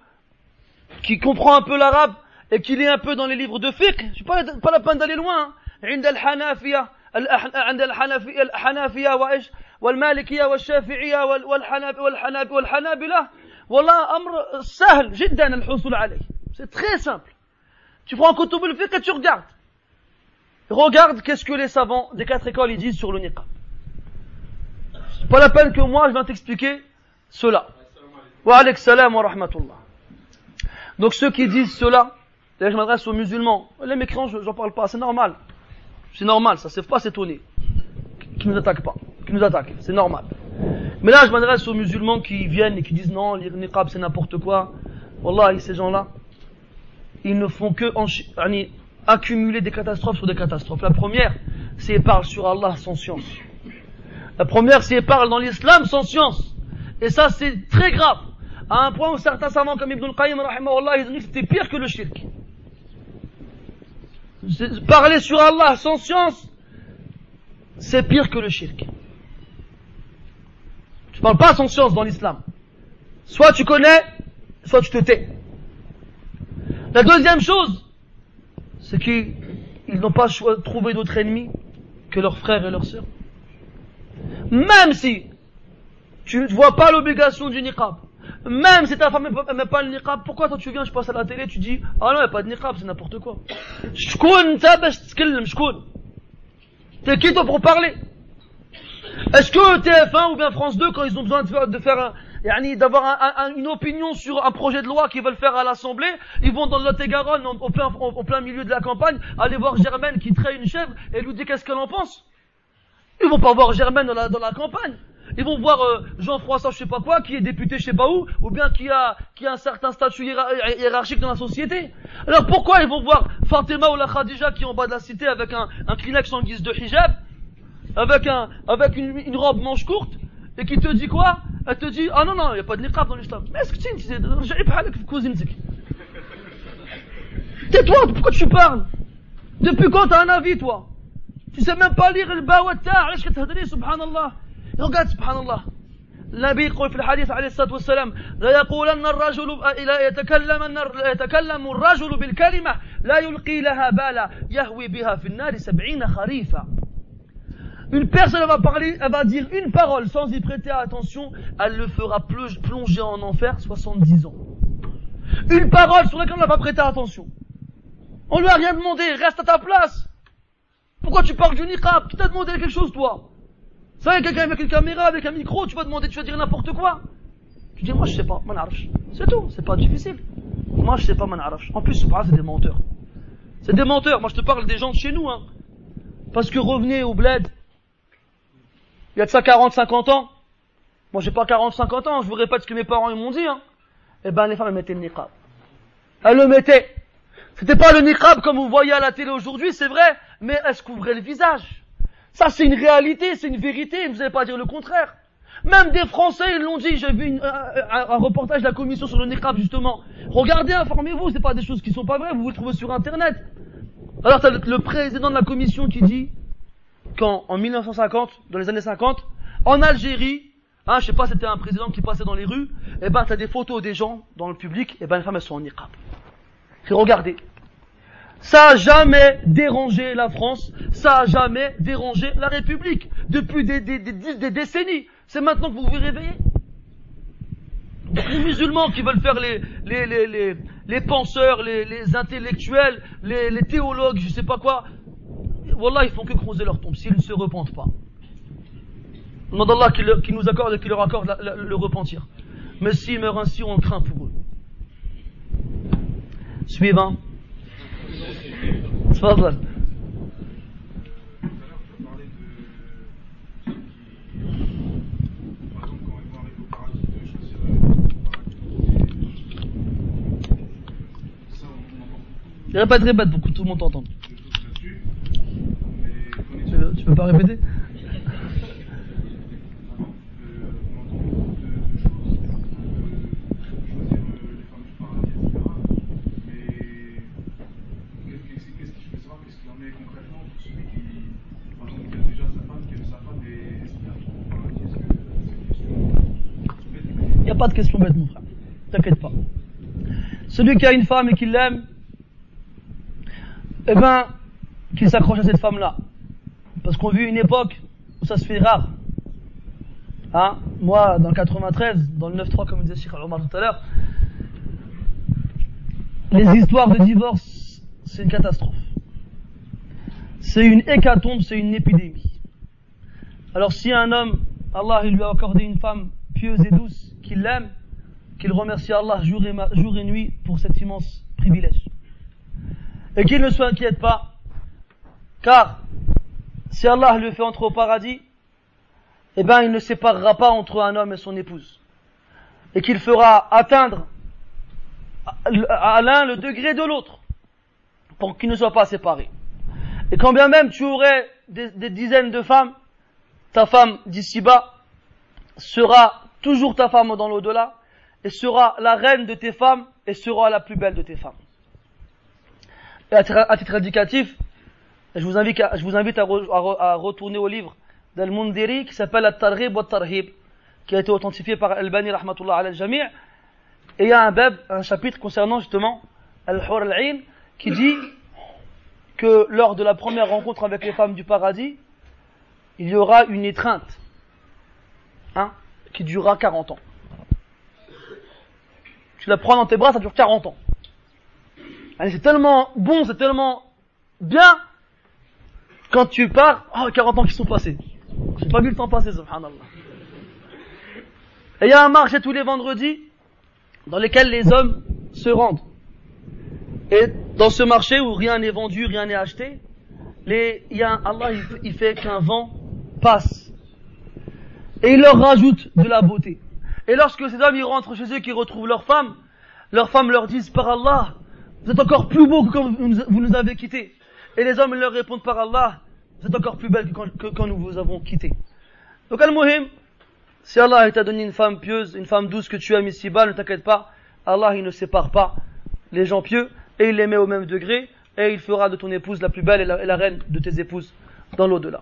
qui comprend un peu l'arabe, et qu'il est un peu dans les livres de fiqh, je suis pas, pas la peine d'aller loin. عند الحنافية عند الحنفية الحنافية وإيش والمالكية والشافعية والحناب والحناب والحنابلة والله أمر سهل جدا الحصول عليه c'est très simple tu prends un كتب الفقه et tu regardes regarde qu'est-ce que les savants des quatre écoles ils disent sur le niqab c'est pas la peine que moi je viens t'expliquer cela wa alayk salam wa rahmatullah donc ceux qui disent cela Là, je m'adresse aux musulmans. Les mécréants, je n'en parle pas, c'est normal. C'est normal, ça ne pas s'étonner. Qu'ils nous attaquent pas, qu'ils nous attaquent, c'est normal. Mais là, je m'adresse aux musulmans qui viennent et qui disent non, le niqab c'est n'importe quoi. Wallah, ces gens-là, ils ne font que accumuler des catastrophes sur des catastrophes. La première, c'est qu'ils parlent sur Allah sans science. La première, c'est qu'ils parlent dans l'islam sans science. Et ça, c'est très grave. À un point où certains savants comme Ibn al-Qayyim, ils ont dit que c'était pire que le shirk. Parler sur Allah sans science, c'est pire que le shirk. Tu parles pas sans science dans l'islam. Soit tu connais, soit tu te tais. La deuxième chose, c'est qu'ils n'ont pas trouvé d'autre ennemi que leurs frères et leurs sœurs. Même si tu ne vois pas l'obligation du niqab, même si ta femme n'aime pas le niqab, pourquoi toi tu viens, je passe à la télé, tu dis, ah non, il n'y a pas de niqab, c'est n'importe quoi. T'es qui toi pour parler? Est-ce que TF1 ou bien France 2, quand ils ont besoin de faire, d'avoir une opinion sur un projet de loi qu'ils veulent faire à l'Assemblée, ils vont dans le Lot-et-Garonne, au plein, milieu de la campagne, aller voir Germaine qui traite une chèvre et lui dire qu'est-ce qu'elle en pense? Ils vont pas voir Germaine dans la campagne. Ils vont voir euh, Jean-François je sais pas quoi, qui est député je sais pas où, ou bien qui a, qui a un certain statut hiérarchique dans la société. Alors pourquoi ils vont voir Fatima ou la Khadija qui est en bas de la cité avec un, un en guise de hijab, avec un, avec une, robe manche courte, et qui te dit quoi? Elle te dit, ah non, non, il n'y a pas de niqab dans l'islam. Mais est-ce que tu cousine Tais-toi, pourquoi tu parles? Depuis quand t'as un avis, toi? Tu sais même pas lire le bawata, subhanallah? Regarde, subhanallah. النبي يقول في الحديث عليه الصلاة والسلام لا يقولن الرجل لا يتكلم يتكلم الرجل بالكلمة لا يلقي لها بالا يهوي بها في النار سبعين خريفا Une personne va parler, elle va dire une parole sans y prêter attention, elle le fera plonger en enfer 70 ans. Une parole sur laquelle on n'a pas prêté attention. On lui a rien demandé, reste à ta place. Pourquoi tu parles du niqab Qui t'a demandé quelque chose toi ça y est, quelqu'un avec une caméra, avec un micro, tu vas demander, tu vas dire n'importe quoi. Tu dis, moi je sais pas, manarach. C'est tout, c'est pas difficile. Moi je sais pas, manarach. En plus, c'est des menteurs. C'est des menteurs. Moi je te parle des gens de chez nous, hein. Parce que revenez au bled, il y a de ça 40, 50 ans. Moi, j'ai pas 40, 50 ans, je vous répète ce que mes parents m'ont dit, hein. Eh ben, les femmes, elles mettaient le niqab. Elles le mettaient. C'était pas le niqab comme vous voyez à la télé aujourd'hui, c'est vrai, mais elles se couvraient le visage. Ça, c'est une réalité, c'est une vérité, vous n'allez pas dire le contraire. Même des Français, ils l'ont dit, j'ai vu un, reportage de la commission sur le niqab, justement. Regardez, informez-vous, c'est pas des choses qui sont pas vraies, vous vous trouvez sur Internet. Alors, t'as le président de la commission qui dit, quand, en 1950, dans les années 50, en Algérie, hein, je sais pas, c'était un président qui passait dans les rues, et eh ben, t'as des photos des gens dans le public, et eh ben, les femmes, elles sont en niqab. Regardez. Ça a jamais dérangé la France, ça a jamais dérangé la République. Depuis des, décennies. C'est maintenant que vous vous réveillez. les musulmans qui veulent faire les, les, les, les, les penseurs, les, les intellectuels, les, les théologues, je sais pas quoi, Wallah, ils font que creuser leur tombe s'ils ne se repentent pas. Demande Allah qui, nous accorde et qui leur accorde le repentir. Mais s'ils meurent ainsi, on craint pour eux. Suivant. Tfadal. Répète, répète pour que tout le monde t'entende. Tu peux pas répéter? Pas de question bête, mon frère. T'inquiète pas. Celui qui a une femme et qui l'aime, eh ben, qu'il s'accroche à cette femme-là. Parce qu'on vit une époque où ça se fait rare. Hein? Moi, dans le 93, dans le 9-3, comme disait Cheikh Omar tout à l'heure, les histoires de divorce, c'est une catastrophe. C'est une hécatombe, c'est une épidémie. Alors si un homme, Allah il lui a accordé une femme pieuse et douce, qu'il l'aime, qu'il remercie Allah jour et, nuit pour cet immense privilège. Et qu'il ne s'inquiète pas, car si Allah le fait entrer au paradis, eh ben, il ne séparera pas entre un homme et son épouse. Et qu'il fera atteindre à l'un le degré de l'autre. Pour qu'ils ne soient pas séparés. Et quand bien même tu aurais des, des dizaines de femmes, ta femme d'ici-bas sera toujours ta femme dans l'au-delà, et sera la reine de tes femmes, et sera la plus belle de tes femmes. Et à titre indicatif, je vous invite à, retourner au livre d'Al-Mundiri qui s'appelle Al-Targhib wa Tarhib, qui a été authentifié par Al-Bani rahmatullah al-Jami' et il y a un chapitre concernant justement Al-Hur al-Ain qui dit que lors de la première rencontre avec les femmes du paradis, il y aura une étreinte. Hein, qui durera 40 ans. Tu la prends dans tes bras, ça dure 40 ans. C'est tellement bon, c'est tellement bien, quand tu pars, oh, 40 ans qui sont passés. J'ai pas vu le temps passer, subhanallah. Et il y a un marché tous les vendredis, dans lequel les hommes se rendent. Et dans ce marché où rien n'est vendu, rien n'est acheté, y Allah, fait qu'un vent passe. Et il leur rajoute de la beauté. Et lorsque ces hommes rentrent chez eux, qu'ils retrouvent leurs femmes, leurs femmes leur disent par Allah, vous êtes encore plus beau que quand vous nous avez quittés. Et les hommes leur répondent par Allah, vous êtes encore plus belle que quand, nous vous avons quittés. Donc Al-Muhim, si Allah t'a donné une femme pieuse, une femme douce que tu aimes ici-bas, ne t'inquiète pas, Allah ne sépare pas les gens pieux, et il les met au même degré, et il fera de ton épouse la plus belle et la, reine de tes épouses dans l'au-delà.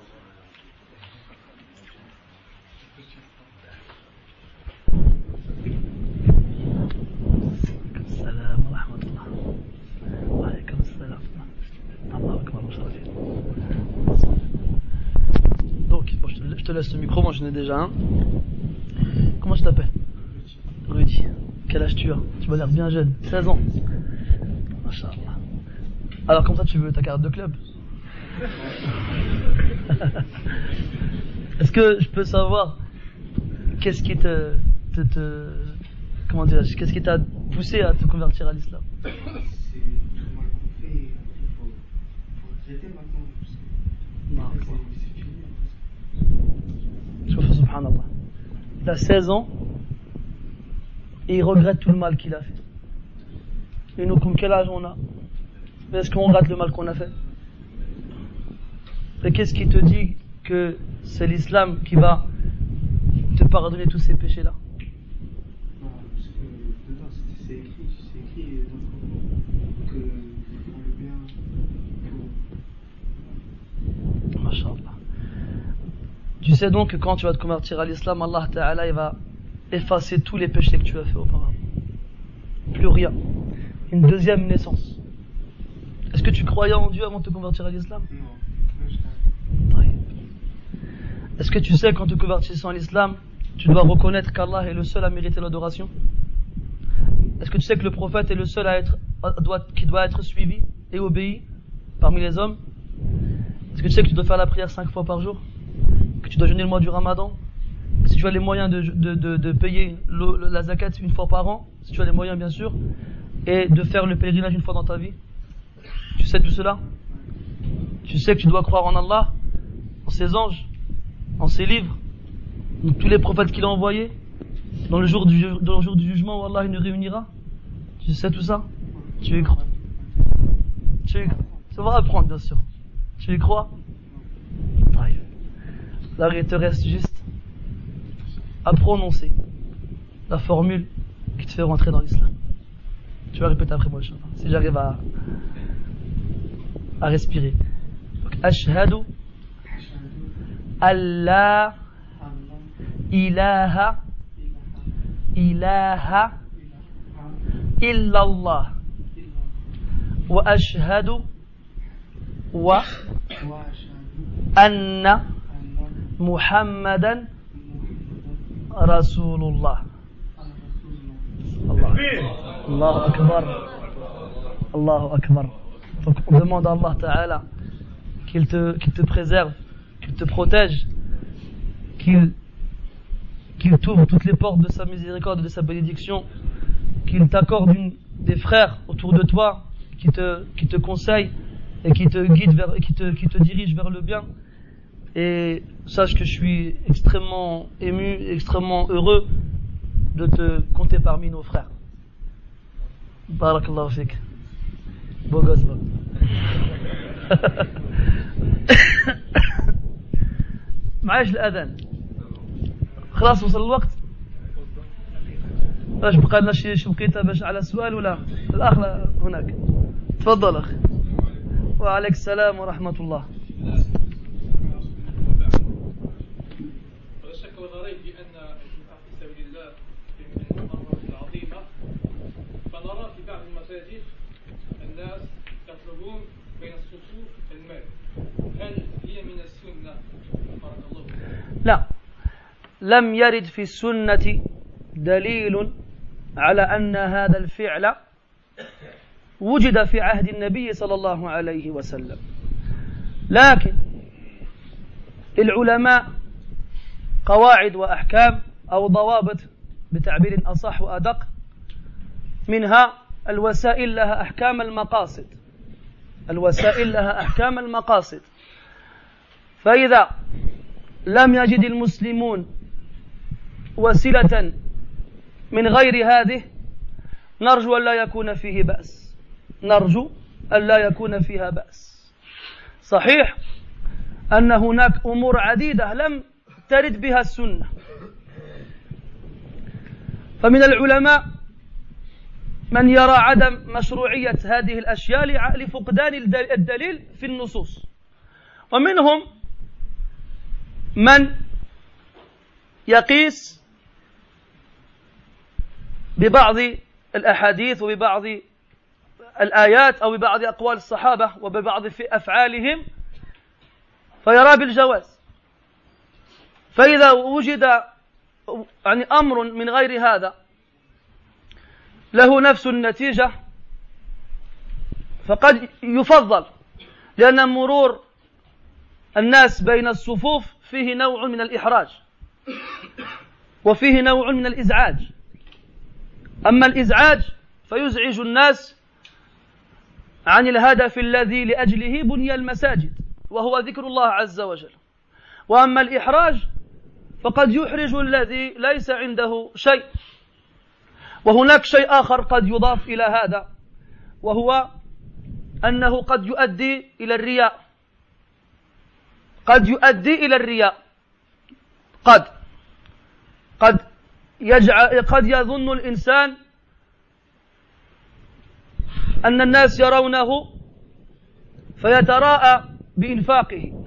je, te, laisse le micro, moi j'en ai déjà un. Comment je t'appelle? Rudy. Quel âge tu as? Tu m'as l'air bien jeune. 16 ans. Alors comme ça tu veux ta carte de club? [laughs] Est-ce que je peux savoir qu'est-ce qui te, te, te comment dire qu'est-ce qui t'a poussé à te convertir à l'islam? Subhanallah. Il a 16 ans et il regrette tout le mal qu'il a fait. Et nous, comme quel âge on a? Est-ce qu'on regrette le mal qu'on a fait? Et qu'est-ce qui te dit que c'est l'islam qui va te pardonner tous ces péchés-là? Non, parce que dedans, c'est écrit, c'est écrit que le bien Masha'Allah. Tu sais donc que quand tu vas te convertir à l'islam, Allah Ta'ala, il va effacer tous les péchés que tu as fait auparavant. Plus rien. Une deuxième naissance. Est-ce que tu croyais en Dieu avant de te convertir à l'islam? Non. Est-ce que tu sais qu'en te convertissant à l'islam, tu dois reconnaître qu'Allah est le seul à mériter l'adoration? Est-ce que tu sais que le prophète est le seul à être, qui doit être suivi et obéi parmi les hommes? Est-ce que tu sais que tu dois faire la prière cinq fois par jour? Que tu dois jeûner le mois du ramadan si tu as les moyens de, de, de, payer la zakat une fois par an, si tu as les moyens bien sûr, et de faire le pèlerinage une fois dans ta vie, tu sais tout cela? Tu sais que tu dois croire en Allah, en ses anges, en ses livres, en tous les prophètes qu'il a envoyés, dans le jour du, dans le jour du jugement où Allah nous réunira Tu sais tout ça? Tu y crois? Tu y crois? Ça va apprendre bien sûr. Tu y crois? Il te reste juste à prononcer la formule qui te fait rentrer dans l'islam. Tu vas répéter après moi, si j'arrive à, à respirer. Donc, ashhadu Allah ilaha ilaha illallah wa ashhadu wa anna muhammadan Rasulullah. Allah. Allahu Akbar. Allahu Akbar. Donc on demande à Allah Ta'ala qu'il te, préserve, qu'il te protège, qu'il t'ouvre toutes les portes de sa miséricorde de sa bénédiction, qu'il t'accorde des frères autour de toi qui te, qui te conseillent et qui te guident vers, qui te, qui te dirigent vers le bien Et sache que je suis extrêmement ému, extrêmement heureux de te compter parmi nos frères. Barakallahu fik. Beau gosse, معايش الأذان خلاص وصل الوقت باش بقى لنا شي بقيته باش على السؤال ولا الأخ هناك تفضل أخي وعليك السلام ورحمة الله بأن في سبيل الله العظيمة. فنرى في بعض المساجد الناس يطلبون بين الصفوف المال. هل هي من السنة؟ بارك الله لا. لم يرد في السنة دليل على أن هذا الفعل وجد في عهد النبي صلى الله عليه وسلم. لكن للعلماء قواعد وأحكام أو ضوابط بتعبير أصح وأدق. منها الوسائل لها أحكام المقاصد. الوسائل لها أحكام المقاصد. فإذا لم يجد المسلمون وسيلة من غير هذه نرجو أن لا يكون فيه بأس. نرجو أن لا يكون فيها بأس. صحيح أن هناك أمور عديدة لم ترد بها السنة. فمن العلماء من يرى عدم مشروعية هذه الأشياء لفقدان الدليل في النصوص. ومنهم من يقيس ببعض الأحاديث وببعض الآيات أو ببعض أقوال الصحابة وببعض في أفعالهم فيرى بالجواز. فإذا وجد يعني أمر من غير هذا له نفس النتيجة فقد يفضل لأن مرور الناس بين الصفوف فيه نوع من الإحراج وفيه نوع من الإزعاج. أما الإزعاج فيزعج الناس عن الهدف الذي لأجله بني المساجد وهو ذكر الله عز وجل. وأما الإحراج فقد يحرج الذي ليس عنده شيء. وهناك شيء آخر قد يضاف إلى هذا وهو أنه قد يؤدي إلى الرياء. قد يؤدي إلى الرياء. قد قد يجعل قد يظن الإنسان أن الناس يرونه فيتراءى بإنفاقه.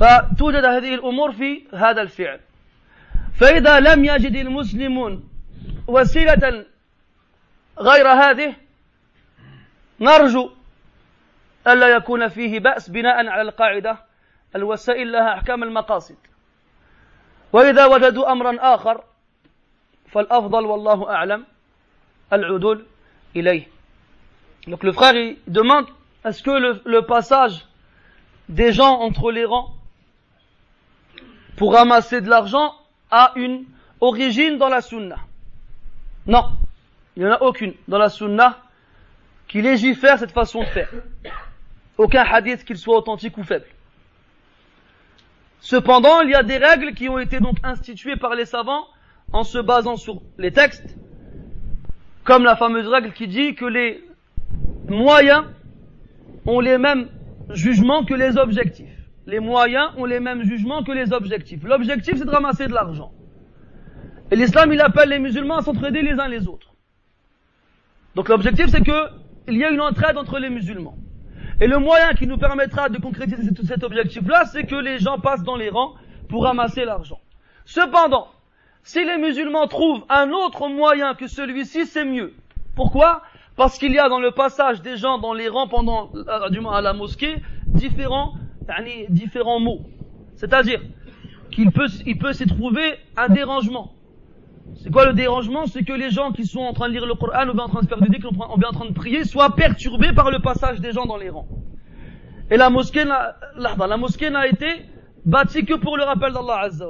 فتوجد هذه الأمور في هذا الفعل. فإذا لم يجد المسلمون وسيلة غير هذه نرجو ألا يكون فيه بأس بناء على القاعدة الوسائل لها أحكام المقاصد. وإذا وجدوا أمرا آخر فالأفضل والله أعلم العدول إليه. Donc le frère il demande est-ce que le, le passage des gens entre les rangs pour ramasser de l'argent a une origine dans la sunna Non, il n'y en a aucune dans la sunna qui légifère cette façon de faire. Aucun hadith qu'il soit authentique ou faible. Cependant, il y a des règles qui ont été donc instituées par les savants en se basant sur les textes, comme la fameuse règle qui dit que les moyens ont les mêmes jugements que les objectifs. Les moyens ont les mêmes jugements que les objectifs. L'objectif, c'est de ramasser de l'argent. Et l'islam, il appelle les musulmans à s'entraider les uns les autres. Donc l'objectif, c'est que il y a une entraide entre les musulmans. Et le moyen qui nous permettra de concrétiser cet objectif-là, c'est que les gens passent dans les rangs pour ramasser l'argent. Cependant, si les musulmans trouvent un autre moyen que celui-ci, c'est mieux. Pourquoi? Parce qu'il y a dans le passage des gens dans les rangs pendant, euh, du à la mosquée, différents, différents mots. C'est-à-dire qu'il peut, s'y trouver un dérangement. C'est quoi le dérangement? C'est que les gens qui sont en train de lire le Coran ou bien en train de faire du dhikr ou bien en train de prier soient perturbés par le passage des gens dans les rangs. Et la mosquée, lahda, la mosquée n'a été bâtie que pour le rappel d'Allah Azza.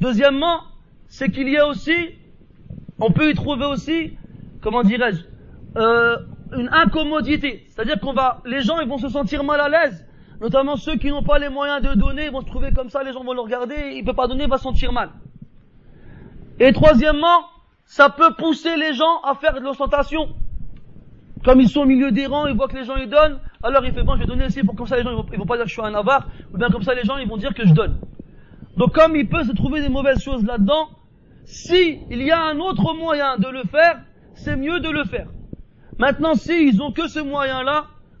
Deuxièmement, c'est qu'il y a aussi, on peut y trouver aussi, comment dirais-je, euh, une incommodité. C'est-à-dire qu'on va, les gens, ils vont se sentir mal à l'aise. Notamment ceux qui n'ont pas les moyens de donner, vont se trouver comme ça, les gens vont le regarder, il peut pas donner, il va se sentir mal. Et troisièmement, ça peut pousser les gens à faire de l'ostentation. Comme ils sont au milieu des rangs, ils voient que les gens ils donnent, alors il fait bon, je vais donner aussi pour comme ça les gens ils vont, pas dire que je suis un avare, ou bien comme ça les gens ils vont dire que je donne. Donc comme il peut se trouver des mauvaises choses là-dedans, si il y a un autre moyen de le faire, c'est mieux de le faire. Maintenant, s'ils ils ont que ce moyen-là,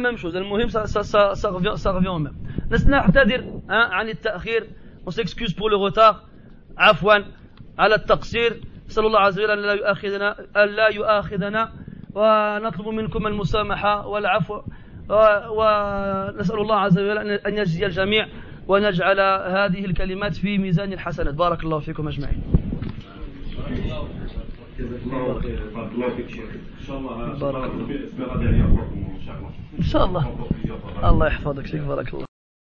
même chose le muhim ça ça ça ça revient ça revient au même. نعتذر hein, عن التأخير. On s'excuse pour le retard. عفوا. على التقصير. نسأل الله عز وجل أن لا يؤاخذنا أن لا يؤاخذنا. ونطلب منكم المسامحة والعفو. و- ونسأل الله عز وجل أن- يجزي الجميع. وأن يجعل هذه الكلمات في ميزان الحسنات. بارك الله فيكم أجمعين. بارك الله إن شاء الله الله يحفظك شيخ بارك الله